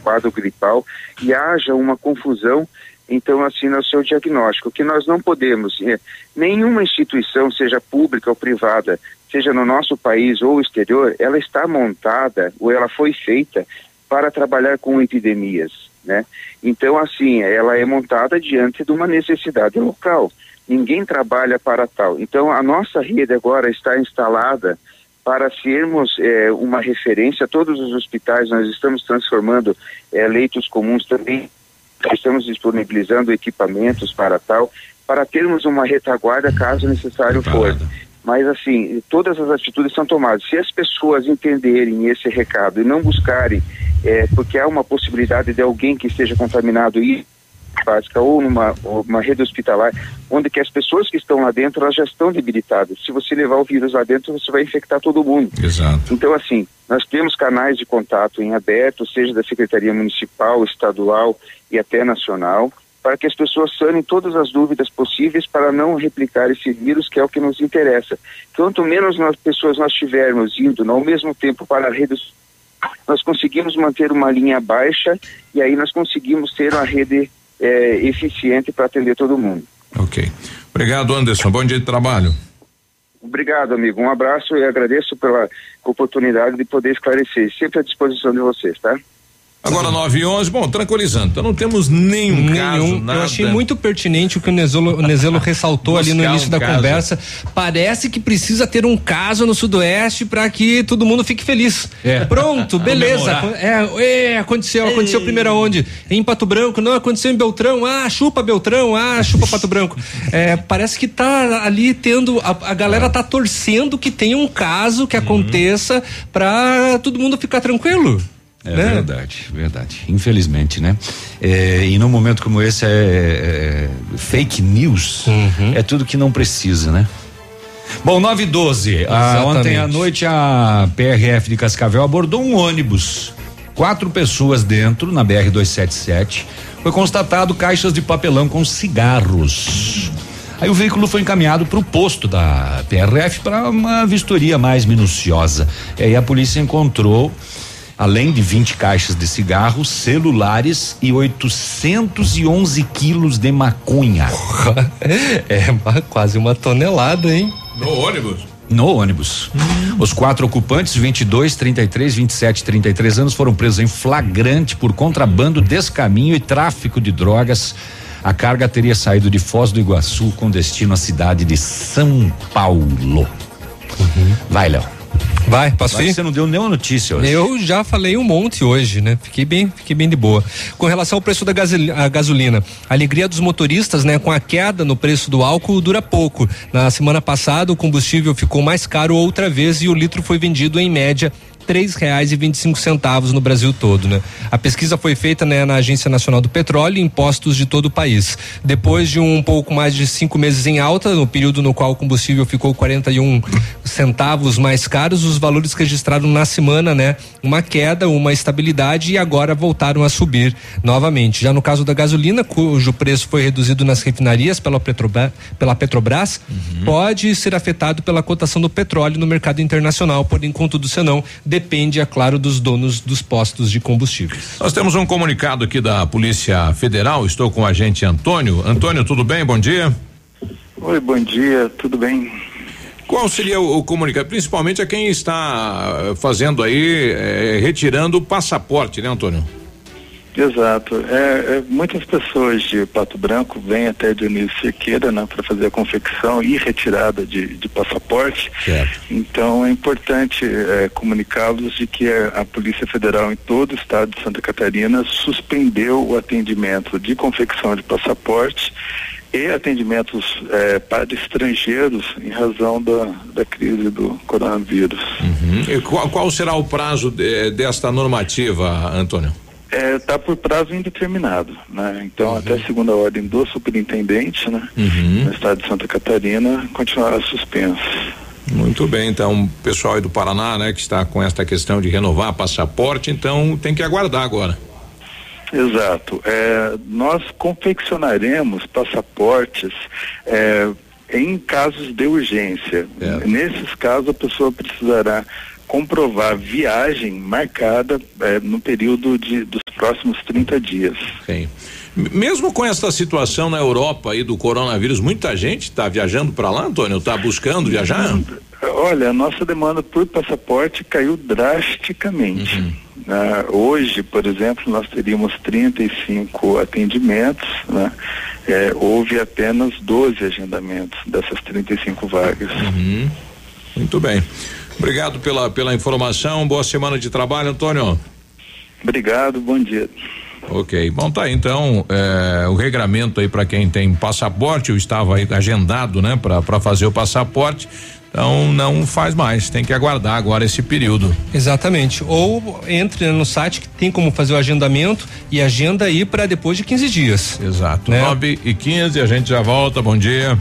quadro gripal e haja uma confusão, então, assim, no seu diagnóstico, que nós não podemos, eh, nenhuma instituição, seja pública ou privada, seja no nosso país ou exterior, ela está montada ou ela foi feita para trabalhar com epidemias, né? Então, assim, ela é montada diante de uma necessidade local. Ninguém trabalha para tal. Então, a nossa rede agora está instalada para sermos é, uma referência. Todos os hospitais nós estamos transformando é, leitos comuns também. Estamos disponibilizando equipamentos para tal, para termos uma retaguarda caso necessário for. Mas assim, todas as atitudes são tomadas. Se as pessoas entenderem esse recado e não buscarem, é, porque há uma possibilidade de alguém que esteja contaminado e básica ou numa uma rede hospitalar, onde que as pessoas que estão lá dentro elas já estão debilitadas. Se você levar o vírus lá dentro, você vai infectar todo mundo. Exato. Então, assim, nós temos canais de contato em aberto, seja da Secretaria Municipal, Estadual e até nacional, para que as pessoas sanem todas as dúvidas possíveis para não replicar esse vírus, que é o que nos interessa. Quanto menos nós, pessoas nós tivermos indo ao mesmo tempo para redes nós conseguimos manter uma linha baixa e aí nós conseguimos ter uma rede é, eficiente para atender todo mundo. Ok. Obrigado, Anderson. Bom dia de trabalho. Obrigado, amigo. Um abraço e agradeço pela oportunidade de poder esclarecer. Sempre à disposição de vocês, tá? Agora 9 e 11, bom, tranquilizando. Então não temos nenhum, nenhum caso, nada. Eu achei muito pertinente o que o Nezelo, o Nezelo ressaltou ali no início um da caso. conversa. Parece que precisa ter um caso no Sudoeste para que todo mundo fique feliz. É. Pronto, <laughs> beleza. É, é, aconteceu, aconteceu Ei. primeiro aonde? Em Pato Branco, não aconteceu em Beltrão. Ah, chupa Beltrão, ah, chupa Pato Branco. É, parece que tá ali tendo a, a galera tá torcendo que tenha um caso que uhum. aconteça para todo mundo ficar tranquilo. É né? verdade, verdade. Infelizmente, né? É, e num momento como esse é, é, é fake news uhum. é tudo que não precisa, né? Bom, 9 e 12. Ah, ontem à noite a PRF de Cascavel abordou um ônibus. Quatro pessoas dentro, na BR 277. Foi constatado caixas de papelão com cigarros. Aí o veículo foi encaminhado para o posto da PRF para uma vistoria mais minuciosa. E aí a polícia encontrou além de 20 caixas de cigarros, celulares e 811 quilos de maconha. <laughs> é quase uma tonelada, hein? No ônibus. No ônibus. Hum. Os quatro ocupantes, 22, 33, 27 e 33 anos, foram presos em flagrante por contrabando, descaminho e tráfico de drogas. A carga teria saído de Foz do Iguaçu com destino à cidade de São Paulo. Uhum. Vai, Léo. Vai, posso Vai ir? Você não deu nenhuma notícia hoje. Eu já falei um monte hoje, né? Fiquei bem, fiquei bem de boa. Com relação ao preço da gasolina, a alegria dos motoristas, né? Com a queda no preço do álcool dura pouco. Na semana passada o combustível ficou mais caro outra vez e o litro foi vendido em média três reais e vinte e cinco centavos no Brasil todo, né? A pesquisa foi feita né, na Agência Nacional do Petróleo e impostos de todo o país. Depois de um pouco mais de cinco meses em alta, no período no qual o combustível ficou 41 centavos mais caros, os valores registraram na semana, né? Uma queda, uma estabilidade e agora voltaram a subir novamente. Já no caso da gasolina, cujo preço foi reduzido nas refinarias pela Petrobras, pela Petrobras uhum. pode ser afetado pela cotação do petróleo no mercado internacional, porém, contudo, senão, depende, é claro, dos donos dos postos de combustíveis. Nós temos um comunicado aqui da Polícia Federal. Estou com o agente Antônio. Antônio, tudo bem? Bom dia. Oi, bom dia, tudo bem? Qual seria o, o comunicado, principalmente a quem está fazendo aí, eh, retirando o passaporte, né, Antônio? Exato. É, é, muitas pessoas de Pato Branco vêm até Dionísio Sequeira né, para fazer a confecção e retirada de, de passaporte. Certo. Então é importante é, comunicá-los de que a, Polícia Federal em todo o estado de Santa Catarina suspendeu o atendimento de confecção de passaporte e atendimentos é, para estrangeiros em razão da, da crise do coronavírus. Uhum. Qual, qual, será o prazo de, desta normativa, Antônio? Está é, tá por prazo indeterminado, né? Então uhum. até segunda ordem do superintendente, né? Uhum. No estado de Santa Catarina continuará suspenso. Muito bem, então o pessoal aí do Paraná, né, que está com esta questão de renovar passaporte, então tem que aguardar agora. Exato. É, nós confeccionaremos passaportes é, em casos de urgência. É. Nesses casos a pessoa precisará comprovar viagem marcada é, no período de, dos próximos 30 dias. Sim. Mesmo com essa situação na Europa aí do coronavírus, muita gente está viajando para lá, Antônio? Está buscando viajar? Olha, a nossa demanda por passaporte caiu drasticamente. Ah, hoje, por exemplo, nós teríamos 35 atendimentos, né? É, houve apenas 12 agendamentos dessas 35 vagas. Uhum. Muito bem. Obrigado pela, pela informação. Boa semana de trabalho, Antônio. Obrigado, bom dia. Ok, bom tá então é, o regramento aí para quem tem passaporte, eu estava aí agendado, né, para fazer o passaporte. Então não faz mais, tem que aguardar agora esse período. Exatamente. Ou entre no site que tem como fazer o agendamento e agenda aí para depois de 15 dias. Exato. Né? 9 e 15 a gente já volta. Bom dia.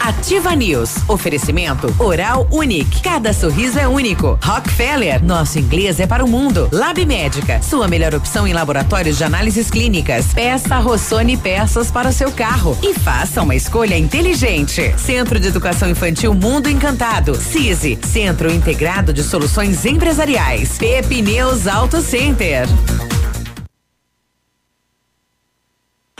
Ativa News. Oferecimento Oral Unique. Cada sorriso é único. Rockefeller. Nosso inglês é para o mundo. Lab Médica. Sua melhor opção em laboratórios de análises clínicas. Peça Rossoni peças para o seu carro e faça uma escolha inteligente. Centro de Educação Infantil Mundo Encantado. CISI. Centro Integrado de Soluções Empresariais. Pepineus Auto Center.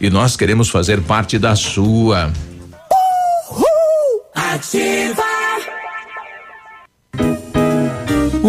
e nós queremos fazer parte da sua. Ativa.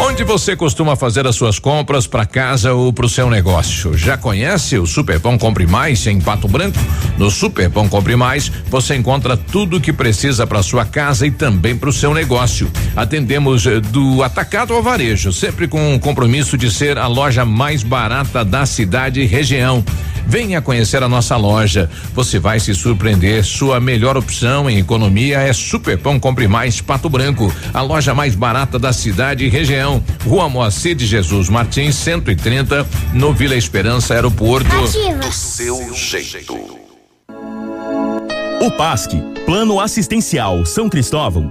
Onde você costuma fazer as suas compras para casa ou para o seu negócio? Já conhece o Superpão Compre Mais em Pato Branco? No Superpão Compre Mais você encontra tudo o que precisa para sua casa e também para o seu negócio. Atendemos eh, do atacado ao varejo, sempre com o compromisso de ser a loja mais barata da cidade e região. Venha conhecer a nossa loja. Você vai se surpreender. Sua melhor opção em economia é Superpão Compre Mais Pato Branco, a loja mais barata da cidade e região. Rua Moacir de Jesus Martins, 130, no Vila Esperança Aeroporto. Ativa. seu jeito. O PASC, Plano Assistencial São Cristóvão,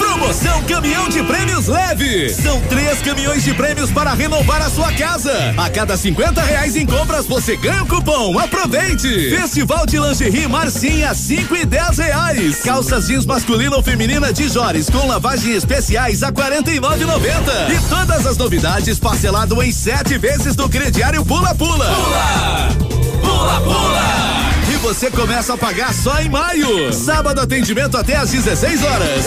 Promoção Caminhão de Prêmios Leve. São três caminhões de prêmios para renovar a sua casa. A cada 50 reais em compras você ganha um cupom. Aproveite! Festival de Lingerie Marcinha, 5 e 10 reais. Calças jeans masculina ou feminina de Jores com lavagem especiais a 49,90. E todas as novidades parcelado em sete vezes no crediário Pula Pula. Pula! Pula Pula! E você começa a pagar só em maio. Sábado atendimento até às 16 horas.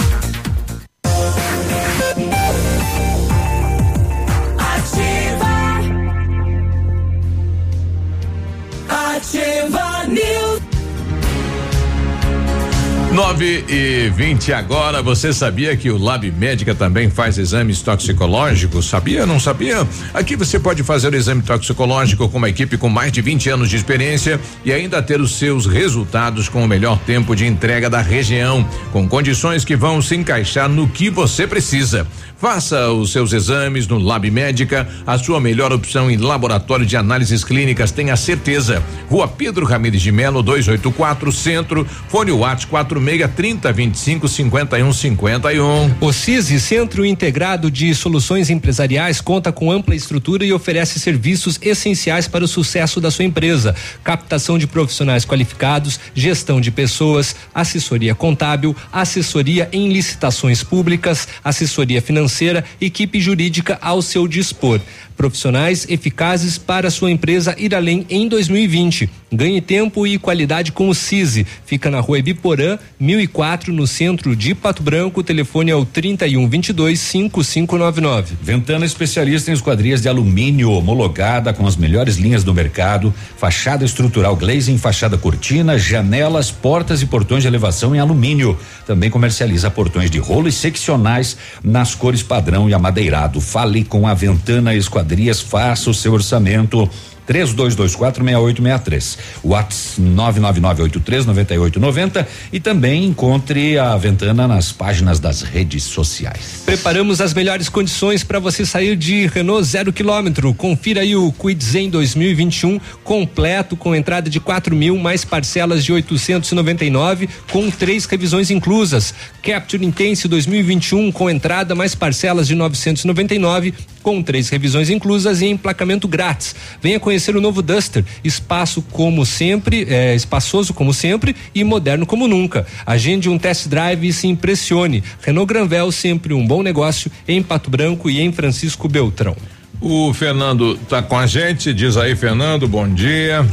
9 e 20 agora. Você sabia que o Lab Médica também faz exames toxicológicos? Sabia? Não sabia? Aqui você pode fazer o exame toxicológico com uma equipe com mais de 20 anos de experiência e ainda ter os seus resultados com o melhor tempo de entrega da região, com condições que vão se encaixar no que você precisa. Faça os seus exames no Lab Médica, a sua melhor opção em laboratório de análises clínicas, tenha certeza. Rua Pedro Ramires de Melo, 284 Centro, fone Whats 46 30 25 51 51. O CISI, Centro Integrado de Soluções Empresariais, conta com ampla estrutura e oferece serviços essenciais para o sucesso da sua empresa: captação de profissionais qualificados, gestão de pessoas, assessoria contábil, assessoria em licitações públicas, assessoria financeira equipe jurídica ao seu dispor. Profissionais eficazes para sua empresa ir além em 2020. Ganhe tempo e qualidade com o CISI. Fica na rua Ibiporã, 1004, no centro de Pato Branco. O telefone é o 31 22 5599. Ventana especialista em esquadrias de alumínio, homologada com as melhores linhas do mercado, fachada estrutural glazing, fachada cortina, janelas, portas e portões de elevação em alumínio. Também comercializa portões de rolo e seccionais nas cores padrão e amadeirado. Fale com a Ventana Esquadrias, faça o seu orçamento. 32246863. Whats 999839890 e também encontre a Ventana nas páginas das redes sociais. Preparamos as melhores condições para você sair de Renault zero quilômetro. Confira aí o Quid Zen 2021 completo com entrada de quatro mil mais parcelas de 899 com três revisões inclusas. Capture Intense 2021 com entrada mais parcelas de 999 com três revisões inclusas e emplacamento grátis. Venha conhecer o novo Duster, espaço como sempre, é, espaçoso como sempre e moderno como nunca. Agende um test drive e se impressione. Renault Granvel sempre um bom negócio em Pato Branco e em Francisco Beltrão. O Fernando tá com a gente, diz aí Fernando, bom dia.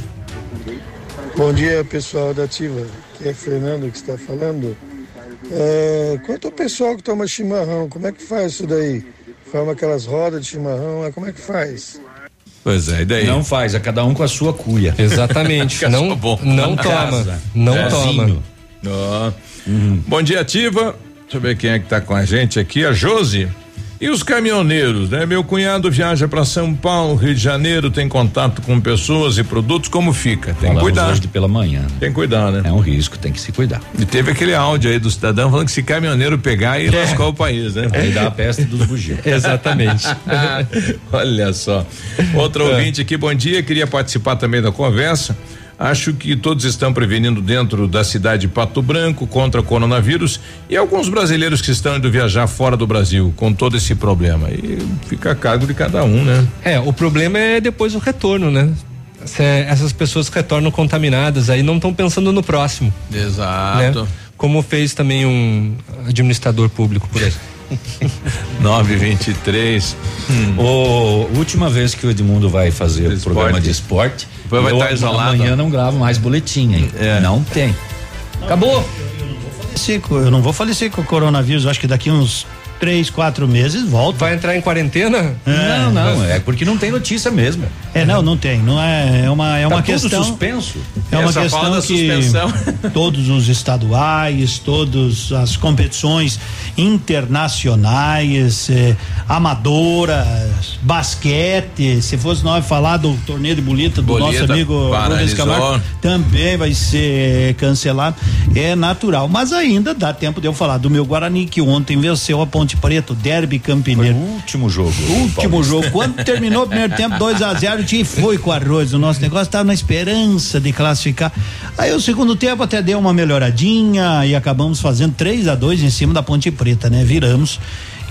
Bom dia, pessoal da Ativa. Aqui é Fernando que está falando. É, quanto ao pessoal que toma chimarrão, como é que faz isso daí? Forma aquelas rodas de chimarrão, é, como é que faz? Pois é, e daí? Não faz, é cada um com a sua cuia. Exatamente. <laughs> não bom. não toma. casa. Não É. toma. Ó. Bom dia, Ativa. Deixa eu ver quem é que tá com a gente aqui, a Josi. E os caminhoneiros, né? Meu cunhado viaja para São Paulo, Rio de Janeiro, tem contato com pessoas e produtos, como fica? Tem que Falamos cuidar. hoje de pela manhã. Tem que cuidar, né? É um risco, tem que se cuidar. E teve aquele áudio aí do cidadão falando que se caminhoneiro pegar, aí lascou o país, né? Aí dá a peste dos bugios. <laughs> Exatamente. <laughs> Olha só. Outro É. ouvinte aqui, bom dia. Queria participar também da conversa. Acho que todos estão prevenindo dentro da cidade de Pato Branco contra o coronavírus e alguns brasileiros que estão indo viajar fora do Brasil com todo esse problema. E fica a cargo de cada um, né? É, o problema é depois o retorno, né? Se essas pessoas que retornam contaminadas aí não estão pensando no próximo. Exato. né? Como fez também um administrador público por aí. 923. O última vez que o Edmundo vai fazer o programa de esporte, Depois vai eu estar isolado. Amanhã não gravo mais boletim, hein? Não tem. Acabou. falecer com- eu não vou falecer com o coronavírus, eu acho que daqui uns três, quatro meses volta. Vai entrar em quarentena? Não, não, é porque não tem notícia mesmo. É, não, não tem. Não é, é uma, é Tá uma tudo questão. suspenso. É uma Essa questão da que suspensão. <laughs> todos os estaduais, todas as competições internacionais, eh, amadoras, basquete, se fosse nós falar do torneio de bolita do Bolita nosso amigo Rubens. Camargo, também vai ser cancelado. É natural, mas ainda dá tempo de eu falar do meu Guarani que ontem venceu a Ponte Preta, o Derby Campineiro. o último jogo. Último jogo. Quando terminou o primeiro tempo, 2 a 0 o time foi com arroz. O nosso negócio estava na esperança de classificar. Aí o segundo tempo até deu uma melhoradinha e acabamos fazendo 3 a 2 em cima da Ponte Preta, né? Viramos.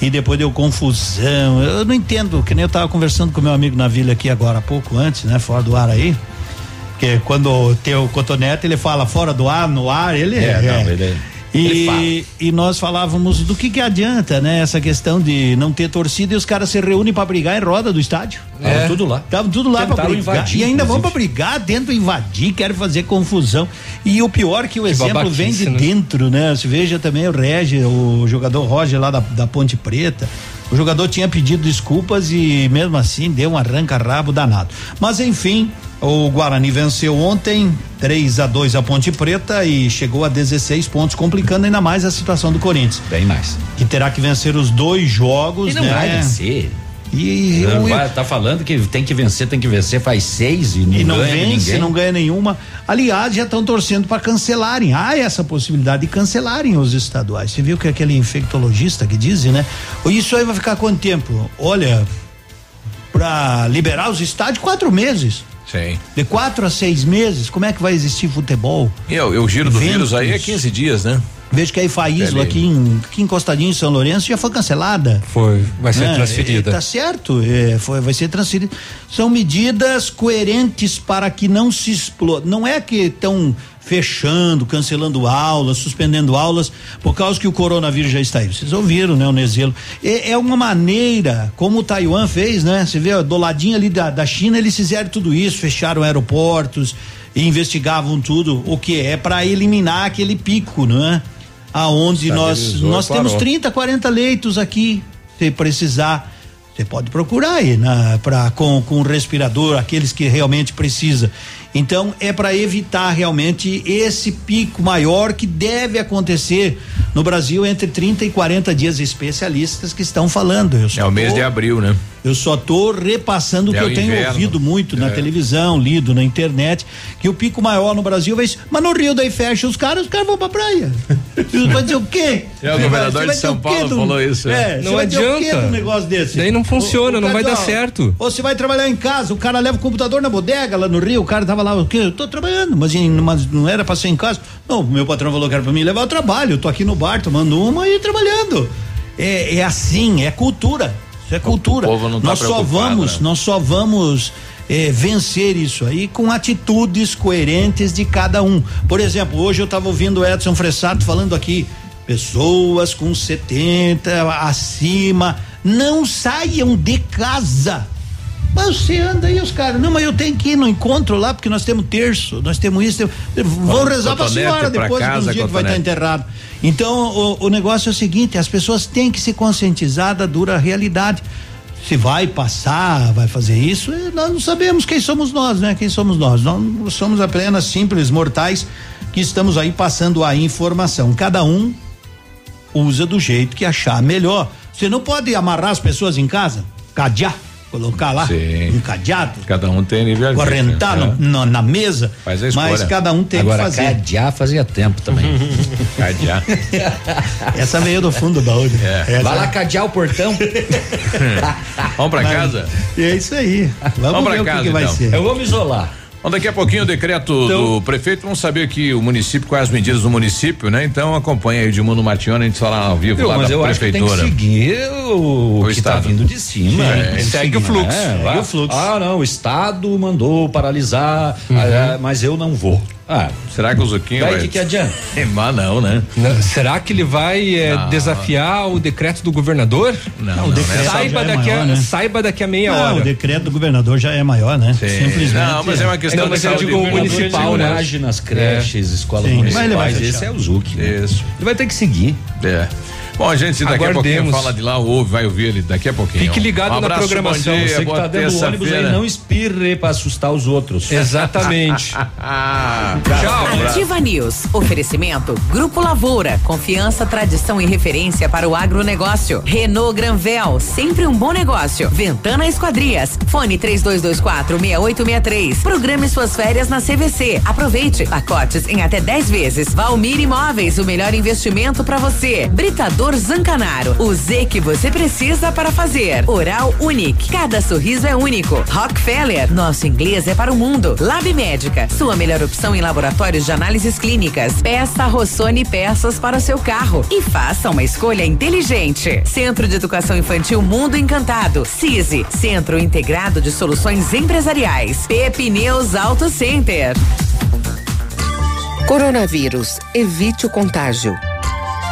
E depois deu confusão. Eu não entendo, que nem eu tava conversando com meu amigo na vila aqui agora há pouco antes, né? Fora do ar aí. Que quando tem o cotonete, ele fala fora do ar, no ar, ele É, não, ele- ele fala. E, e nós falávamos do que que adianta, né? Essa questão de não ter torcida e os caras se reúnem pra brigar em roda do estádio. Tava tudo lá. Estavam tudo lá Tentaram brigar. invadir, e ainda vão pra brigar dentro, invadir, querem fazer confusão. E o pior é que o Que exemplo vem de né? dentro, né? Você veja também o Regi, o jogador Roger lá da, da Ponte Preta. O jogador tinha pedido desculpas e mesmo assim deu um arranca-rabo danado. Mas enfim, O Guarani venceu ontem 3 a 2 a Ponte Preta e chegou a 16 pontos, complicando ainda mais a situação do Corinthians. Bem mais. Que terá que vencer os dois jogos, E não né? vai vencer. E, o- vai- tá falando que tem que vencer, tem que vencer, faz seis e não, e não ganha vence, ninguém. não ganha nenhuma. Aliás, já estão torcendo para cancelarem. Há essa possibilidade de cancelarem os estaduais. Você viu que aquele infectologista que diz, né? Isso aí vai ficar quanto tempo? Olha, para liberar os estádios, quatro meses. Sim. De quatro a seis meses, como é que vai existir futebol? E o, e o giro do Eventos. vírus aí é 15 dias, né? Vejo que a Ifaísla Ali. aqui, em, aqui encostadinho em São Lourenço já foi cancelada. Foi, vai ser Né? transferida. É, Tá certo, é, foi, vai ser transferida. São medidas coerentes para que não se exploda. Não é que estão fechando, cancelando aulas, suspendendo aulas, por causa que o coronavírus já está aí. Vocês ouviram, né, o Nezelo? É, é uma maneira, como o Taiwan fez, né? Você vê, ó, do ladinho ali da, da China, eles fizeram tudo isso, fecharam aeroportos e investigavam tudo, o que é para eliminar aquele pico, não é? Aonde nós Estabilizou nós temos parou. 30, 40 leitos aqui, se precisar. Você pode procurar aí na, pra, com, com respirador, aqueles que realmente precisa. Então, é para evitar realmente esse pico maior que deve acontecer no Brasil entre 30 e 40 dias especialistas que estão falando. Eu É o mês tô- de abril, né? eu só tô repassando o É que o eu tenho inverno. ouvido muito na É. televisão, lido na internet, que o pico maior no Brasil vai ser, mas no Rio daí fecha os caras, os caras vão pra praia. <laughs> Vai dizer o quê? É, o governador de São Paulo do- falou isso, É, é. Não vai dizer o quê adianta. um negócio desse? Daí não funciona, não vai diz, dar ó, certo. Ou você vai trabalhar em casa, o cara leva o computador na bodega lá no Rio, o cara tava lá, o quê? Eu tô trabalhando, mas, em- mas não era pra ser em casa. Não, meu patrão falou que era pra mim levar o trabalho, eu tô aqui no bar tomando uma e trabalhando. É, é assim, é cultura. Isso é cultura. povo não tá nós só vamos, né? nós só vamos eh, vencer isso aí com atitudes coerentes de cada um. Por exemplo, hoje eu estava ouvindo o Edson Fressato falando aqui, pessoas com 70 acima não saiam de casa. Mas você anda aí, os caras. Não, mas eu tenho que ir no encontro lá, porque nós temos terço, nós temos isso. Temos, vão rezar pra senhora depois do dia que vai estar enterrado. Então, o, o negócio é o seguinte: as pessoas têm que se conscientizar da dura realidade. Se vai passar, vai fazer isso, eh, nós não sabemos quem somos nós, né? Quem somos nós? Nós somos apenas simples mortais que estamos aí passando a informação. Cada um usa do jeito que achar melhor. Você não pode amarrar as pessoas em casa, cadear, colocar lá Sim. um cadeado, Cada um tem nível correntar no- no- na mesa, Faz a mas escolha. cada um tem Agora, que fazer. cadear fazia tempo também. <laughs> Cadear. <laughs> Essa veio do fundo do baú. É. Essa- Vai lá cadear o portão. <laughs> Vamos pra Mas- casa? E é isso aí. Vamos, Vamos pra ver o casa, que, que vai então. ser. Eu vou me isolar. Bom, daqui a pouquinho o decreto Então- do prefeito, vamos saber aqui o município, quais as medidas do município, né? Então acompanha aí o Edmundo Martione, a gente fala ao vivo Eu, lá mas da eu acho que tem que prefeitura. seguir o, O que está Estado. vindo de cima. Que segue o fluxo. né? Segue Ah, o fluxo. Ah, não, o Estado mandou paralisar, Uhum. ah, mas eu não vou. Ah, Será que o Zuquinho daí vai... que que adianta? Mas não, né? Não, Será que ele vai Não. desafiar o decreto do governador? Não, Não, o decreto né? Saiba, já é daqui a, maior, né? saiba daqui a meia Não, hora. o decreto do governador já é maior, né? Sim. Simplesmente. Não, mas é uma questão Não, mas de eu saúde digo municipal, né? nas creches, escolas Sim, mas ele vai municipais. Esse é o Zuc. né? Isso. Ele vai ter que seguir. É. Bom, a gente daqui a pouquinho Aguardemos. fala de lá, ouve, vai ouvir ele daqui a pouquinho. Fique ligado um na abraço, programação. Bom dia, Você que tá dentro do ônibus aí, terça-feira. não espirre pra assustar os outros. <laughs> Exatamente. Ah, Tchau. Ativa News. Oferecimento Grupo Lavoura. Confiança, tradição e referência para o agronegócio. Renault Granvel. Sempre um bom negócio. Ventana Esquadrias. Fone 3224 6863. Programe suas férias na CVC. Aproveite. Pacotes em até 10 vezes. Valmir Imóveis. O melhor investimento para você. Britador Zancanaro. O Z que você precisa para fazer. Oral Unique. Cada sorriso é único. Rockefeller. Nosso inglês é para o mundo. Lab Médica. Sua melhor opção em laboratórios de análises clínicas. Peça Rossoni peças para o seu carro. E faça uma escolha inteligente. Centro de Educação Infantil Mundo Encantado. CISI. Centro Integrado de Soluções Empresariais. Pepineus Auto Center. Coronavírus. Evite o contágio.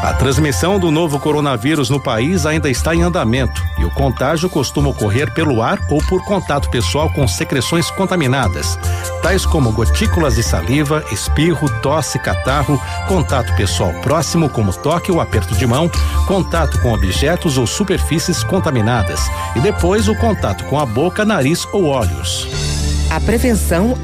A transmissão do novo coronavírus no país ainda está em andamento e o contágio costuma ocorrer pelo ar ou por contato pessoal com secreções contaminadas, tais como gotículas de saliva, espirro, tosse, catarro, contato pessoal próximo, como toque ou aperto de mão, contato com objetos ou superfícies contaminadas e depois o contato com a boca, nariz ou olhos. A prevenção é